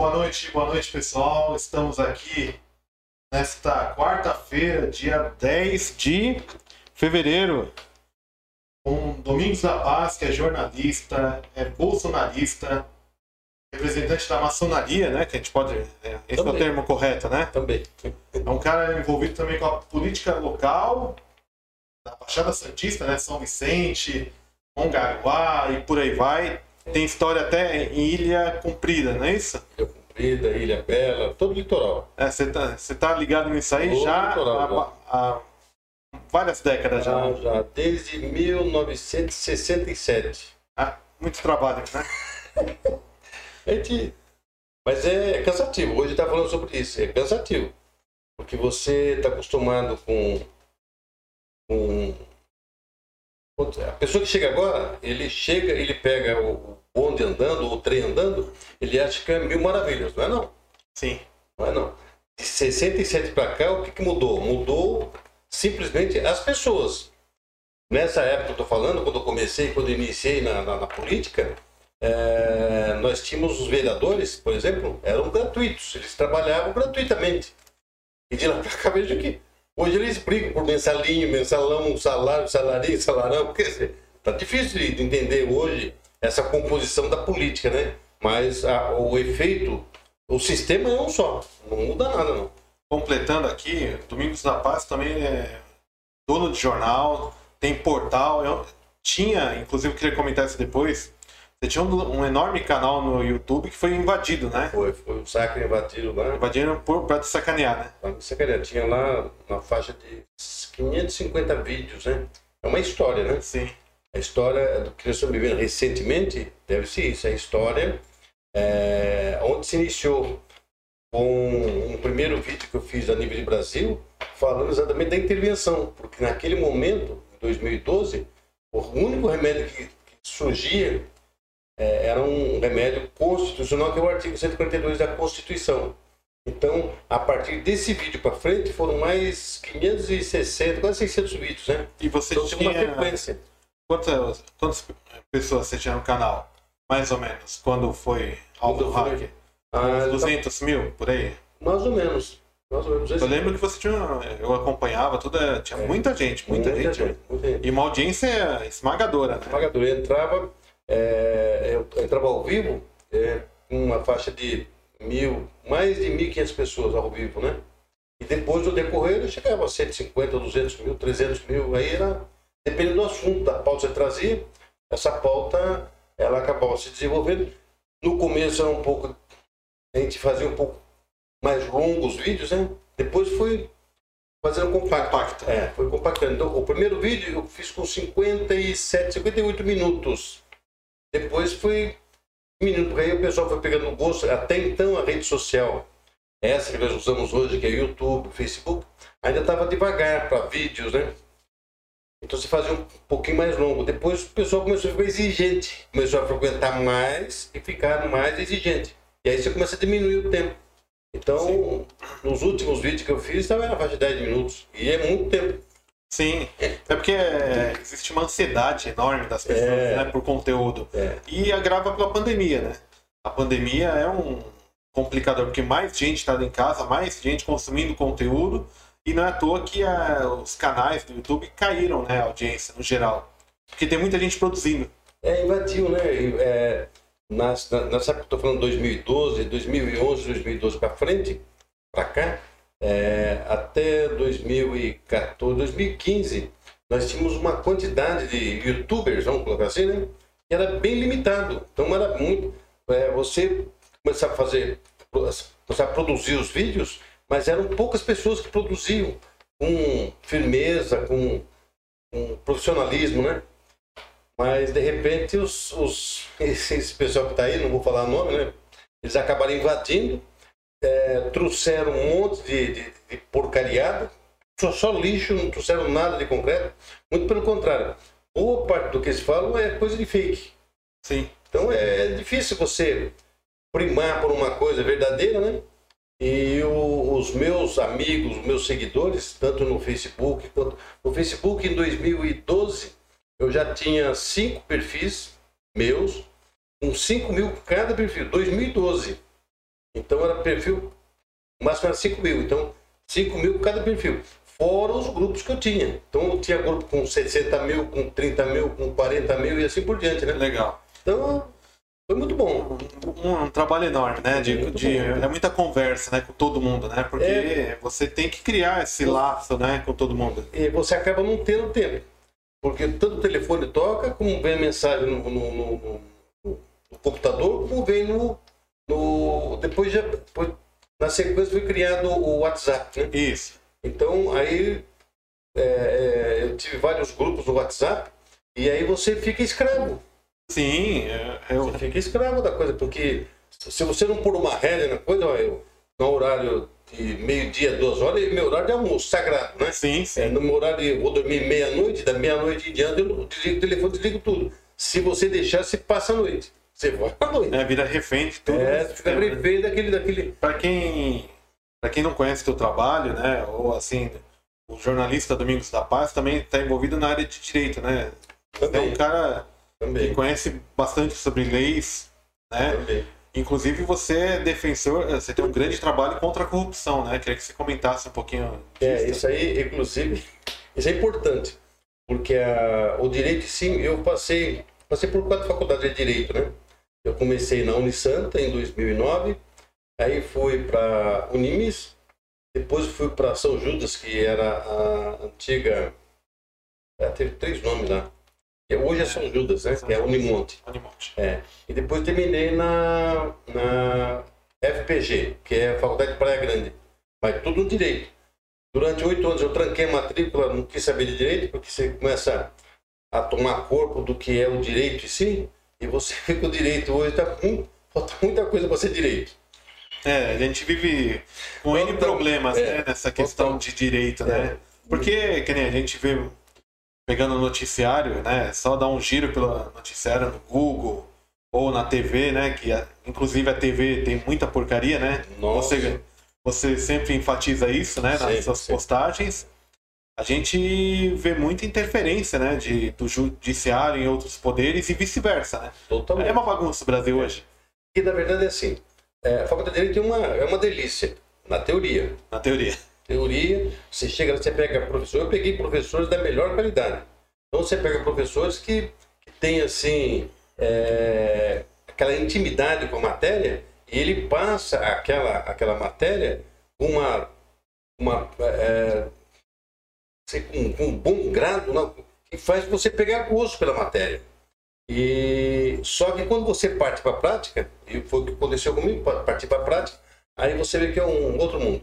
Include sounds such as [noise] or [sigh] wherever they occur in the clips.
boa noite, boa noite pessoal. Estamos aqui nesta quarta-feira, dia 10 de fevereiro, com Domingos da Paz, que é jornalista, é bolsonarista, representante da maçonaria, né? Que a gente pode. é, Esse é o Também. termo correto, né? Também. É um cara envolvido também com a política local, da Baixada Santista, né? São Vicente, Mongaguá e por aí vai. Tem história até em Ilha Comprida, não é isso? Ilha Comprida, Ilha Bela, todo o litoral. É, Você tá, tá ligado nisso aí Ô, já há, há várias décadas já. Já, já desde 1967. Ah, muito trabalho, né? [laughs] A gente... Mas é cansativo. Hoje está falando sobre isso. É cansativo. Porque você está acostumado com, com. A pessoa que chega agora, ele chega, ele pega o bonde andando, o trem andando, ele acha que é mil maravilhas, não é não? Sim. Não é não. De 67 para cá, o que, que mudou? Mudou simplesmente as pessoas. Nessa época que eu estou falando, quando eu comecei, quando eu iniciei na, na, na política, é, nós tínhamos os vereadores, por exemplo, eram gratuitos, eles trabalhavam gratuitamente. E de lá para cá, veja que hoje eles brigam por mensalinho, mensalão, salário, salarinho, salarão. Quer dizer, tá difícil de de entender hoje essa composição da política, né? Mas a- o efeito, o sistema é um só, não muda nada, não. Completando aqui, Domingos da Paz também é dono de jornal, tem portal. Eu tinha, inclusive, queria comentar isso depois. Você tinha um, um enorme canal no YouTube que foi invadido, né? Foi, foi o sacro invadido lá. Invadiram por, pra te sacanear, né? Sacaria. Tinha lá uma faixa de 550 vídeos, né? É uma história, né? Sim. A história do que nós estamos vivendo recentemente deve ser isso. É a história é, onde se iniciou com um primeiro vídeo que eu fiz a nível de Brasil, falando exatamente da intervenção. Porque naquele momento, em 2012, o único remédio que surgia é, era um remédio constitucional, que é o artigo 142 da Constituição. Então, a partir desse vídeo para frente, foram mais 560, quase 600 vídeos, né? E você Então, tinha uma frequência. Quantas, quantas pessoas você tinha no canal? Mais ou menos. Quando foi alvo Quando foi? hack? Ah, Uns tá- 200 mil, por aí? mais ou menos. Mais ou menos. Eu lembro que você tinha. Eu acompanhava tudo, é, tinha É. muita gente, muita, gente. muita gente. E uma audiência esmagadora, né? Pagador. Eu entrava, é, eu entrava ao vivo é, com uma faixa de mil, mais de 1.500 pessoas ao vivo, né? E depois, no decorrer, eu chegava a 150, 200 mil, 300 mil. Aí era, dependendo do assunto, da pauta que você trazia, essa pauta, ela acabava se desenvolvendo. No começo era um pouco, a gente fazia um pouco mais longos os vídeos, né? Depois foi fazendo compacto. Compacto. É, foi compactando. Então, o primeiro vídeo eu fiz com 57, 58 minutos. Depois foi minuto, porque aí o pessoal foi pegando gosto. Até então a rede social, essa que nós usamos hoje, que é YouTube, Facebook, ainda estava devagar para vídeos, né? Então você fazia um pouquinho mais longo. Depois o pessoal começou a ficar exigente, começou a frequentar mais e ficar mais exigente. E aí você começa a diminuir o tempo. Então, nos últimos vídeos que eu fiz, estava na faixa de 10 minutos. E é muito tempo. Sim. É porque existe uma ansiedade enorme das pessoas, É. né? Por conteúdo. É. E agrava pela pandemia, né? A pandemia é um complicador, porque mais gente está em casa, mais gente consumindo conteúdo, e não é à toa que ah, os canais do YouTube caíram, né? A audiência, no geral. Porque tem muita gente produzindo. É, invadiu, né? É, nas, na, nessa época que eu tô falando 2012, 2011, 2012 para frente, para cá, é, até 2014, 2015, nós tínhamos uma quantidade de youtubers, vamos colocar assim, né? Que era bem limitado. Então era muito. é, você começar a fazer, começar a produzir os vídeos, mas eram poucas pessoas que produziam com firmeza, com, com profissionalismo, né? Mas de repente os, os [laughs] esse, pessoal que está aí, não vou falar o nome, né? Eles acabaram invadindo, é, trouxeram um monte de, de, de porcariada, só, só lixo, não trouxeram nada de concreto. Muito pelo contrário. Boa parte do que eles falam é coisa de fake. Sim. Então é difícil você primar por uma coisa verdadeira, né? E o- os meus amigos, os meus seguidores, tanto no Facebook quanto no Facebook em 2012, eu já tinha cinco perfis meus, com 5 mil cada perfil, 2012. Então era perfil, o máximo era 5 mil. Então, 5 mil cada perfil. Fora os grupos que eu tinha. Então eu tinha grupo com 60 mil, com 30 mil, com 40 mil e assim por diante, né? Legal. Então, foi muito bom. Um, um trabalho enorme, né? De, de- é muita conversa, né? Com todo mundo, né? Porque É. você tem que criar esse laço, né? Com todo mundo. E você acaba não tendo tempo. Porque tanto o telefone toca, como vem a mensagem no- no- no- no computador, como vem no. No depois, já, depois, na sequência, foi criado o WhatsApp, né? Isso. Então, aí é, é, eu tive vários grupos no WhatsApp e aí você fica escravo. Sim, é- eu, Você fica escravo da coisa, porque se você não pôr uma rédea na coisa, ó, eu, no horário de meio-dia, duas horas, meu horário de almoço, sagrado, né? sim, É, sim. no meu horário, eu vou dormir meia-noite, da meia-noite em diante, eu desligo o telefone, desligo tudo. Se você deixar, você passa a noite. Você noite. É, vira refém de tudo. É, você fica né? refém daquele, daquele. Para quem, quem não conhece teu trabalho, né? Ou assim, o jornalista Domingos da Paz também está envolvido na área de direito, né? É um Também, cara que também, conhece bastante sobre leis, né? também. Inclusive você é defensor, você tem um grande trabalho contra a corrupção, né? Queria que você comentasse um pouquinho É, disso. isso aí, inclusive, isso é importante. Porque a, o direito, sim, eu passei, passei por quatro faculdades de direito, né? Eu comecei na Unisanta em 2009, aí fui para Unimis, depois fui para São Judas, que era a antiga. é, teve três nomes lá. Hoje é São Judas, né? Que é Unimonte. Animonte. É. E depois terminei na, na FPG, que é a Faculdade de Praia Grande. Mas tudo no direito. Durante oito anos eu tranquei a matrícula, não quis saber de direito, porque você começa a tomar corpo do que é o direito em si, e você vê que o direito hoje está com falta muita coisa para ser direito. É, a gente vive com N problemas, É, né? Nessa questão de direito, né? Porque, que nem a gente vê pegando o noticiário, né? Só dar um giro pelo noticiário no Google ou na TV, né? Que a- inclusive a TV tem muita porcaria, né? Nossa. Você, você sempre enfatiza isso, né? Nas Sempre, suas sempre. postagens. A gente vê muita interferência, né? De, do judiciário em outros poderes e vice-versa, né? Totalmente. É uma bagunça o Brasil hoje, E na verdade é assim, é, a Faculdade de Direito é uma, é uma delícia, na teoria. na teoria. teoria, você chega você pega professor, eu peguei professores da melhor qualidade. Então você pega professores que, que têm assim é, aquela intimidade com a matéria e ele passa aquela, aquela matéria uma, uma é, sei, com, com um bom grado não, que faz você pegar gosto pela matéria. E só que quando você parte para a prática, e foi o que aconteceu comigo, pa- partir para a prática, aí você vê que é um outro mundo.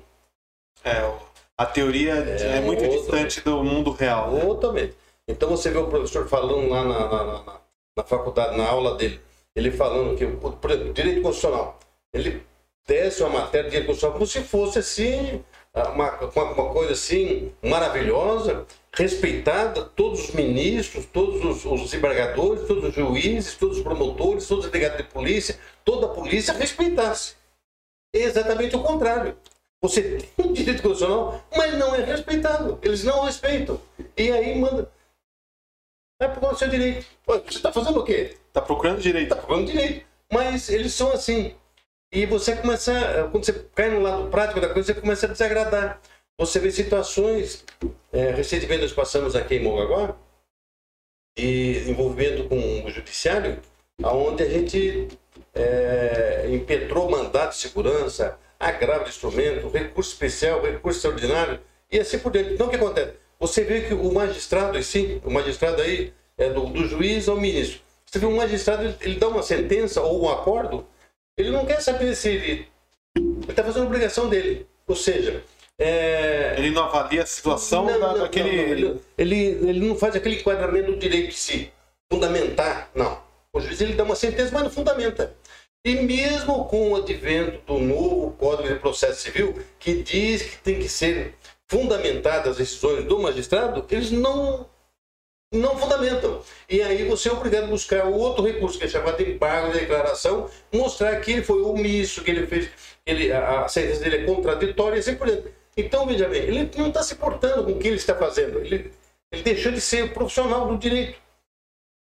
É, o- a teoria é, É, muito distante do mundo real. né? Totalmente. Então você vê o professor falando lá na, na, na- na- na faculdade, na aula dele, ele falando que, por exemplo, direito constitucional, ele desce uma matéria de direito constitucional como se fosse assim, uma, uma, uma coisa assim maravilhosa, respeitada, todos os ministros, todos os, os desembargadores, todos os juízes, todos os promotores, todos os delegados de polícia, toda a polícia respeitasse. É exatamente o contrário. Você tem um direito constitucional, mas não é respeitado. Eles não respeitam. E aí manda. É por causa do seu direito. Você está fazendo o quê? Tá procurando direito. Está procurando direito. Mas eles são assim. E você começa, quando você cai no lado prático da coisa, você começa a desagradar. Você vê situações. É, recentemente nós passamos aqui em Mongaguá, e envolvimento com o judiciário, onde a gente é, impetrou mandato de segurança, agravo de instrumento, recurso especial, recurso extraordinário e assim por diante. Então o que acontece? Você vê que o magistrado em si, o magistrado aí, é do, do juiz ao ministro. Você vê um magistrado, ele dá uma sentença ou um acordo, ele não quer saber se ele está fazendo a obrigação dele. Ou seja, é, Ele não avalia a situação não, da- não, daquele. não, ele, ele, ele não faz aquele enquadramento do direito em si. Fundamentar, não. O juiz ele dá uma sentença, mas não fundamenta. E mesmo com o advento do novo Código de Processo Civil, que diz que tem que ser fundamentadas as decisões do magistrado, eles não, não fundamentam. E aí você é obrigado a buscar outro recurso, que é chamado de embargo de declaração, mostrar que ele foi omisso, que ele fez, ele, a, sentença dele é contraditória e assim por diante. Então, veja bem, ele não está se portando com o que ele está fazendo. Ele, ele deixou de ser profissional do direito.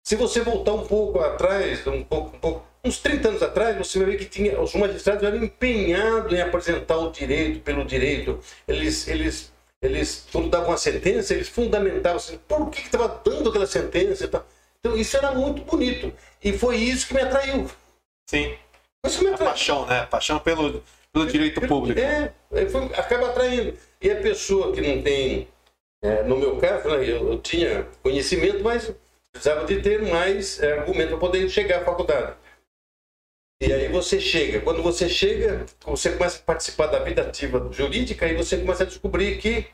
Se você voltar um pouco atrás, um pouco, um pouco uns 30 anos atrás, você vai ver que tinha, os magistrados eram empenhados em apresentar o direito pelo direito. Eles, eles, eles quando davam uma sentença, eles fundamentavam assim, por que estava dando aquela sentença e tal. Então, isso era muito bonito. E foi isso que me atraiu. Sim. Isso me A atraiu. paixão, né? Paixão pelo, pelo direito público. É, é, foi- acaba atraindo. E a pessoa que não tem, é, no meu caso, né, eu, eu tinha conhecimento, mas precisava de ter mais é, argumento para poder chegar à faculdade. E aí você chega. Quando você chega, você começa a participar da vida ativa jurídica e você começa a descobrir que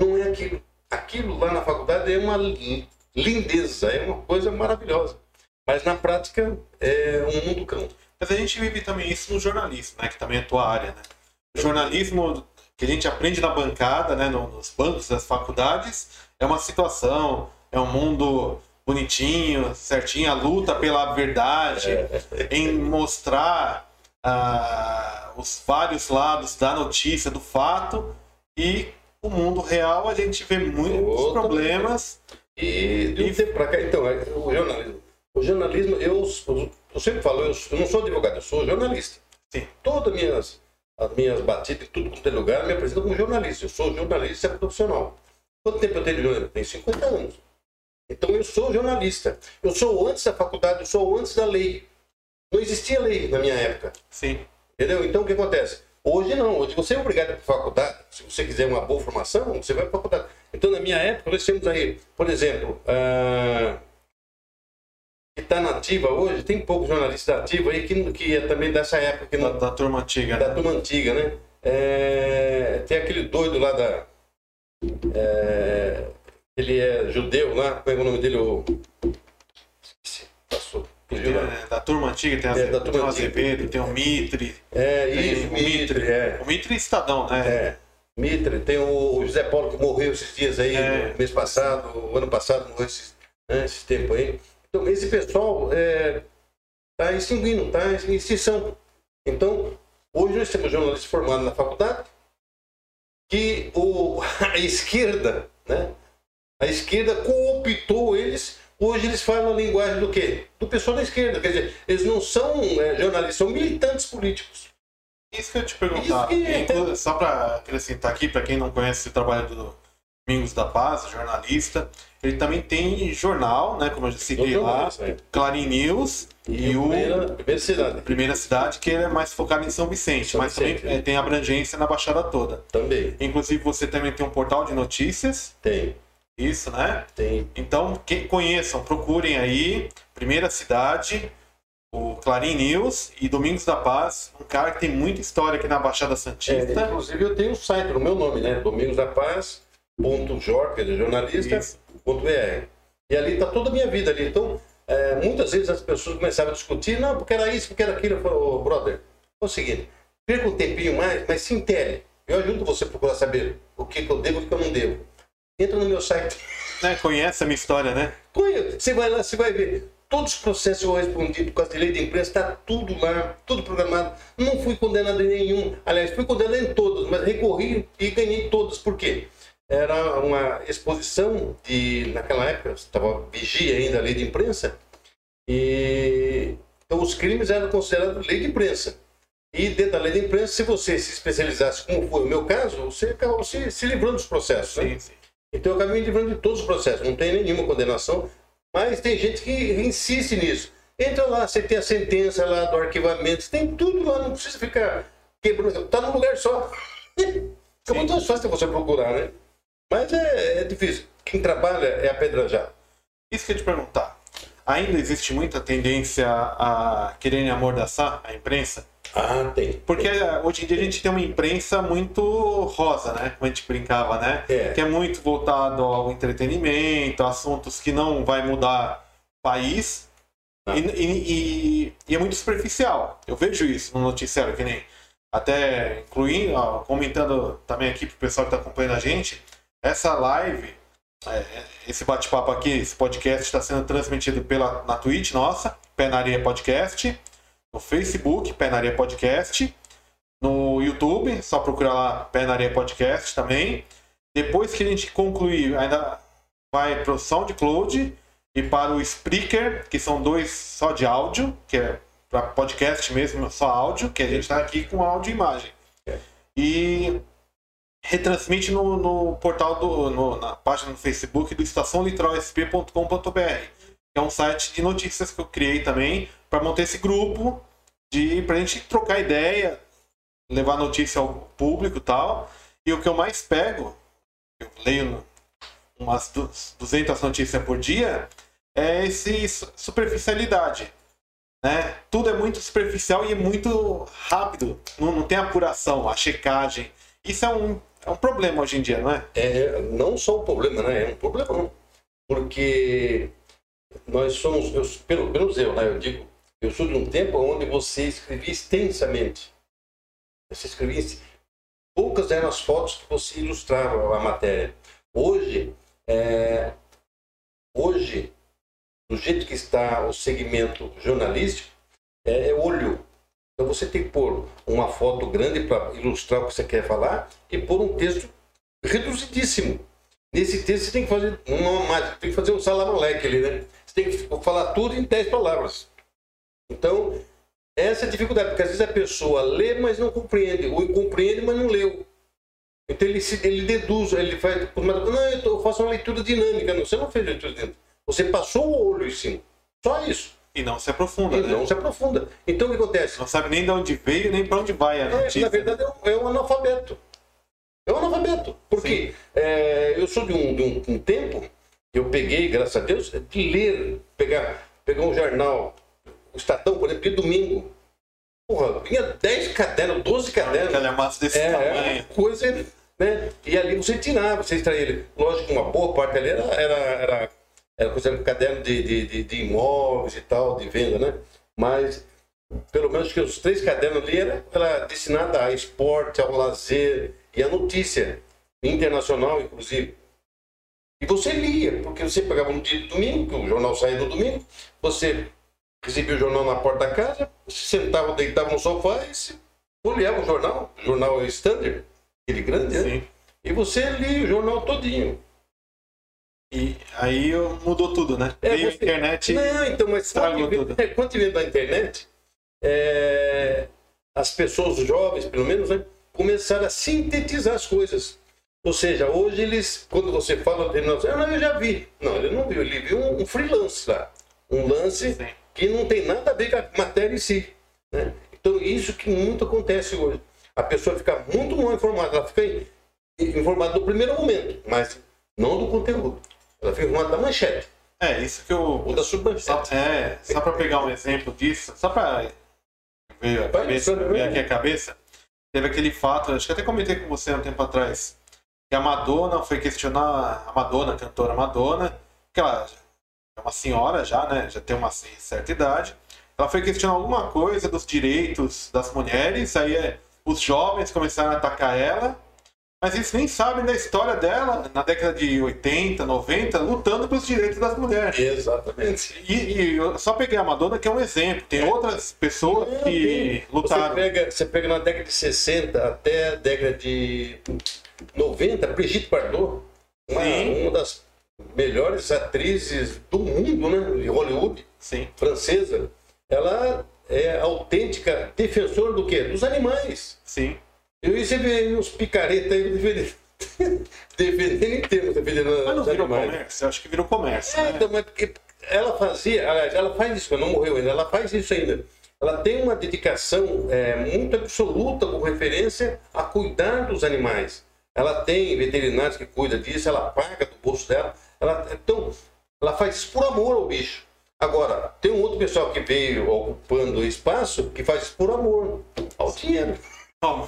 não é aquilo. Aquilo lá na faculdade é uma li- lindeza, é uma coisa maravilhosa. Mas na prática é um mundo cão. Mas a gente vive também isso no jornalismo, né? Que também é a tua área, né? O jornalismo que a gente aprende na bancada, né? no- Nos bancos das faculdades, é uma situação, é um mundo bonitinho, certinho, a luta pela verdade, em mostrar ah, os vários lados da notícia, do fato, e o mundo real a gente vê muitos Outra problemas. E de um tempo cá, então, é, o jornalismo. O jornalismo, eu, eu, sempre falo, eu, eu não sou advogado, eu sou jornalista. Sim. Todas as minhas, as minhas batidas, tudo quanto é lugar, me apresentam como jornalista. Eu sou jornalista profissional. Quanto tempo eu tenho de jornalismo? Tenho 50 anos. Então eu sou jornalista. Eu sou antes da faculdade, eu sou antes da lei. Não existia lei na minha época. Sim, Entendeu? Então o que acontece? Hoje não, hoje você é obrigado a faculdade. Se você quiser uma boa formação, você vai para faculdade. Então na minha época nós temos aí, por exemplo, ah, que está nativa hoje, tem poucos jornalistas ativos aí que, que é também dessa época, que da, não, da turma antiga. né? da turma antiga, né? É, tem aquele doido lá da. é, ele é judeu lá, como é o nome dele? O, esqueci, passou. fugiu lá. É, da turma antiga, tem, É, da Azevedo, turma tem o. Azevedo, tem o Mitre, É, isso, o Mitre. é. O Mitre é Estadão, né? É, Mitre, tem o José Paulo que morreu esses dias aí, É. no mês passado, o ano passado, morreu esses, né, esse tempo aí. Então, esse pessoal está extinguindo, está em extinção. Então, hoje nós temos jornalistas formados na faculdade que o, [laughs] a esquerda, né? A esquerda cooptou eles. Hoje eles falam a linguagem do quê? Do pessoal da esquerda. Quer dizer, eles não são é, jornalistas, são militantes políticos. Isso que eu te perguntar. Que- Só para acrescentar aqui, para quem não conhece o trabalho do Domingos da Paz, jornalista, ele também tem jornal, né? Como eu já citei lá, né? Clarim News e, o primeira, primeira cidade. Primeira Cidade, que é mais focado em São Vicente, São mas Vicente, também é, tem abrangência na Baixada toda. Também Inclusive, você também tem um portal de notícias, tem. Isso, né? Tem. Então, quem conheçam, procurem aí, Primeira Cidade, o Clarim News e Domingos da Paz, um cara que tem muita história aqui na Baixada É, Santista. inclusive eu tenho um site no meu nome, né? Domingos da Paz, ponto jor, quer dizer, jornalista, Isso. ponto BR. E ali está toda a minha vida ali. Então, é, muitas vezes as pessoas começavam a discutir, não, porque era isso, porque era aquilo. Eu falo, "Ô, brother, é o seguinte, perca um tempinho mais, mas se intere. Eu ajudo você a procurar saber o que, que eu devo e o que eu não devo. Entra no meu site. Né? Conhece a minha história, né? Você vai lá, você vai ver. Todos os processos eu respondi por causa de lei de imprensa, está tudo lá, tudo programado. Não fui condenado em nenhum. Aliás, fui condenado em todos, mas recorri e ganhei todos. Por quê? Era uma exposição de, naquela época, estava vigia ainda a lei de imprensa, e então os crimes eram considerados lei de imprensa. E dentro da lei de imprensa, se você se especializasse, como foi o meu caso, você acabou se, se livrando dos processos. né? Sim, sim. Então eu acabei me livrando de todos os processos, não tem nenhuma condenação, mas tem gente que insiste nisso. Entra lá, você tem a sentença lá do arquivamento, você tem tudo lá, não precisa ficar quebrando, tá num lugar só. [laughs] Fica muito mais fácil você procurar, né? Mas é, é difícil. Quem trabalha é apedrejado. Isso que eu te perguntar. Ainda existe muita tendência a quererem amordaçar a imprensa? Ah, tem. Porque hoje em dia a gente tem uma imprensa muito rosa, né? Como a gente brincava, né? É. Que é muito voltado ao entretenimento, assuntos que não vai mudar o país. Ah. E, e- e- e é muito superficial. Eu vejo isso no noticiário, que nem até incluindo, ó, comentando também aqui pro pessoal que está acompanhando a gente, essa live, é, esse bate-papo aqui, esse podcast está sendo transmitido pela, na Twitch, nossa, Pé na Areia Podcast, no Facebook, Pé na Areia Podcast, no YouTube, só procurar lá Pé na Areia Podcast também. Depois que a gente concluir, ainda vai pro SoundCloud e para o Spreaker, que são dois só de áudio, que é para podcast mesmo, só áudio, que a gente está aqui com áudio e imagem. É. E retransmite no, no portal do. No, na página no Facebook do estaçãolitoralsp.com.br, que é um site de notícias que eu criei também para montar esse grupo de pra gente trocar ideia, levar notícia ao público e tal. E o que eu mais pego, eu leio umas 200 notícias por dia, é esse superficialidade. Né? Tudo é muito superficial e é muito rápido. Não, não tem apuração, a checagem. Isso é um, é um problema hoje em dia, não é? É, não só um problema, né? É um problema. Porque nós somos, eu, pelo menos eu, né? Eu digo, eu sou de um tempo onde você escrevia extensamente. Você escrevia poucas eram as fotos que você ilustrava a matéria. Hoje, é, hoje, do jeito que está o segmento jornalístico, é, é olho. Então você tem que pôr uma foto grande para ilustrar o que você quer falar e pôr um texto reduzidíssimo. Nesse texto você tem que fazer uma tem que fazer um salamoleque ali, né? Você tem que falar tudo em 10 palavras. Então, essa é a dificuldade, porque às vezes a pessoa lê, mas não compreende, ou compreende, mas não leu. Então ele, se, ele deduz, ele faz. Não, eu faço uma leitura dinâmica. Não, você não fez leitura dinâmica. Você passou o olho em cima. Só isso. E não se aprofunda. E né? não se aprofunda. Então o que acontece? Não sabe nem de onde veio, nem para onde vai a notícia. É, na verdade, é um, é um analfabeto. É um analfabeto. Porque é, eu sou de um, de um, um tempo, eu peguei, graças a Deus, de ler, pegar, pegar um jornal, o Estadão, por exemplo, de domingo. Porra, vinha 10 cadernos, 12 cadernos. Calhamaço desse É, tamanho. é coisa, né? E ali você tirava, você extraía ele. Lógico que uma boa parte ali era, era, era, era coisa, caderno de, de, de, de imóveis e tal, de venda, né? Mas pelo menos que os três cadernos ali era, era destinado a esporte, ao lazer e à notícia internacional, inclusive. E você lia, porque você pegava no dia de domingo, que o jornal saía no domingo, você recebia o jornal na porta da casa, se sentava, deitava no sofá e se folheava o jornal, o jornal standard, aquele grande, né? Sim. E você lia o jornal todinho. E aí mudou tudo, né? É, Veio a você- internet. Não, então, mas estragou quando tudo. quando da internet, é, as pessoas os jovens, pelo menos, né, começaram a sintetizar as coisas. Ou seja, hoje eles, quando você fala ah, não, eu já vi. Não, ele não viu, ele viu um, um freelance lá. Um lance Sim. Que não tem nada a ver com a matéria em si. né? Então, isso que muito acontece hoje. A pessoa fica muito mal informada, ela fica in- informada do primeiro momento, mas não do conteúdo. Ela fica informada da manchete É, isso que eu. ou da Só, submanchete. é, só para pegar um exemplo disso, só para ver a cabeça, ver aqui a cabeça, teve aquele fato, acho que até comentei com você há um tempo atrás, que a Madonna foi questionar, a Madonna, a cantora Madonna, que ela é uma senhora já, né, já tem uma certa idade, ela foi questionar alguma coisa dos direitos das mulheres, aí é, os jovens começaram a atacar ela, mas eles nem sabem da história dela, na década de 80, 90, lutando pelos direitos das mulheres. Exatamente. E, e eu só peguei a Madonna, que é um exemplo. Tem outras pessoas Não, que lutaram. Você pega, você pega na década de 60 até a década de 90, Brigitte Bardot, uma, uma das melhores atrizes do mundo, né, de Hollywood, Sim. francesa. Ela é autêntica defensora do quê? Dos animais. Sim. E aí você vê uns picaretas aí defendendo, [laughs] defendendo em termos, defendendo Mas não virou animais. comércio? Eu acho que virou comércio. É, né? então, mas porque ela fazia, aliás, ela faz isso, ela não morreu ainda, ela faz isso ainda. Ela tem uma dedicação é, muito absoluta com referência a cuidar dos animais. Ela tem veterinários que cuidam disso, ela paga do bolso dela. Ela, então, ela faz por amor ao bicho. Agora, tem um outro pessoal que veio ocupando o espaço que faz por amor ao dinheiro.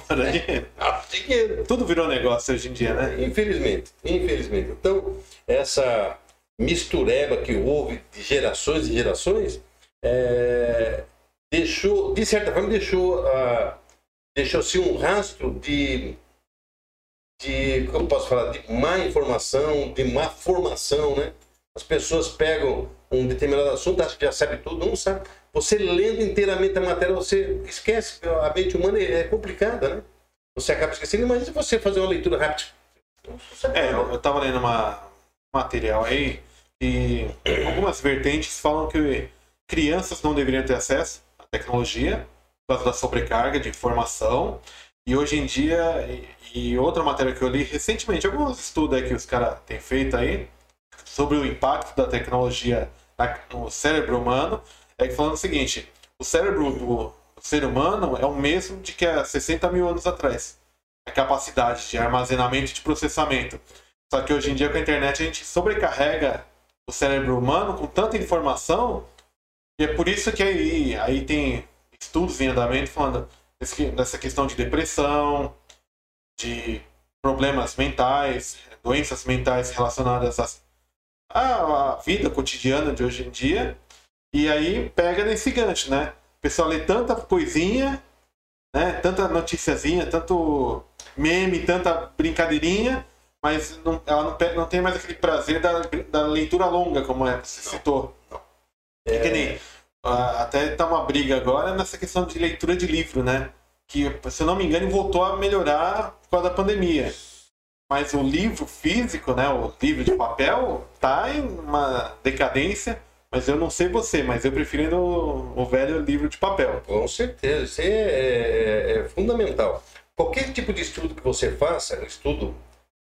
Peraí. [laughs] Ao dinheiro. Tudo virou negócio hoje em dia, né? Infelizmente, infelizmente. Então, essa mistureba que houve de gerações e gerações é, deixou, de certa forma, deixou, ah, deixou-se um rastro de, de, como posso falar, de má informação, de má formação, né? As pessoas pegam um determinado assunto, acham que já sabe tudo, não sabe. Você lendo inteiramente a matéria, você esquece. A mente humana é complicada, né? Você acaba esquecendo. Imagina você fazer uma leitura rápida. Sabe É, eu, eu tava lendo uma material aí E algumas vertentes falam que crianças não deveriam ter acesso à tecnologia por causa da sobrecarga de informação. E hoje em dia, e, e outra matéria que eu li recentemente, alguns estudos que os caras têm feito aí sobre o impacto da tecnologia no cérebro humano, é que falando o seguinte, o cérebro do ser humano é o mesmo de que há 60 mil anos atrás. A capacidade de armazenamento e de processamento. Só que hoje em dia com a internet a gente sobrecarrega o cérebro humano com tanta informação e é por isso que aí, aí tem estudos em andamento falando dessa questão de depressão, de problemas mentais, doenças mentais relacionadas à, à vida cotidiana de hoje em dia. E aí pega nesse gancho, né? O pessoal lê tanta coisinha, né? tanta noticiazinha, tanto meme, tanta brincadeirinha, mas não, ela não, não tem mais aquele prazer da, da leitura longa, como é, você citou. Não. É... Que nem, até tá uma briga agora nessa questão de leitura de livro, né? Que, se eu não me engano, voltou a melhorar por causa da pandemia. Mas o livro físico, né, o livro de papel, tá em uma decadência. Mas eu não sei você, mas eu prefiro o, o velho livro de papel. Com certeza, isso é, é, é, fundamental. Qualquer tipo de estudo que você faça, estudo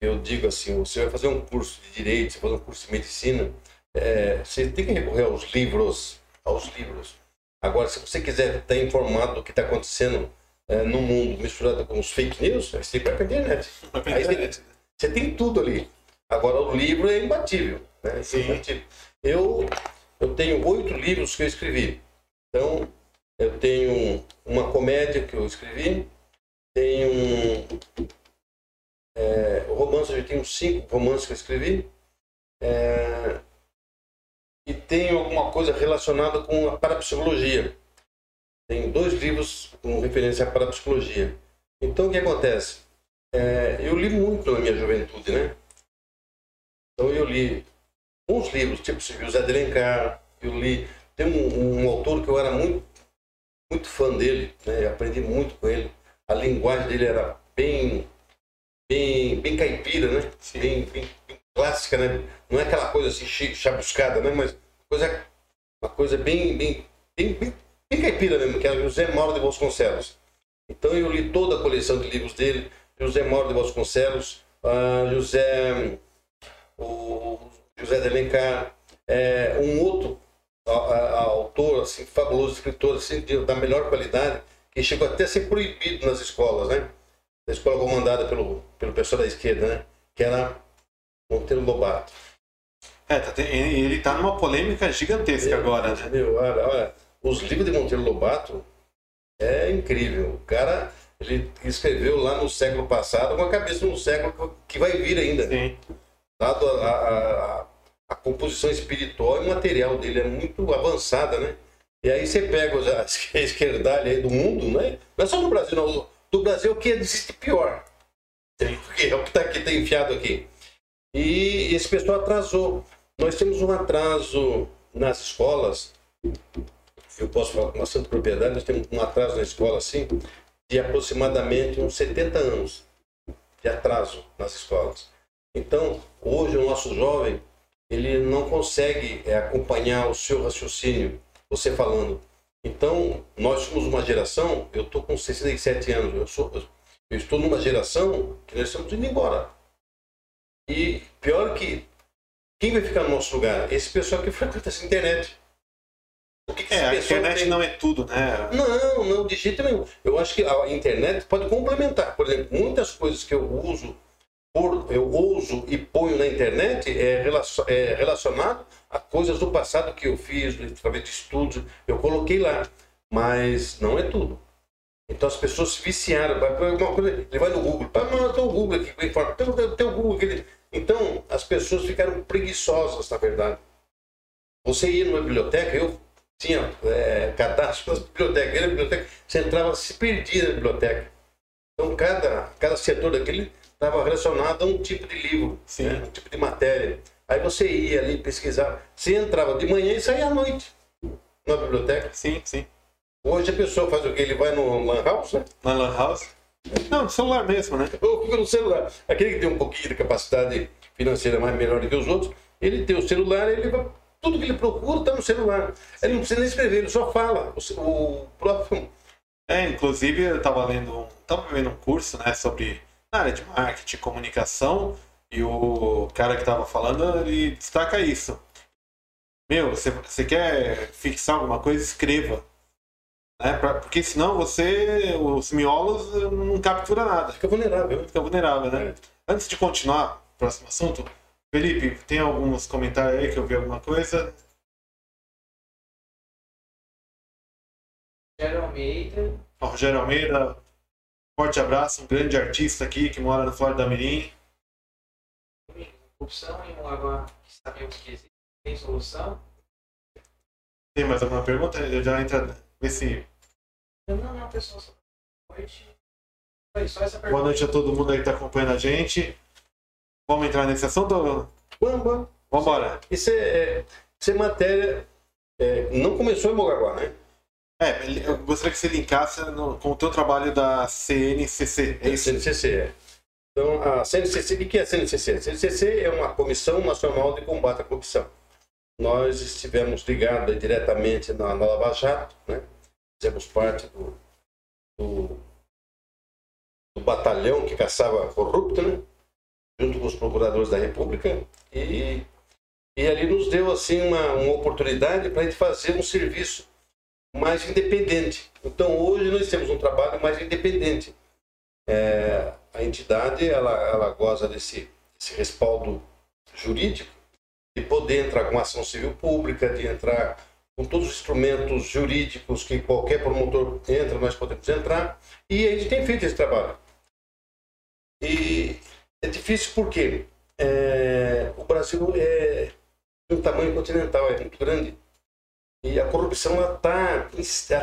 eu digo assim, você vai fazer um curso de direito, você vai fazer um curso de medicina, é, você tem que recorrer aos livros, aos livros. Agora, se você quiser estar informado do que está acontecendo é, no mundo misturado com os fake news, você tem que ir para a internet. Aí você, você, tem tudo ali. Agora, o livro é imbatível. Né? É imbatível. Eu, eu tenho oito livros que eu escrevi. Então, eu tenho uma comédia que eu escrevi, tenho é, romance, eu tenho cinco romances que eu escrevi. É, e tenho alguma coisa relacionada com a parapsicologia. Tenho dois livros com referência à parapsicologia. Então, o que acontece? É, eu li muito na minha juventude, né? Então, eu li uns livros, tipo José de Alencar, eu li... Tem um, um autor que eu era muito, muito fã dele, né? aprendi muito com ele. A linguagem dele era bem bem, bem caipira, né? Bem, bem, clássica, né? Não é aquela coisa assim chabuscada, né? Mas coisa, uma coisa bem, bem, bem, bem, bem caipira mesmo, que é José Mauro de Vasconcelos. Então eu li toda a coleção de livros dele, José Mauro de Vasconcelos, uh, José, o José de Alencar, é, um outro a, a, autor, assim, fabuloso escritor, assim, de, da melhor qualidade, que chegou até a ser proibido nas escolas, né? da escola comandada pelo, pelo pessoal da esquerda, né? Que era Monteiro Lobato. É, tá, ele está numa polêmica gigantesca meu, agora, né? Meu, olha, olha, os livros de Monteiro Lobato é incrível. O cara, ele escreveu lá no século passado com a cabeça no século que vai vir ainda. Sim. Dado a, a, a, a composição espiritual e material dele é muito avançada, né? E aí você pega a [laughs] esquerdalha aí do mundo, né? Não é só no Brasil, não do Brasil que existe pior. Porque [laughs] é o que está aqui, tá enfiado aqui. E esse pessoal atrasou. Nós temos um atraso nas escolas. Eu posso falar com bastante propriedade, nós temos um atraso na escola assim, de aproximadamente uns 70 anos de atraso nas escolas. Então, hoje o nosso jovem, ele não consegue é, acompanhar o seu raciocínio, você falando. Então, nós somos uma geração, eu estou com 67 anos, eu, sou, eu estou numa geração que nós estamos indo embora. E pior que, quem vai ficar no nosso lugar? Esse pessoal que [laughs] frequenta essa internet. O que, que é, a internet tem? não é tudo, né? Não, não, de jeito nenhum. Eu acho que a internet pode complementar. Por exemplo, muitas coisas que eu uso eu uso e ponho na internet é, é relacionado a coisas do passado que eu fiz, através de estudos, eu coloquei lá. Mas não é tudo. Então as pessoas se viciaram. Uma coisa, ele vai no Google, ah, não, tem o Google aqui, tem, tem o Google aqui. Então as pessoas ficaram preguiçosas, na verdade. Você ia numa biblioteca, eu tinha é, cadastro nas bibliotecas, na biblioteca, você entrava, se perdia na biblioteca. Então cada, cada setor daquele estava relacionado a um tipo de livro, né? um tipo de matéria. Aí você ia ali pesquisar. Você entrava de manhã e saía à noite na biblioteca. Sim, sim. Hoje a pessoa faz o quê? Ele vai no Lan House, né? Na Lan House? Não, no celular mesmo, né? Ou fica no celular. Aquele que tem um pouquinho de capacidade financeira mais melhor do que os outros, Ele tem o celular, ele vai, tudo que ele procura está no celular. Ele não precisa nem escrever, ele só fala. O, o próprio. É, inclusive eu estava lendo, tava vendo um curso, né, sobre na área de marketing, comunicação, e o cara que estava falando, ele destaca isso. Meu, você quer fixar alguma coisa, escreva. Né? Pra, porque senão você, os miolos, não captura nada. Fica vulnerável. Fica vulnerável, né? É. Antes de continuar, próximo assunto, Felipe, tem alguns comentários aí que eu vi alguma coisa? Rogério Almeida. Rogério Almeida, forte abraço, um grande artista aqui que mora no Flórida Mirim. Opção em um agora que sabemos que existe, tem solução? Tem mais alguma pergunta? Eu já entro nesse. Não, não, pessoal. Boa noite. Só essa pergunta. Boa noite a todo mundo aí que está acompanhando a gente. Vamos entrar nesse assunto? Vamos, vamos. Vamos embora. Isso é, isso é matéria. É, não começou em Mogaguá, né? É, eu gostaria que você linkasse no, com o teu trabalho da CNCC. É isso? CNCC, é. Então, a CNCC, o que é a CNCC? A CNCC é uma Comissão Nacional de Combate à Corrupção. Nós estivemos ligados diretamente na, na Lava Jato, né? Fizemos parte do, do, do batalhão que caçava corrupto, né? junto com os procuradores da República, e, e ali nos deu assim uma, uma oportunidade para a gente fazer um serviço mais independente. Então hoje nós temos um trabalho mais independente. É, a entidade ela, ela goza desse, desse respaldo jurídico de poder entrar com ação civil pública, de entrar com todos os instrumentos jurídicos que qualquer promotor entra, nós podemos entrar, e a gente tem feito esse trabalho. E é difícil porque é, o Brasil é um tamanho continental, é muito grande. E a corrupção está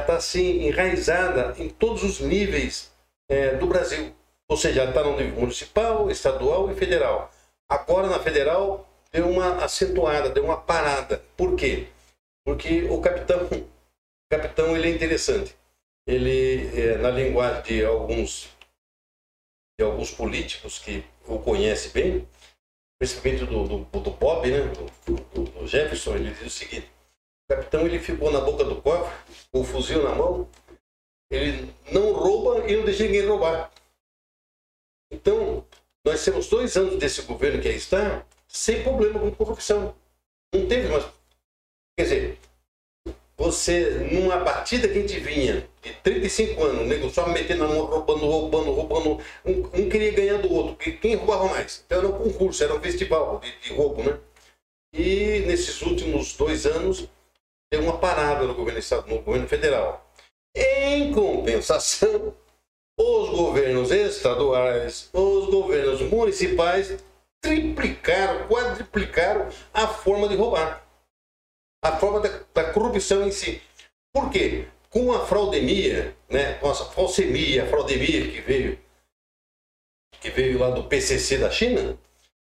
tá, assim, enraizada em todos os níveis é, do Brasil. Ou seja, está no nível municipal, estadual e federal. Agora, na federal, deu uma acentuada, deu uma parada. Por quê? Porque o capitão, o capitão ele é interessante. Ele, é, na linguagem de alguns, de alguns políticos que o conhecem bem, principalmente do, do, do Bob, né? Do, do, Jefferson, ele diz o seguinte: o capitão ele ficou na boca do cofre, com o fuzil na mão, ele não rouba e não deixa ninguém roubar. Então, nós temos dois anos desse governo que aí está, sem problema com corrupção. Não teve mais. Quer dizer, você, numa partida que a gente vinha de 35 anos, o nego só metendo na mão, roubando, roubando, roubando, um, um, queria ganhar do outro. Quem roubava mais? Então era um concurso, era um festival de, de roubo, né? E nesses últimos dois anos, deu uma parada no governo, no governo federal. Em compensação, os governos estaduais, os governos municipais triplicaram, quadriplicaram a forma de roubar. A forma da, da corrupção em si. Por quê? Com a fraudemia, né, com a falsemia, a fraudemia que veio, que veio lá do PCC da China,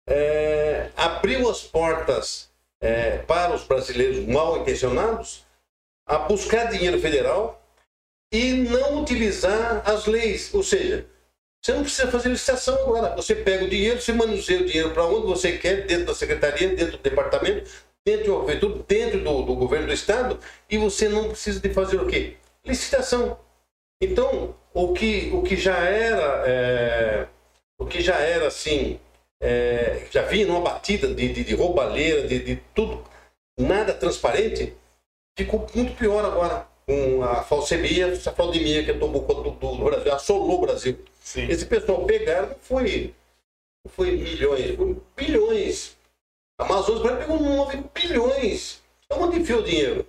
é, abriu as portas é, para os brasileiros mal intencionados a buscar dinheiro federal e não utilizar as leis. Ou seja, você não precisa fazer licitação agora. Você pega o dinheiro, você manuseia o dinheiro para onde você quer, dentro da secretaria, dentro do departamento, dentro do prefeitura, dentro do, do, governo do estado, e você não precisa de fazer o quê? Licitação. Então, o que, o que já era, é, o que já era assim, é, já vinha numa batida de, de, de roubalheira, de, de tudo, nada transparente, ficou muito pior agora com a falsemia, essa fraudemia que tomou conta do, Brasil, assolou o Brasil. Sim. Esse pessoal pegaram, foi, foi milhões, foi bilhões. A Amazônia pegou 9 bilhões. Onde enfiou o dinheiro?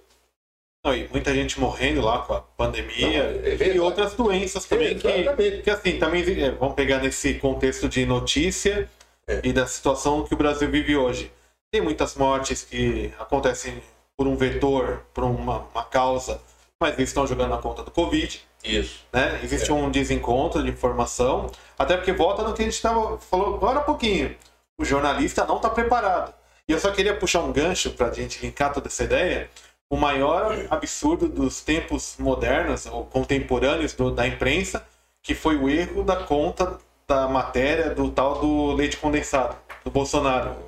Não, e muita gente morrendo lá com a pandemia não, é e outras doenças também. Que, que assim, também é, vamos pegar nesse contexto de notícia é. e da situação que o Brasil vive hoje. Tem muitas mortes que acontecem por um vetor, por uma, uma causa mas eles estão jogando na conta do Covid. Isso. Né? Existe é. um desencontro de informação, até porque volta no que a gente estava falou agora há pouquinho. O jornalista não está preparado. E eu só queria puxar um gancho para a gente linkar toda essa ideia. O maior absurdo dos tempos modernos ou contemporâneos do, da imprensa, que foi o erro da conta da matéria do tal do leite condensado, do Bolsonaro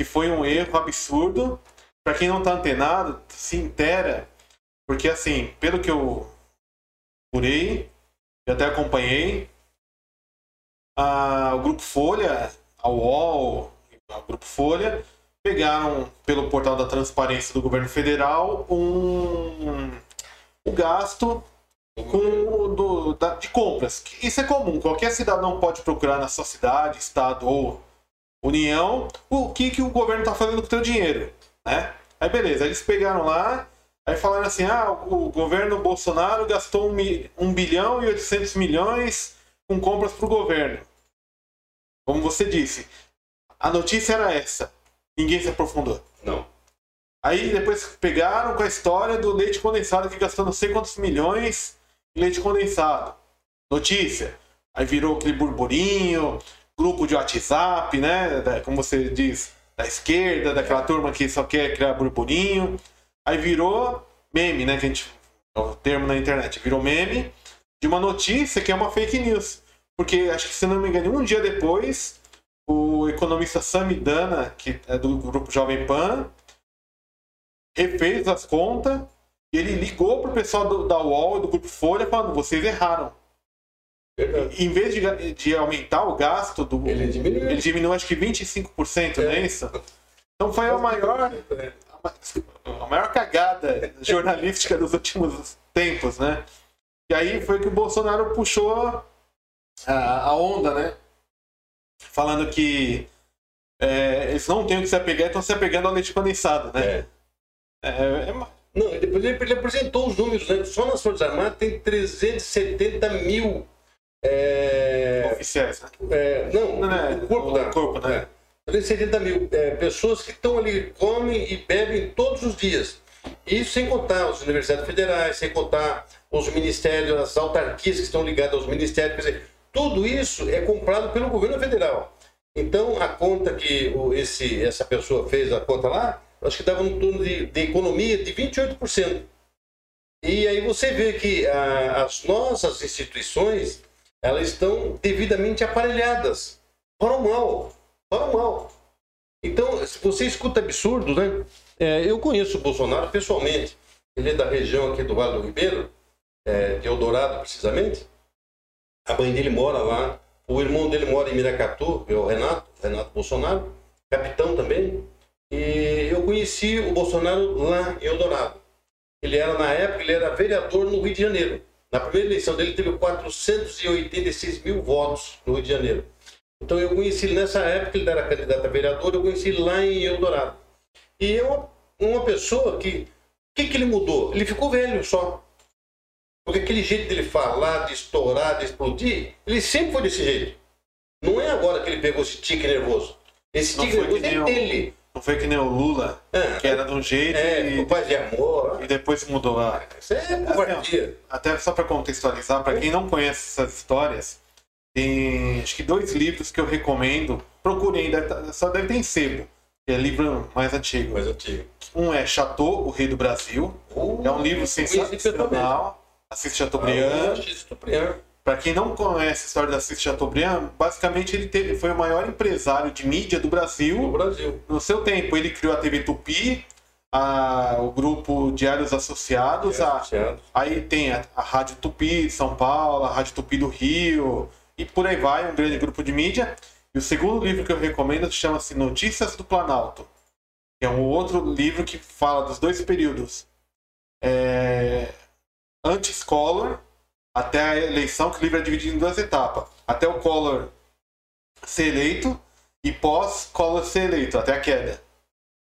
que foi um erro absurdo. Para quem não tá antenado, se intera, porque assim, pelo que eu curei, e até acompanhei, a, o Grupo Folha, a UOL, o Grupo Folha, pegaram pelo portal da transparência do governo federal um, o gasto com, do, da, de compras. Isso é comum, qualquer cidadão pode procurar na sua cidade, estado ou união o que, que o governo está fazendo com o seu dinheiro. Né? Aí beleza, eles pegaram lá, aí falaram assim, ah, o governo Bolsonaro gastou 1 bilhão e 800 milhões com compras para o governo. Como você disse, a notícia era essa. Ninguém se aprofundou. Não. Aí depois pegaram com a história do leite condensado que gastou não sei quantos milhões em leite condensado. Notícia. Aí virou aquele burburinho, grupo de WhatsApp, né? Como você diz, da esquerda, daquela turma que só quer criar burburinho. Aí virou meme, né? Que a gente. É o termo na internet. Virou meme de uma notícia que é uma fake news. Porque acho que, se não me engano, um dia depois, o economista Samidana, que é do grupo Jovem Pan, refez as contas e ele ligou pro pessoal do, da UOL e do Grupo Folha falando, vocês erraram. Verdade. Em vez de, de aumentar o gasto do. Ele diminuiu. Ele diminuiu acho que 25%, não é isso? Então foi a maior, É. a maior cagada jornalística dos últimos tempos, né? E aí foi que o Bolsonaro puxou a, a onda, né? Falando que é, eles não têm o que se apegar, estão se apegando ao leite condensado, né? É. É, é Não, depois ele, ele apresentou os números, né? Só nas Forças Armadas tem 370 mil. É, oficiais, né? é, não, Não, não, o corpo o da. corpo, né? é, 370 mil é, pessoas que estão ali, comem e bebem todos os dias. Isso sem contar as universidades federais, sem contar os ministérios, as autarquias que estão ligadas aos ministérios. Quer dizer, tudo isso é comprado pelo governo federal. Então, a conta que o- esse, essa pessoa fez, a conta lá, acho que dava no torno de, de economia de 28%. E aí você vê que ah, as nossas instituições, elas estão devidamente aparelhadas para o mal, para o mal. Então, se você escuta absurdos, né? É, eu conheço o Bolsonaro pessoalmente. Ele é da região aqui do Vale do Ribeiro, é, de Eldorado, precisamente. A mãe dele mora lá. O irmão dele mora em Miracatu, é o Renato, Renato Bolsonaro, capitão também. E eu conheci o Bolsonaro lá em Eldorado. Ele era, na época, ele era vereador no Rio de Janeiro. Na primeira eleição dele, teve 486 mil votos no Rio de Janeiro. Então eu conheci ele nessa época, ele era candidato a vereador, eu conheci ele lá em Eldorado. E é uma, uma pessoa que. O que, que ele mudou? Ele ficou velho só. Porque aquele jeito dele falar, de estourar, de explodir, ele sempre foi desse jeito. Não é agora que ele pegou esse tique nervoso. Esse Não tique foi nervoso é o- dele. Não foi que nem o Lula, É, que era de um jeito é, e, o paz de amor. e depois mudou lá. Isso é covardia. Até só para contextualizar, para quem não conhece essas histórias, tem acho que dois livros que eu recomendo. Procurem, tá- só deve ter em sebo, que é livro mais antigo. Mas antigo. Um é Chateau, o Rei do Brasil. É um livro sensacional. Assis Chateaubriand. Chateaubriand. Para quem não conhece a história da Assis Chateaubriand, basicamente ele teve, foi o maior empresário de mídia do Brasil Brasil. no seu tempo. Ele criou a TV Tupi, a- o grupo Diários Associados, a, Associado. Aí tem a, a Rádio Tupi de São Paulo, a Rádio Tupi do Rio, e por aí vai, um grande grupo de mídia. E o segundo livro que eu recomendo chama-se Notícias do Planalto, que é um outro livro que fala dos dois períodos. É... Antes Collor, até a eleição, que o livro é dividido em duas etapas. Até o Collor ser eleito e pós-Collor ser eleito, até a queda.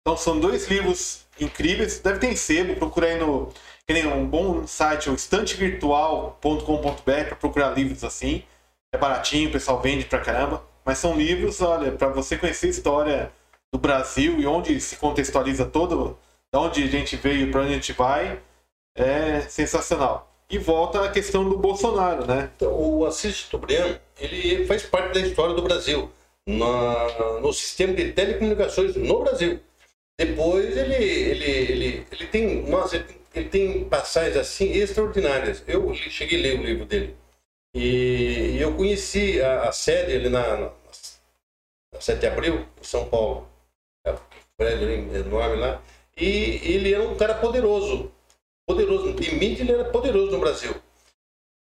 Então são dois livros incríveis, deve ter em sebo, procura aí no, que nem um bom site, o estantevirtual.com.br para procurar livros assim. É baratinho, o pessoal vende pra caramba. Mas são livros, olha, para você conhecer a história do Brasil e onde se contextualiza todo, de onde a gente veio, para onde a gente vai, é sensacional. E volta a questão do Bolsonaro, né? Então, o Assis Chateaubriand, ele faz parte da história do Brasil, na- no sistema de telecomunicações no Brasil. Depois ele, ele, ele, ele tem, nossa, ele tem, passagens assim extraordinárias. Eu cheguei a ler o livro dele. E eu conheci a, a sede ali na, na, na 7 de abril, em São Paulo. prédio enorme lá. E ele era um cara poderoso. Poderoso. De mídia ele era poderoso no Brasil.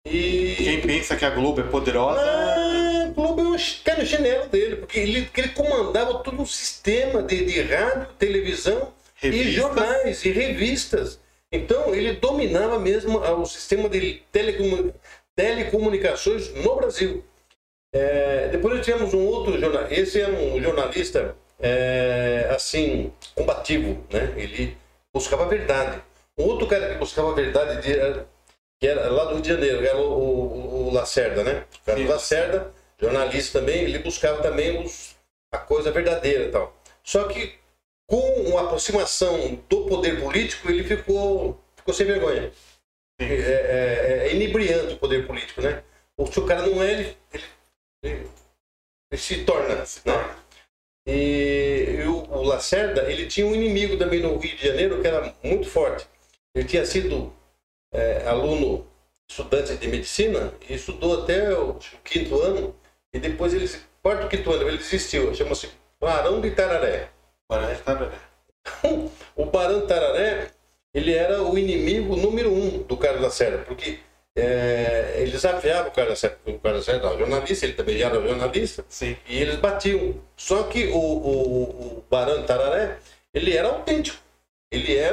E. Quem pensa que a Globo é poderosa. Ah, a Globo é um no chinelo dele, porque ele, ele comandava todo um sistema de, de rádio, televisão e Revistas. jornais e revistas. Então ele dominava mesmo ah, o sistema de telecomu- telecomunicações no Brasil. É, depois nós tivemos um outro jornalista, esse era um jornalista é, assim, combativo, né? Ele buscava a verdade. Outro cara que buscava a verdade, de- era- que era lá do Rio de Janeiro, era o, o- o Lacerda, né? O Carlos Sim. Lacerda, jornalista também, ele buscava também os, a coisa verdadeira e tal. Só que com a aproximação do poder político, ele ficou, ficou sem vergonha. Sim. É, é- é inebriante o poder político, né? Ou se o cara não é, ele, ele, ele- se torna. Né? E, e o, o Lacerda, ele tinha um inimigo também no Rio de Janeiro que era muito forte. Ele tinha sido é, aluno, estudante de medicina, e estudou até o, o quinto ano, e depois ele, quarto, quinto ano, ele desistiu. Chama-se Barão de Tararé. Que tá bem. O Barão Tararé, ele era o inimigo número um do Carlos Lacerda, porque é, ele desafiava o Carlos Lacerda, o Lacerda era jornalista, ele também era jornalista, Sim. e eles batiam. Só que o, o, o Barão Tararé, ele era autêntico. Ele é,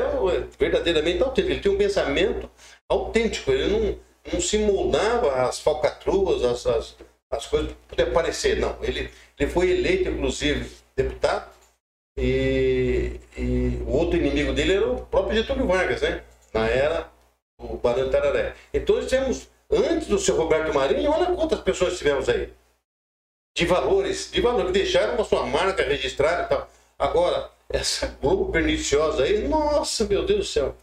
verdadeiramente autêntico. Ele tinha um pensamento autêntico. Ele não, não se moldava às falcatruas, às, às, às coisas que poder parecer. Não. Ele, ele foi eleito, inclusive, deputado. E, e o outro inimigo dele era o próprio Getúlio Vargas, né? Na era do Barão Tararé. Então nós temos, antes do seu Roberto Marinho, olha quantas pessoas tivemos aí de valores, de valor, que deixaram a sua marca registrada e tal. Agora, essa Globo perniciosa aí, nossa, meu Deus do céu.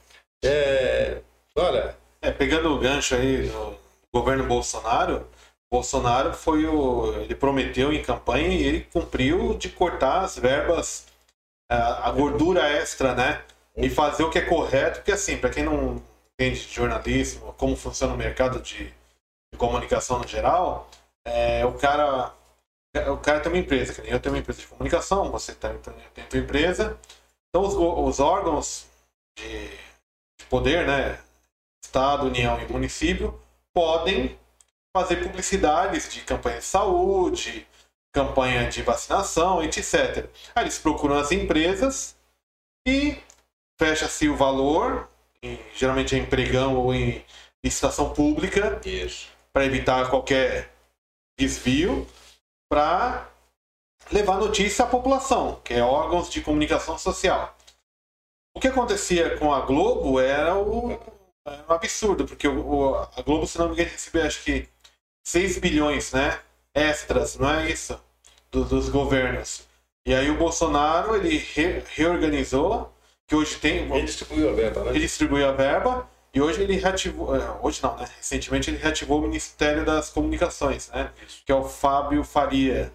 É, olha, É, pegando o gancho aí do governo Bolsonaro, Bolsonaro foi o. Ele prometeu em campanha e ele cumpriu de cortar as verbas, a, a gordura extra, né? E fazer o que é correto, porque assim, para quem não entende de jornalismo, como funciona o mercado de, de comunicação no geral, é, o cara. O cara tem uma empresa, que nem eu tenho uma empresa de comunicação, você tem, tem, tem tua empresa. Então os, os órgãos de, de poder, né? Estado, União e município podem fazer publicidades de campanha de saúde, campanha de vacinação, etc. Aí eles procuram as empresas e fecha-se o valor, em- geralmente é em pregão ou em licitação pública, para evitar qualquer desvio, para levar notícia à população, que é órgãos de comunicação social. O que acontecia com a Globo era o, era um absurdo, porque o, a Globo, se não me engano, recebeu acho que 6 bilhões, né? Extras, não é isso? Do- dos governos. E aí o Bolsonaro, ele re- reorganizou, que hoje tem, Ele distribuiu a verba, né? ele distribuiu a verba e hoje ele reativou, eh, hoje não, né? Recentemente ele reativou o Ministério das Comunicações, né? Que é o Fábio Faria.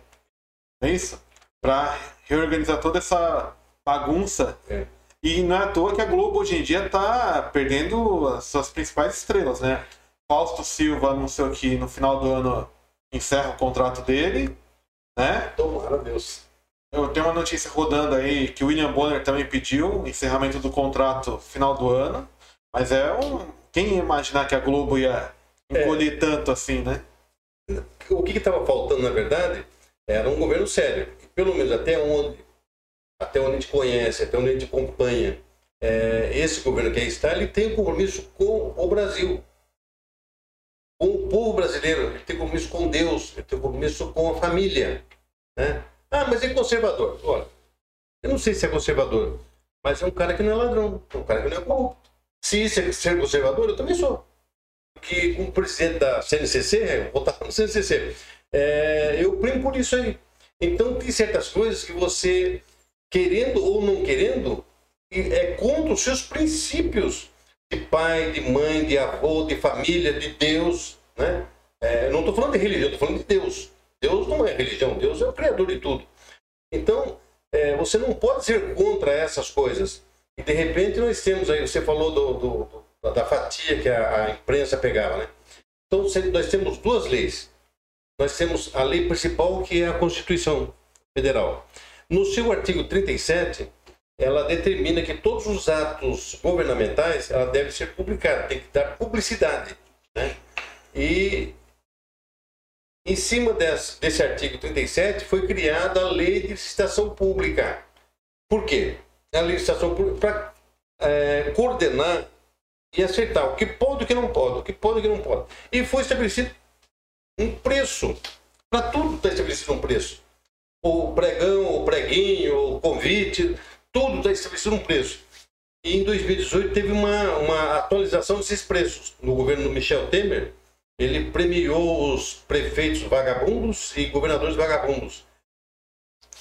É isso? Para reorganizar toda essa bagunça. É. E não é à toa que a Globo hoje em dia está perdendo as suas principais estrelas, né? Fausto Silva anunciou que no final do ano encerra o contrato dele, né? Tomara Deus. Eu tenho uma notícia rodando aí que o William Bonner também pediu encerramento do contrato final do ano. Mas é um. Quem ia imaginar que a Globo ia encolher tanto assim, né? O que estava faltando, na verdade, era um governo sério. Pelo menos até onde, até onde a gente conhece, até onde a gente acompanha, é, esse governo que aí está, ele tem um compromisso com o Brasil. Com o povo brasileiro, ele tem compromisso com Deus, ele tem compromisso com a família. Né? Ah, mas é conservador. Olha, eu não sei se é conservador, mas é um cara que não é ladrão, é um cara que não é corrupto. Se ser conservador, eu também sou. Porque como presidente da CNCC, vou estar no CNCC, é, eu primo por isso aí. Então tem certas coisas que você, querendo ou não querendo, é contra os seus princípios de pai, de mãe, de avô, de família, de Deus, né? É, não estou falando de religião, estou falando de Deus. Deus não é religião, Deus é o criador de tudo. Então, é, você não pode ser contra essas coisas. E de repente nós temos aí, você falou do, do- do- da fatia que a, a imprensa pegava, né? Então nós temos duas leis. Nós temos a lei principal que é a Constituição Federal. No seu artigo 37, ela determina que todos os atos governamentais ela deve ser publicada, tem que dar publicidade. Né? E em cima desse, desse artigo 37 foi criada a lei de licitação pública. Por quê? A licitação para é, coordenar e acertar o que pode e o que não pode, o que pode e o que não pode. E foi estabelecido um preço. Para tudo está estabelecido um preço. O pregão, o preguinho, o convite, tudo está estabelecido um preço. E em 2018 teve uma, uma atualização desses preços. No governo do Michel Temer, ele premiou os prefeitos vagabundos e governadores vagabundos.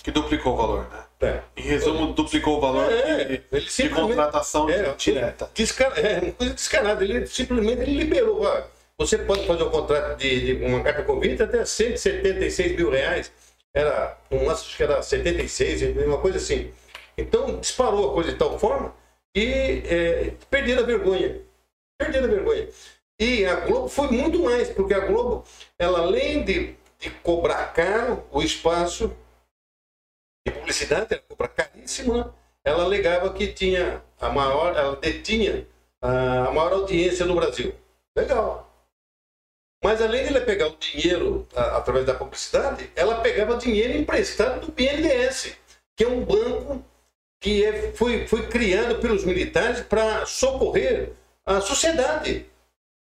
Que duplicou o valor, né? É. Em resumo, duplicou o valor É, de, de contratação É, direta. Desca- é, uma coisa descarada. Ele simplesmente ele liberou. ó, Você pode fazer um contrato de, de uma carta convite até 176 mil reais. Era, um, acho que era 76, uma coisa assim. Então disparou a coisa de tal forma que é, perderam a vergonha. Perderam a vergonha. E a Globo foi muito mais, porque a Globo, ela além de, de cobrar caro o espaço publicidade, ela cobra caríssimo, ela alegava que tinha a maior, ela detinha a maior audiência no Brasil. Legal. Mas além de ela pegar o dinheiro a- através da publicidade, ela pegava dinheiro emprestado do BNDES, que é um banco que é, foi, foi criado pelos militares para socorrer a sociedade.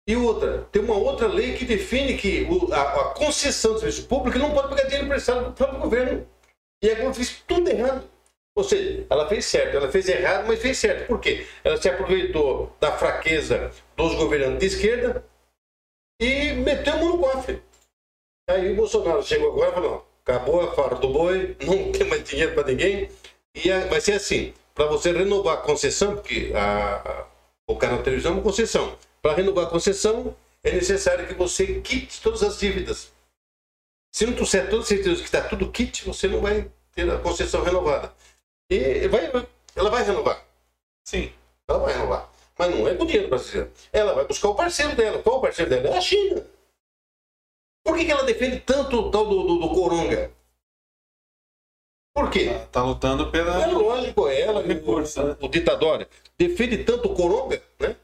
E outra, tem uma outra lei que define que o- a, a concessão de serviço público não pode pegar dinheiro emprestado do próprio governo. E a fez tudo errado. Ou seja, ela fez certo, ela fez errado, mas fez certo. Por quê? Ela se aproveitou da fraqueza dos governantes de esquerda e meteu a mão no cofre. Aí o Bolsonaro chegou agora e falou: acabou a farra do boi, [laughs] não tem mais dinheiro para ninguém. E vai ser assim: para você renovar a concessão, porque a- a- o canal televisão é uma concessão. Para renovar a concessão, é necessário que você quite todas as dívidas. Se não trouxer toda certeza que está tudo kit, você não vai ter a concessão renovada. E vai, ela vai renovar. Sim. Ela vai renovar. Mas não é com dinheiro brasileiro. Ela vai buscar o parceiro dela. Qual o parceiro dela? É a China. Por que, que ela defende tanto o tal do, do, do Coronga? Por quê? Tá, tá lutando pela. É lógico, ela, Recurso, o, né? o ditador, defende tanto o Coronga, né?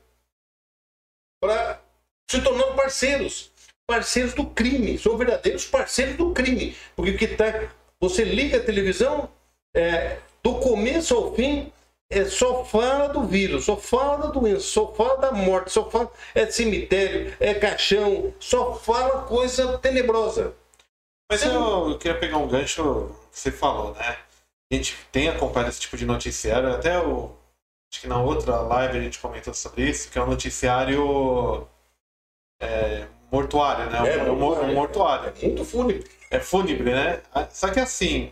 Para se tornando parceiros. Parceiros do crime. São verdadeiros parceiros do crime. Porque o que tá. Você liga a televisão, é, do começo ao fim, é, só fala do vírus, só fala da doença, só fala da morte, só fala. É cemitério, é caixão, só fala coisa tenebrosa. Mas eu, eu queria pegar um gancho que você falou, né? A gente tem acompanhado esse tipo de noticiário, até o. Acho que na outra live a gente comentou sobre isso, que é um noticiário é, mortuário, né? É, um, um- um mortuário. É muito fúnebre. É fúnebre, né? Ah, Só que assim.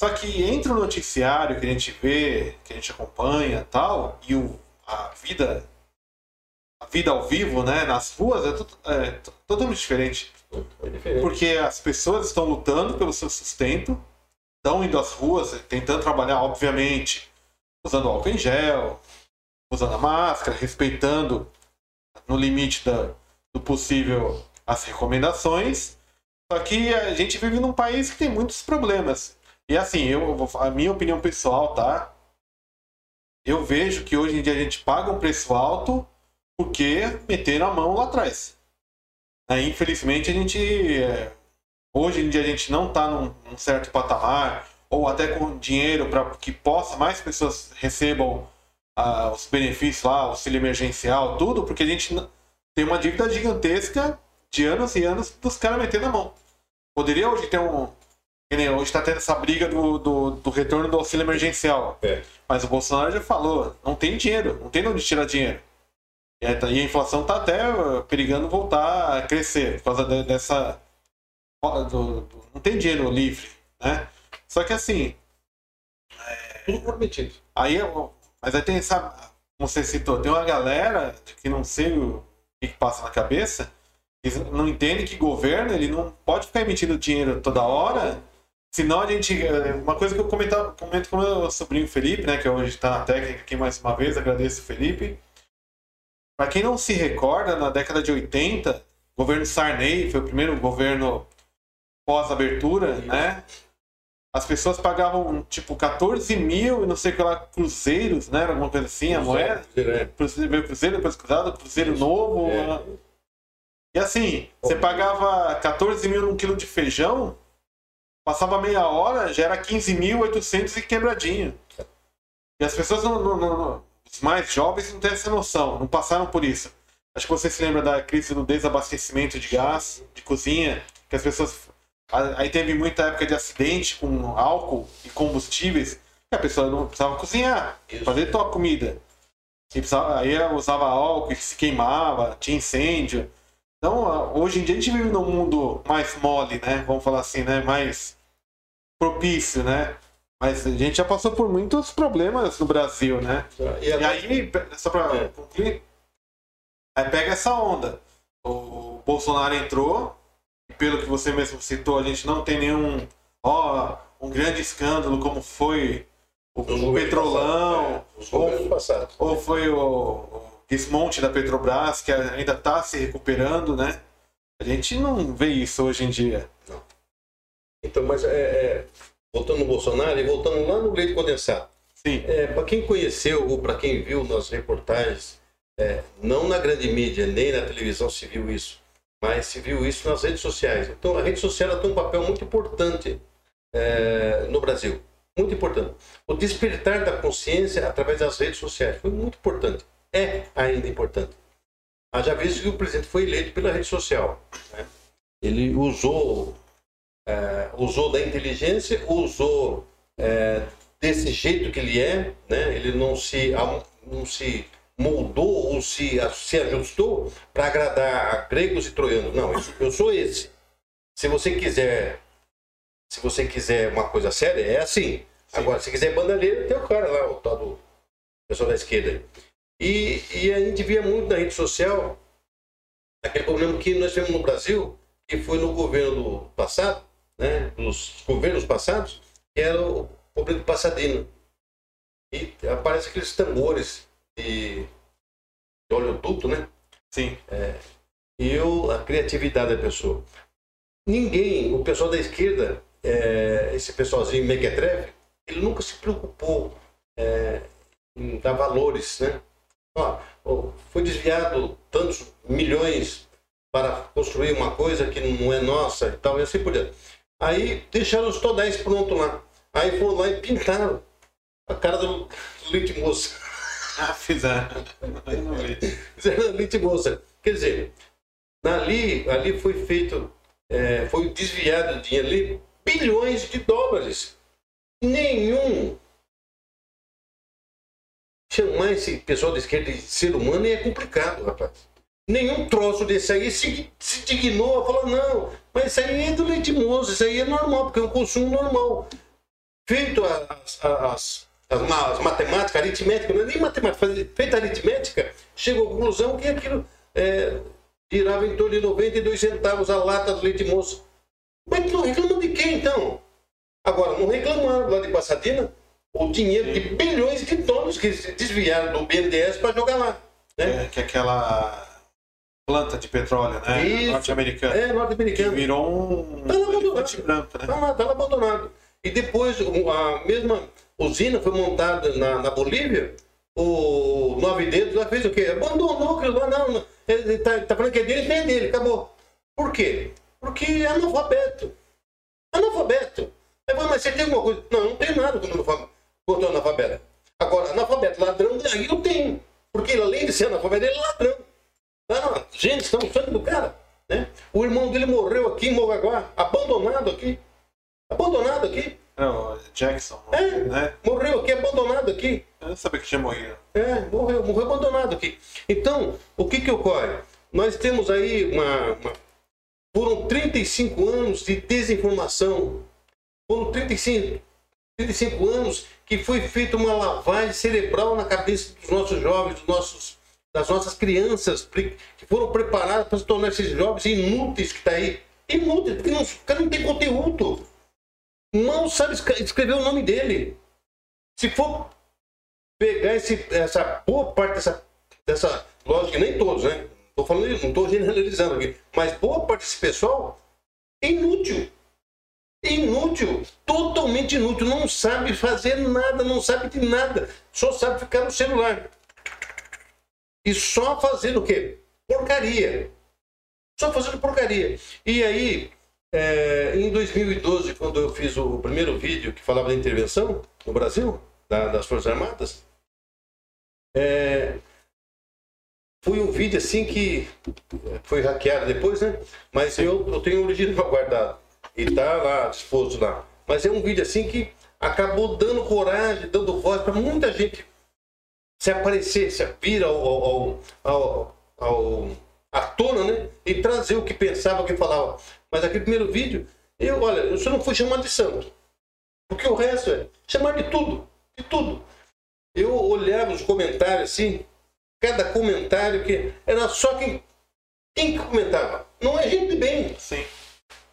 Só que entre o noticiário que a gente vê, que a gente acompanha tal, e o, a vida. A vida ao vivo, né? Nas ruas é, to- é to- totalmente diferente. É diferente. Porque as pessoas estão lutando pelo seu sustento, estão indo às ruas, tentando trabalhar, obviamente, usando álcool em gel, usando a máscara, respeitando no limite da- do possível as recomendações. Só que a gente vive num país que tem muitos problemas. E assim, eu a minha opinião pessoal, tá? Eu vejo que hoje em dia a gente paga um preço alto porque meteram a mão lá atrás. Aí, infelizmente, a gente. é, hoje em dia a gente não está num, num certo patamar, ou até com dinheiro para que possa mais pessoas recebam ah, os benefícios lá, auxílio emergencial, tudo, porque a gente tem uma dívida gigantesca de anos e anos dos caras metendo a mão. Poderia hoje ter um. Hoje está tendo essa briga do, do, do retorno do auxílio emergencial. É. Mas o Bolsonaro já falou, não tem dinheiro, não tem de onde tirar dinheiro. E a, e a inflação está até uh, perigando voltar a crescer por causa de- dessa. do- do- não tem dinheiro livre, né? Só que assim, Tudo prometido. aí mas aí tem, sabe, como você citou, tem uma galera que não sei o que, passa na cabeça, que não entende que governo ele não pode ficar emitindo dinheiro toda hora, senão a gente. eh, Uma coisa que eu comentava, comento com o meu sobrinho Felipe, né, que hoje está na técnica aqui mais uma vez, agradeço o Felipe. Para quem não se recorda, na década de 80, o governo Sarney foi o primeiro governo pós-abertura, né? As pessoas pagavam tipo 14 mil e não sei o que lá, cruzeiros, né? Alguma coisa assim, a moeda. É. Cruzeiro, veio cruzeiro, depois cruzado, cruzeiro novo. É. uma- E assim, você pagava 14 mil num quilo de feijão, passava meia hora, já era 15.800 e quebradinho. E as pessoas, não- não- não- os mais jovens, não têm essa noção, não passaram por isso. Acho que você se lembra da crise do desabastecimento de gás, de cozinha, que as pessoas. Aí teve muita época de acidente com álcool e combustíveis, que a pessoa não precisava cozinhar, Isso. fazer tua comida. E precisava- aí usava álcool e se queimava, tinha incêndio. Então, hoje em dia a gente vive num mundo mais mole, né? Vamos falar assim, né? Mais propício, né? Mas a gente já passou por muitos problemas no Brasil, né? E aí, só pra É. concluir, aí pega essa onda. O Bolsonaro entrou, pelo que você mesmo citou, a gente não tem nenhum, ó, um grande escândalo como foi o, o Petrolão, passados, é, ou, ou foi o, o desmonte da Petrobras, que ainda está se recuperando, né? A gente não vê isso hoje em dia. Então, mas é, é, voltando no Bolsonaro e voltando lá no leite condensado. Sim, É, para quem conheceu ou para quem viu nas reportagens, é, não na grande mídia, nem na televisão se viu isso, mas se viu isso nas redes sociais. Então, a rede social tem um papel muito importante é, no Brasil. Muito importante. O despertar da consciência através das redes sociais foi muito importante. É ainda importante. Haja visto que o presidente foi eleito pela rede social. né? Ele usou, é, usou da inteligência, usou é, desse jeito que ele é, né? Ele não se não se moldou ou se, se ajustou para agradar a gregos e troianos. Não, eu, eu sou esse. Se você quiser, se você quiser uma coisa séria, é assim. Agora, se quiser bandalheira, tem o cara lá, o tal do pessoal da esquerda. E, e a gente via muito na rede social aquele problema que nós tivemos no Brasil, que foi no governo passado, né? Nos governos passados, que era o problema do Passadina. E aparece aqueles tambores de, de oleoduto, né? sim. E eu, a criatividade da pessoa. Ninguém, o pessoal da esquerda, é, esse pessoalzinho mequetrefe, ele nunca se preocupou é, em dar valores, né? Ó, foi desviado tantos milhões para construir uma coisa que não é nossa e tal, e assim por diante. Aí deixaram os todéis pronto lá. Aí foram lá e pintaram a cara do, do Leite Moça. Ah, [laughs] fizeram. Fizeram Moça. Quer dizer, ali, ali foi feito, é, foi desviado dinheiro ali, bilhões de dólares. Nenhum. Chamar esse pessoal da esquerda de ser humano é complicado, rapaz. Nenhum troço desse aí se, se dignou, falou, não, mas isso aí é do leite moço, isso aí é normal, porque é um consumo normal. Feito as, as, ma- as matemáticas, aritmética, não é nem matemática, faz- feita aritmética, chegou à conclusão que aquilo é, girava em torno de 92 centavos a lata do leite moço. Mas não reclamam de quem então? Agora, não reclamaram lá de Passadina o dinheiro de bilhões de dólares que se desviaram do BNDES para jogar lá. Né? É, que é aquela planta de petróleo, né? Norte-americana. É, Que norte-americano. virou um Tá lá abandonado. branco, né? Tá lá, tá lá abandonado. E depois a mesma usina foi montada na, na Bolívia. O Nove Dedos lá fez o quê? Abandonou aquilo lá. Não, não. Ele tá, tá falando que é dele, nem é dele. Acabou. Por quê? Porque é analfabeto. Analfabeto. Fala, mas você tem alguma coisa? Não, não tenho nada contra analfabeto. Agora, analfabeto, ladrão, aí eu tenho. Porque ele, além de ser analfabeto, ele é ladrão. Ah, gente, estamos sangue do cara. Né? O irmão dele morreu aqui em Mogaguá, abandonado aqui. Abandonado aqui. Não, Jackson, É. né? Morreu aqui, abandonado aqui. Eu não sabia que tinha morrido. É, morreu, morreu abandonado aqui. Então, o que que ocorre? Nós temos aí uma, uma- Foram 35 anos de desinformação. Foram 35, 35 anos que foi feita uma lavagem cerebral na cabeça dos nossos jovens, dos nossos, das nossas crianças, que foram preparadas para se tornar esses jovens inúteis que está aí. Inúteis, porque não, não tem conteúdo. Não sabe escre- escrever o nome dele. Se for pegar esse, essa boa parte dessa, dessa. Lógico que nem todos, né? Tô falando, não estou generalizando aqui. Mas boa parte desse pessoal é inútil. Inútil, totalmente inútil, não sabe fazer nada, não sabe de nada, só sabe ficar no celular. E só fazendo o quê? Porcaria. Só fazendo porcaria. E aí, é, em 2012, quando eu fiz o primeiro vídeo que falava da intervenção no Brasil, da- das Forças Armadas, é, foi um vídeo assim que foi hackeado depois, né? Mas eu, eu tenho o original guardado. E tá lá, disposto lá. Mas é um vídeo assim que acabou dando coragem, dando voz para muita gente se aparecer, se vir ao, ao, ao, ao, à tona, né? E trazer o que pensava, o que falava. Mas aquele primeiro vídeo, eu, olha, eu só não fui chamado de santo. Porque o resto é chamar de tudo, de tudo. Eu olhava os comentários assim, cada comentário que era só quem, quem que comentava. Não é gente de bem. Sim.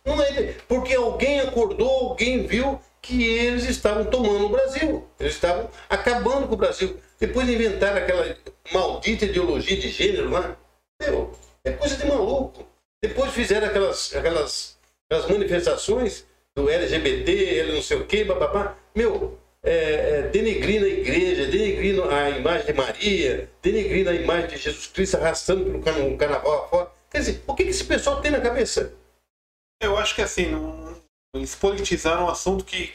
Não é, porque alguém acordou, alguém viu que eles estavam tomando o Brasil. Eles estavam acabando com o Brasil. Depois inventaram aquela maldita ideologia de gênero lá. Meu, é coisa de maluco. Depois fizeram aquelas, aquelas, aquelas manifestações do LGBT, ele não sei o quê, bababá. Meu, é, é, denegrindo a igreja, denegrindo a imagem de Maria, denegrindo a imagem de Jesus Cristo arrastando pelo carna- carnaval afora. Quer dizer, o que, que esse pessoal tem na cabeça? Eu acho que assim, não- eles politizaram um assunto que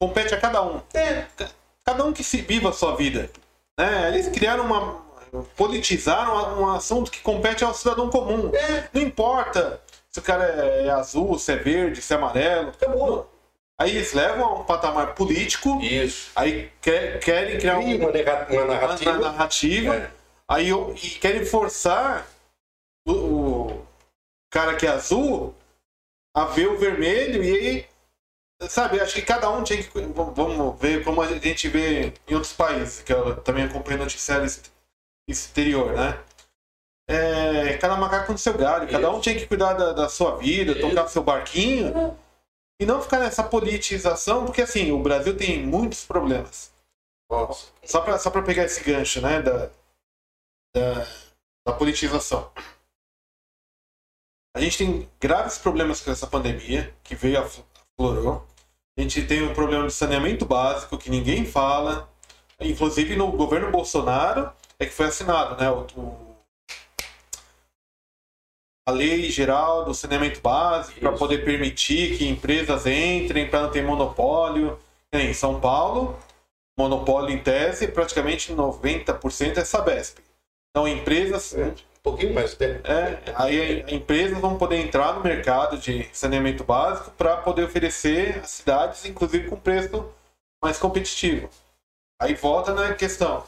compete a cada um. É, Cada um que se viva a sua vida. Né? Eles criaram uma. Politizaram um assunto que compete ao cidadão comum. é, Não importa se o cara é azul, se é verde, se é amarelo. acabou. Aí eles levam a um patamar político, Isso. aí quer- querem criar Cria um- uma, uma uma narrativa. narrativa, É. aí e querem forçar o, o cara que é azul a ver o vermelho e aí, sabe, acho que cada um tinha que. Vamos ver como a gente vê em outros países, que eu também acompanho noticiário ex- exterior, né? É, cada macaco no seu galho, cada um tinha que cuidar da, da sua vida, Isso. tocar seu barquinho e não ficar nessa politização, porque assim, o Brasil tem muitos problemas Nossa. só para só pra pegar esse gancho, né, da, da, da politização. A gente tem graves problemas com essa pandemia, que veio a aflorou. A gente tem um problema de saneamento básico, que ninguém fala. Inclusive no governo Bolsonaro é que foi assinado, né, o, o- a lei geral do saneamento básico para poder permitir que empresas entrem para não ter monopólio. Em São Paulo, monopólio em tese, praticamente 90% é Sabesp. Então, empresas, É, Um pouquinho mais, né? é, aí empresas vão poder entrar no mercado de saneamento básico para poder oferecer às cidades, inclusive com preço mais competitivo. Aí volta na questão.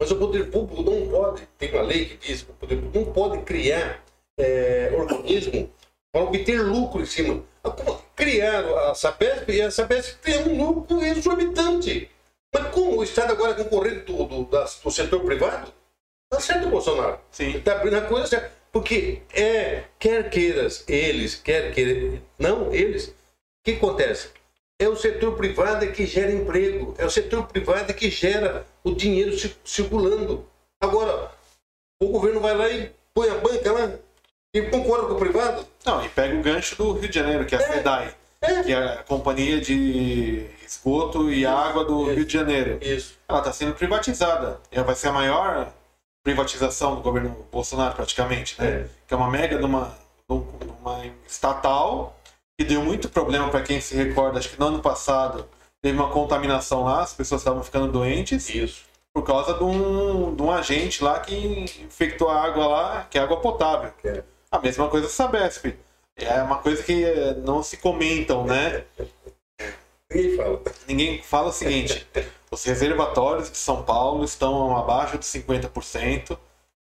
Mas o poder público não pode, tem uma lei que diz que o poder público não pode criar é, organismo para obter lucro em cima. Ah, como Criaram a Sabesp e a Sabesp tem um lucro exorbitante. Mas como o Estado agora é concorrente do, do, da- do setor privado? Tá certo, Bolsonaro. Sim. Ele tá abrindo a coisa certa. Porque é, quer queiras eles, quer queira, não eles, o que acontece? É o setor privado que gera emprego, é o setor privado que gera o dinheiro ci- circulando. Agora, o governo vai lá e põe a banca lá e concorda com o privado. Não, e pega o gancho do Rio de Janeiro, que é a SEDAI, É. que é a Companhia de Esgoto e Água do Isso. Rio de Janeiro. Isso. Ela está sendo privatizada. Ela vai ser a maior privatização do governo Bolsonaro, praticamente, né? É. Que é uma mega de uma, um- de uma estatal que deu muito problema para quem se recorda. Acho que no ano passado teve uma contaminação lá, as pessoas estavam ficando doentes Isso. por causa de um, de um agente lá que infectou a água lá, que é água potável. É. A mesma coisa a Sabesp. É uma coisa que eh, não se comentam, né? Ninguém fala. Ninguém fala o seguinte: os reservatórios de São Paulo estão abaixo de 50%.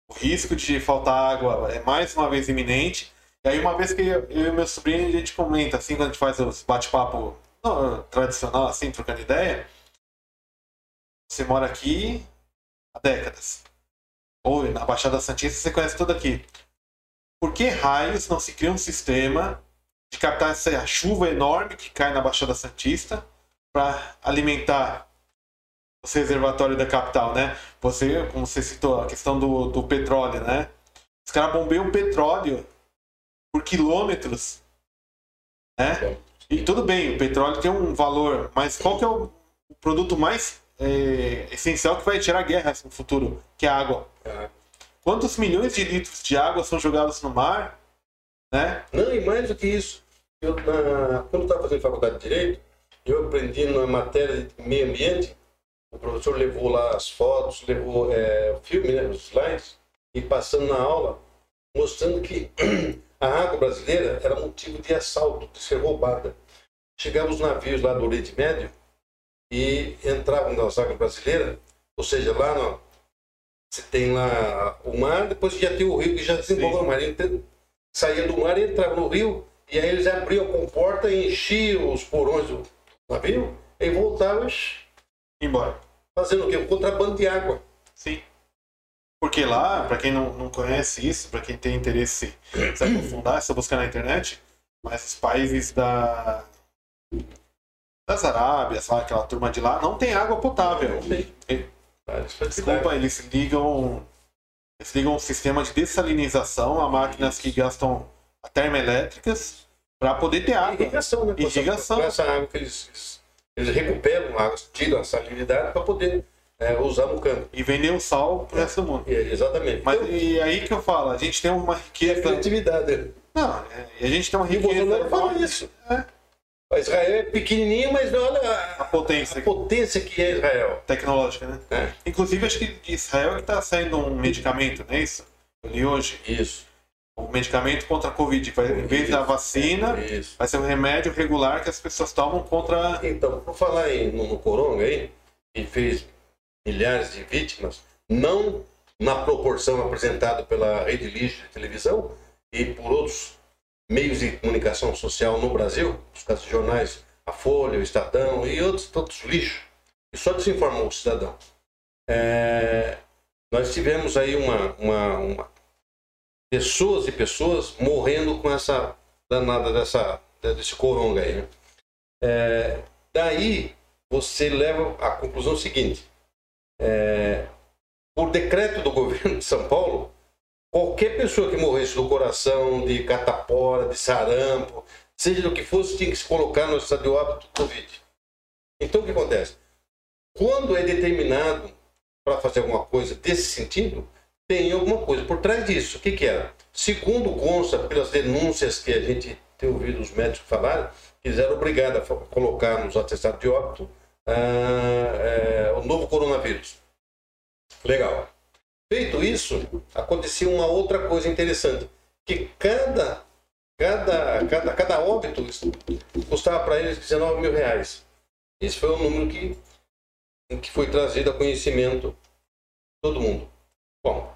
O risco de faltar água é mais uma vez iminente. E aí, uma vez que eu eu e meu sobrinho a gente comenta, assim, quando a gente faz os bate-papo tradicional, assim, trocando ideia. Você mora aqui há décadas. Ou na Baixada Santista você conhece tudo aqui. Por que raios não se cria um sistema de captar essa chuva enorme que cai na Baixada Santista para alimentar os reservatórios da capital, né? Você, como você citou, a questão do, do petróleo, né? Os caras bombeiam petróleo por quilômetros, né? E tudo bem, o petróleo tem um valor, mas qual que é o produto mais é, essencial que vai tirar guerras no futuro? Que é a água. Ah, Quantos milhões de litros de água são jogados no mar? Né? Não, e mais do que isso. Eu, na, quando estava fazendo faculdade de Direito, eu aprendi na matéria de meio ambiente. O professor levou lá as fotos, levou é, o filme, né, os slides, e passando na aula, mostrando que [clears throat] a água brasileira era motivo de assalto, de ser roubada. Chegavam os navios lá do Oriente Médio e entravam nas águas brasileiras, ou seja, lá no, você tem lá o mar, depois já tem o rio que já Sim. o mar. Então, saía do mar e entrava no rio, e aí eles abriam a comporta, enchiam os porões do navio e voltavam Embora. fazendo o quê? O contrabando de água. Sim. Porque lá, para quem não, não conhece isso, para quem tem interesse em se aprofundar, é só buscar na internet, mas os países da das Arábias, lá, aquela turma de lá, não tem água potável. Várias facilidades. Desculpa, eles ligam eles ligam um sistema de dessalinização a máquinas que gastam termoelétricas para poder ter água. Irrigação, né? Irrigação. Essa água que eles, eles, recuperam a água, tiram a salinidade para poder é, usar no campo. E vender o sal pro resto do mundo. E, exatamente. Mas Então, e aí que eu falo, a gente tem uma que é riqueza. criatividade. Não, é, a gente tem uma E o Bolsonaro riqueza. fala isso. É. Israel é pequenininho, mas olha A a, potência a potência que é Israel. tecnológica, né? É. Inclusive, acho que de Israel que está saindo um medicamento, não é isso? Eu li hoje. Isso. Um medicamento contra a Covid. Vai, em vez da vacina, Isso. vai ser um remédio regular que as pessoas tomam contra. Então, por falar em, no, no Coronga aí, que fez milhares de vítimas, não na proporção apresentada pela Rede Lixo de televisão e por outros meios de comunicação social no Brasil, os casos de jornais, a Folha, o Estadão e outros tantos lixos, e só desinformou o cidadão. É, nós tivemos aí uma, uma, uma- pessoas e pessoas morrendo com essa danada dessa, desse coronga aí. Né? É, daí você leva à conclusão seguinte: é, por decreto do governo de São Paulo, qualquer pessoa que morresse do coração, de catapora, de sarampo, seja do que fosse, tinha que se colocar no estado de óbito Covid. Então o que acontece? Quando é determinado para fazer alguma coisa desse sentido, tem alguma coisa por trás disso. O que, que era? Segundo consta pelas denúncias que a gente tem ouvido os médicos falarem, eles eram obrigados a colocar nos atestados de óbito ah, é, o novo coronavírus. Legal. Feito isso, acontecia uma outra coisa interessante, que cada, cada, cada, cada óbito custava para eles 19 mil reais. Esse foi o número que, que foi trazido a conhecimento de todo mundo. Bom,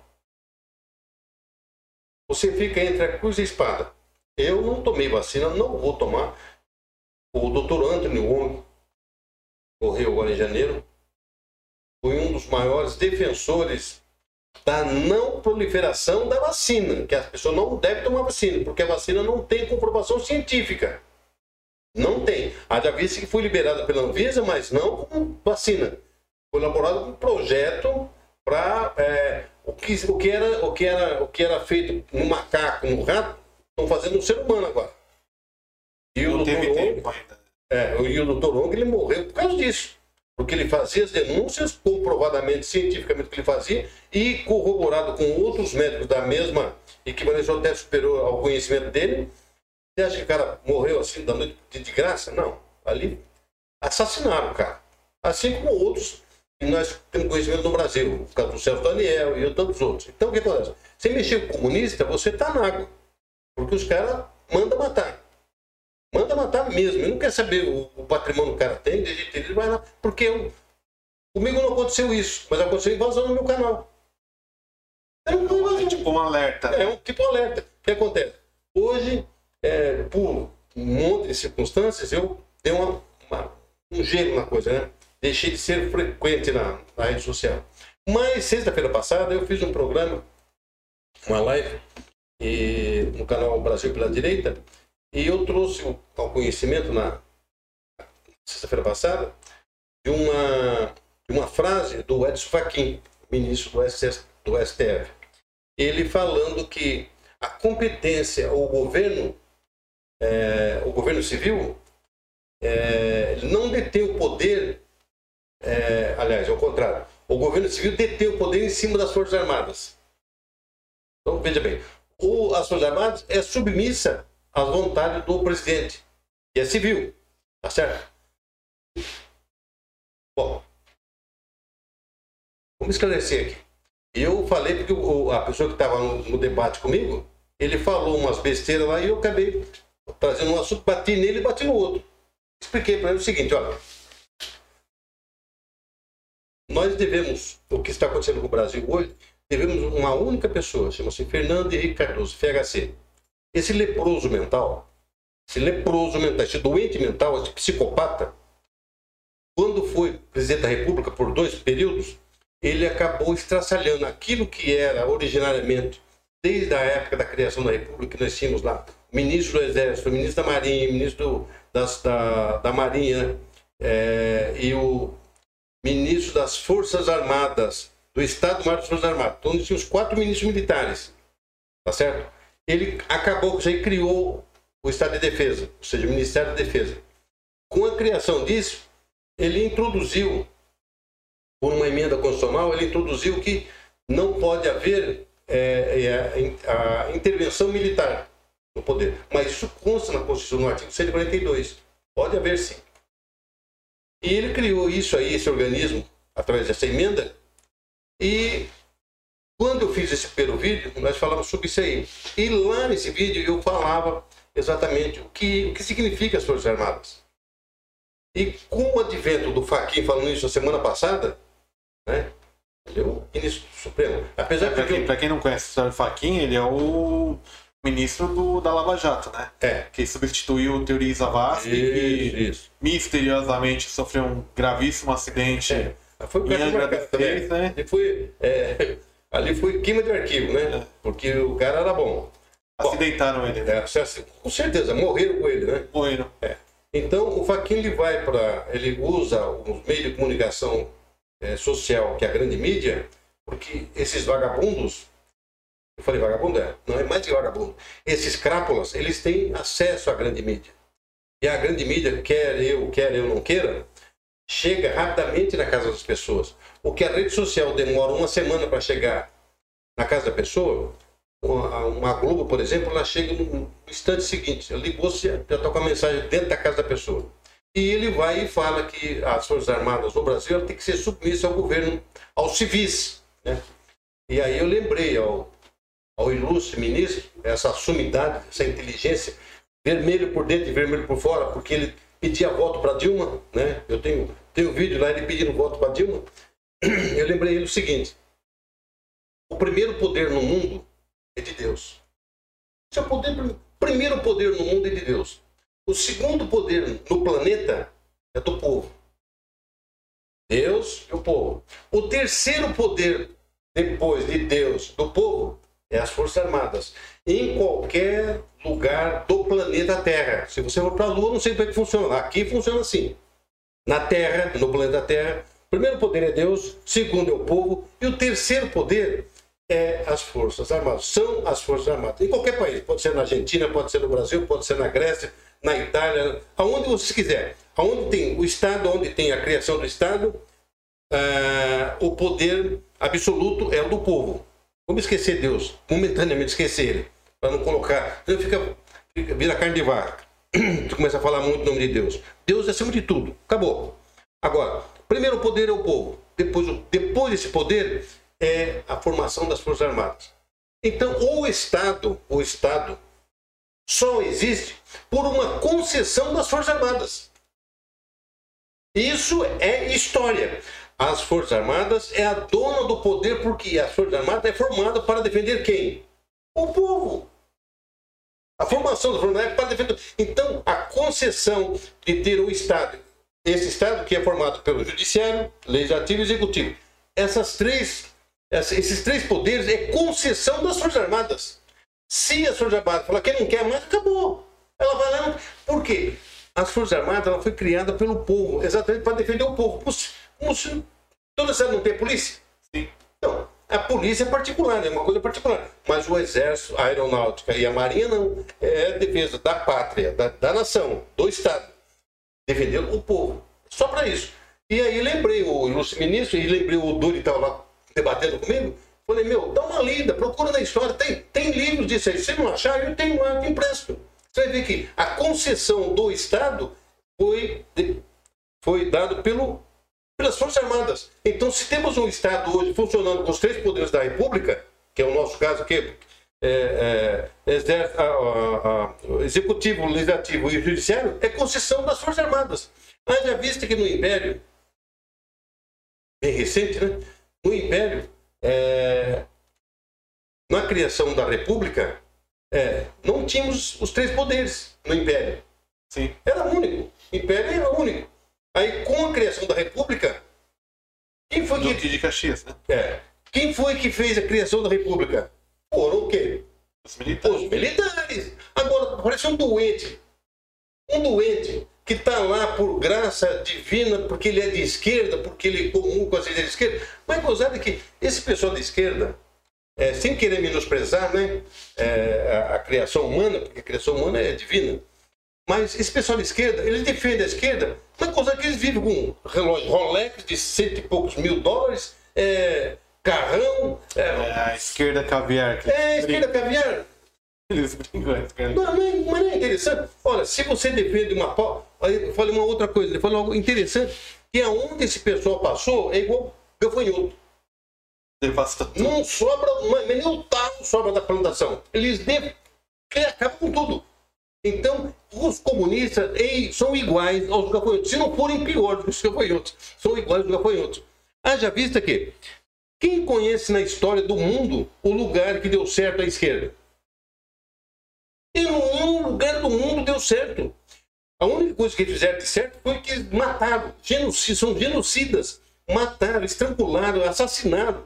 você fica entre a cruz e a espada. Eu não tomei vacina, não vou tomar. O Dr. Anthony Wong, morreu agora em janeiro, foi um dos maiores defensores da não proliferação da vacina, que as pessoas não devem tomar vacina, porque a vacina não tem comprovação científica. Não tem. Haja vista que foi liberada pela Anvisa, mas não como vacina. Foi elaborado um projeto para o, que, o, que era, o, que era, o que era feito no macaco, no rato, estão fazendo no ser humano agora. E o Não teve Dr. Wong- tempo ainda. É, e o Dr. Wong ele morreu por causa disso. Porque ele fazia as denúncias, comprovadamente, cientificamente, que ele fazia, e corroborado com outros médicos da mesma equivalência ou até superior ao conhecimento dele. Você acha que o cara morreu assim, da noite de, graça? Não. Ali assassinaram o cara. Assim como outros que nós temos conhecimento no Brasil, o caso do Celso Daniel e tantos outros. Então o que acontece? Você mexer com comunista, você tá na água. Porque os caras mandam matar. Manda matar mesmo. Ele não quer saber o, o patrimônio que o cara tem, desde que ele vai lá. Porque eu, comigo não aconteceu isso, mas aconteceu invasão no meu canal. É invasão. É tipo um alerta. É um tipo alerta. O que acontece? Hoje, é, por um monte de circunstâncias, eu dei uma, uma- um gelo na coisa, né? Deixei de ser frequente na, na rede social. Mas, sexta-feira passada, eu fiz um programa, uma live, e, no canal Brasil pela Direita, e eu trouxe ao conhecimento na sexta-feira passada de uma, de uma frase do Edson Fachin, ministro do, SS, do STF. Ele falando que a competência, o governo, é, o governo civil, é, não detém o poder, é, aliás, ao contrário, o governo civil detém o poder em cima das Forças Armadas. Então, veja bem, o, as Forças Armadas é submissa às vontades do presidente, que é civil, tá certo? Bom, vamos esclarecer aqui. Eu falei porque o, a pessoa que estava no, no, debate comigo, ele falou umas besteiras lá e eu acabei trazendo um assunto, bati nele e bati no outro. Expliquei para ele o seguinte, olha. Nós devemos, o que está acontecendo com o Brasil hoje, devemos uma única pessoa, chama-se Fernando Henrique Cardoso, FHC. Esse leproso mental, esse leproso mental, esse doente mental, esse psicopata, quando foi presidente da República por dois períodos, ele acabou estraçalhando aquilo que era originariamente, desde a época da criação da República, que nós tínhamos lá ministro do Exército, ministro da Marinha, ministro das, da, da Marinha é, e o ministro das Forças Armadas, do Estado-Maior das Forças Armadas. Então, nós tínhamos quatro ministros militares, tá certo? Ele acabou aí criou o Estado de Defesa, ou seja, o Ministério da Defesa. Com a criação disso, ele introduziu por uma emenda constitucional, ele introduziu que não pode haver é, é, a intervenção militar no poder. Mas isso consta na Constituição, no artigo 142. Pode haver sim. E ele criou isso aí, esse organismo, através dessa emenda. E quando eu fiz esse primeiro vídeo, nós falamos sobre isso aí. E lá nesse vídeo eu falava exatamente o que, o que significa as Forças Armadas. E com o advento do Faquin falando isso a semana passada, né? Ele é o ministro supremo. Apesar de. Pra quem, pra quem não conhece o Faquin, ele é o ministro do, da Lava Jato, né? É. Que substituiu o Teori Zavascki e isso. misteriosamente sofreu um gravíssimo acidente é. Foi o em Angra dos Reis, né? Ali foi, é, ali foi queima de arquivo, né? É. Porque o cara era bom. Acidentaram ele. Né? É, com certeza, morreram com ele, né? Morreram. É. Então, o Faquin ele vai para. Ele usa os meios de comunicação é, social, que é a grande mídia, porque esses vagabundos, eu falei vagabundo, é, não é mais que vagabundo, esses crápulas, eles têm acesso à grande mídia. E a grande mídia, quer eu, quer eu não queira, chega rapidamente na casa das pessoas. O que a rede social demora uma semana para chegar na casa da pessoa, uma, uma, Globo, por exemplo, ela chega no instante seguinte. Ligou, já está com a mensagem dentro da casa da pessoa. E ele vai e fala que as Forças Armadas no Brasil têm que ser submissas ao governo, aos civis. Né? E aí eu lembrei ao, ao ilustre ministro essa sumidade, essa inteligência, vermelho por dentro e vermelho por fora, porque ele pedia voto para Dilma. Né? Eu tenho, tenho vídeo lá ele pedindo voto para Dilma. [clears throat] Eu lembrei ele o seguinte: o primeiro poder no mundo é de Deus. O seu poder, primeiro poder no mundo é de Deus. O segundo poder no planeta é do povo. Deus e o povo. O terceiro poder depois de Deus, do povo, é as Forças Armadas. Em qualquer lugar do planeta Terra. Se você for para a Lua, não sei como é que funciona. Aqui funciona assim. Na Terra, no planeta Terra, o primeiro poder é Deus, segundo é o povo, e o terceiro poder é as Forças Armadas. São as Forças Armadas. Em qualquer país. Pode ser na Argentina, pode ser no Brasil, pode ser na Grécia, na Itália, aonde vocês quiserem. Aonde tem o Estado, onde tem a criação do Estado, uh, o poder absoluto é o do povo. Vamos esquecer Deus, momentaneamente esquecer ele, para não colocar. Então fica, fica, vira carne de vaca. [clears throat] Tu começa a falar muito o nome de Deus. Deus é acima de tudo. Acabou. Agora, primeiro poder é o povo. Depois, depois desse poder é a formação das Forças Armadas. Então, o Estado, o Estado só existe por uma concessão das Forças Armadas. Isso é história. As Forças Armadas é a dona do poder porque as Forças Armadas é formada para defender quem? O povo. A formação das Forças Armadas é para defender. Então, a concessão de ter o Estado, esse Estado que é formado pelo Judiciário, Legislativo e Executivo, essas três, esses três poderes é concessão das Forças Armadas. Se a Força Armada falar que não quer mais, acabou. Ela vai lá. Por quê? As Forças Armadas ela foi criada pelo povo, exatamente para defender o povo. Como se, cidade não tem polícia? Sim. Então, a polícia é particular, é uma coisa particular. Mas o exército, a aeronáutica e a marinha não. É defesa da pátria, da, da nação, do Estado. Defender o povo. Só para isso. E aí lembrei o ilustre ministro e lembrei o Duri que estava lá debatendo comigo. Falei, meu, dá uma lida, procura na história. Tem, tem livros disso aí. Se não achar, eu tenho lá, eu empresto. Você ver que a concessão do Estado foi, foi dado pelas Forças Armadas. Então, se temos um Estado hoje funcionando com os três poderes da República, que é o nosso caso aqui, é, é, a, a, a, executivo, legislativo e judiciário, é concessão das Forças Armadas. Haja vista que no Império, bem recente, né? No Império, é, na criação da República, é, não tínhamos os três poderes no Império. Sim. Era único. O Império era único. Aí, com a criação da República, quem foi que. de Caxias, né? É, quem foi que fez a criação da República? Foram o quê? Os militares. Os militares. Agora, parece um doente. Um doente que está lá por graça divina, porque ele é de esquerda, porque ele é comum com as ideias de esquerda. Mas gozado é que esse pessoal de esquerda, é, sem querer menosprezar né, é, a, a, criação humana, porque a criação humana é divina, mas esse pessoal de esquerda, eles defendem a esquerda, mas gozado que eles vivem com um relógio Rolex de cento e poucos mil dólares, é, carrão. É, a esquerda caviar. É, a esquerda caviar. Eles brincam, a esquerda. Não, mas, mas não é interessante. Olha, se você defende uma pau. Aí eu falei uma outra coisa, ele falou algo interessante, que aonde esse pessoal passou é igual gafanhoto. Não sobra, mas nem o taco sobra da plantação. Eles, de, eles acabam com tudo. Então, os comunistas ei, são iguais aos gafanhotos. Se não forem piores que os gafanhotos, são iguais aos gafanhotos. Haja vista que quem conhece na história do mundo o lugar que deu certo à esquerda? Em nenhum lugar do mundo deu certo. A única coisa que fizeram de certo foi que mataram. Genocid, são genocidas. Mataram, estrangularam, assassinaram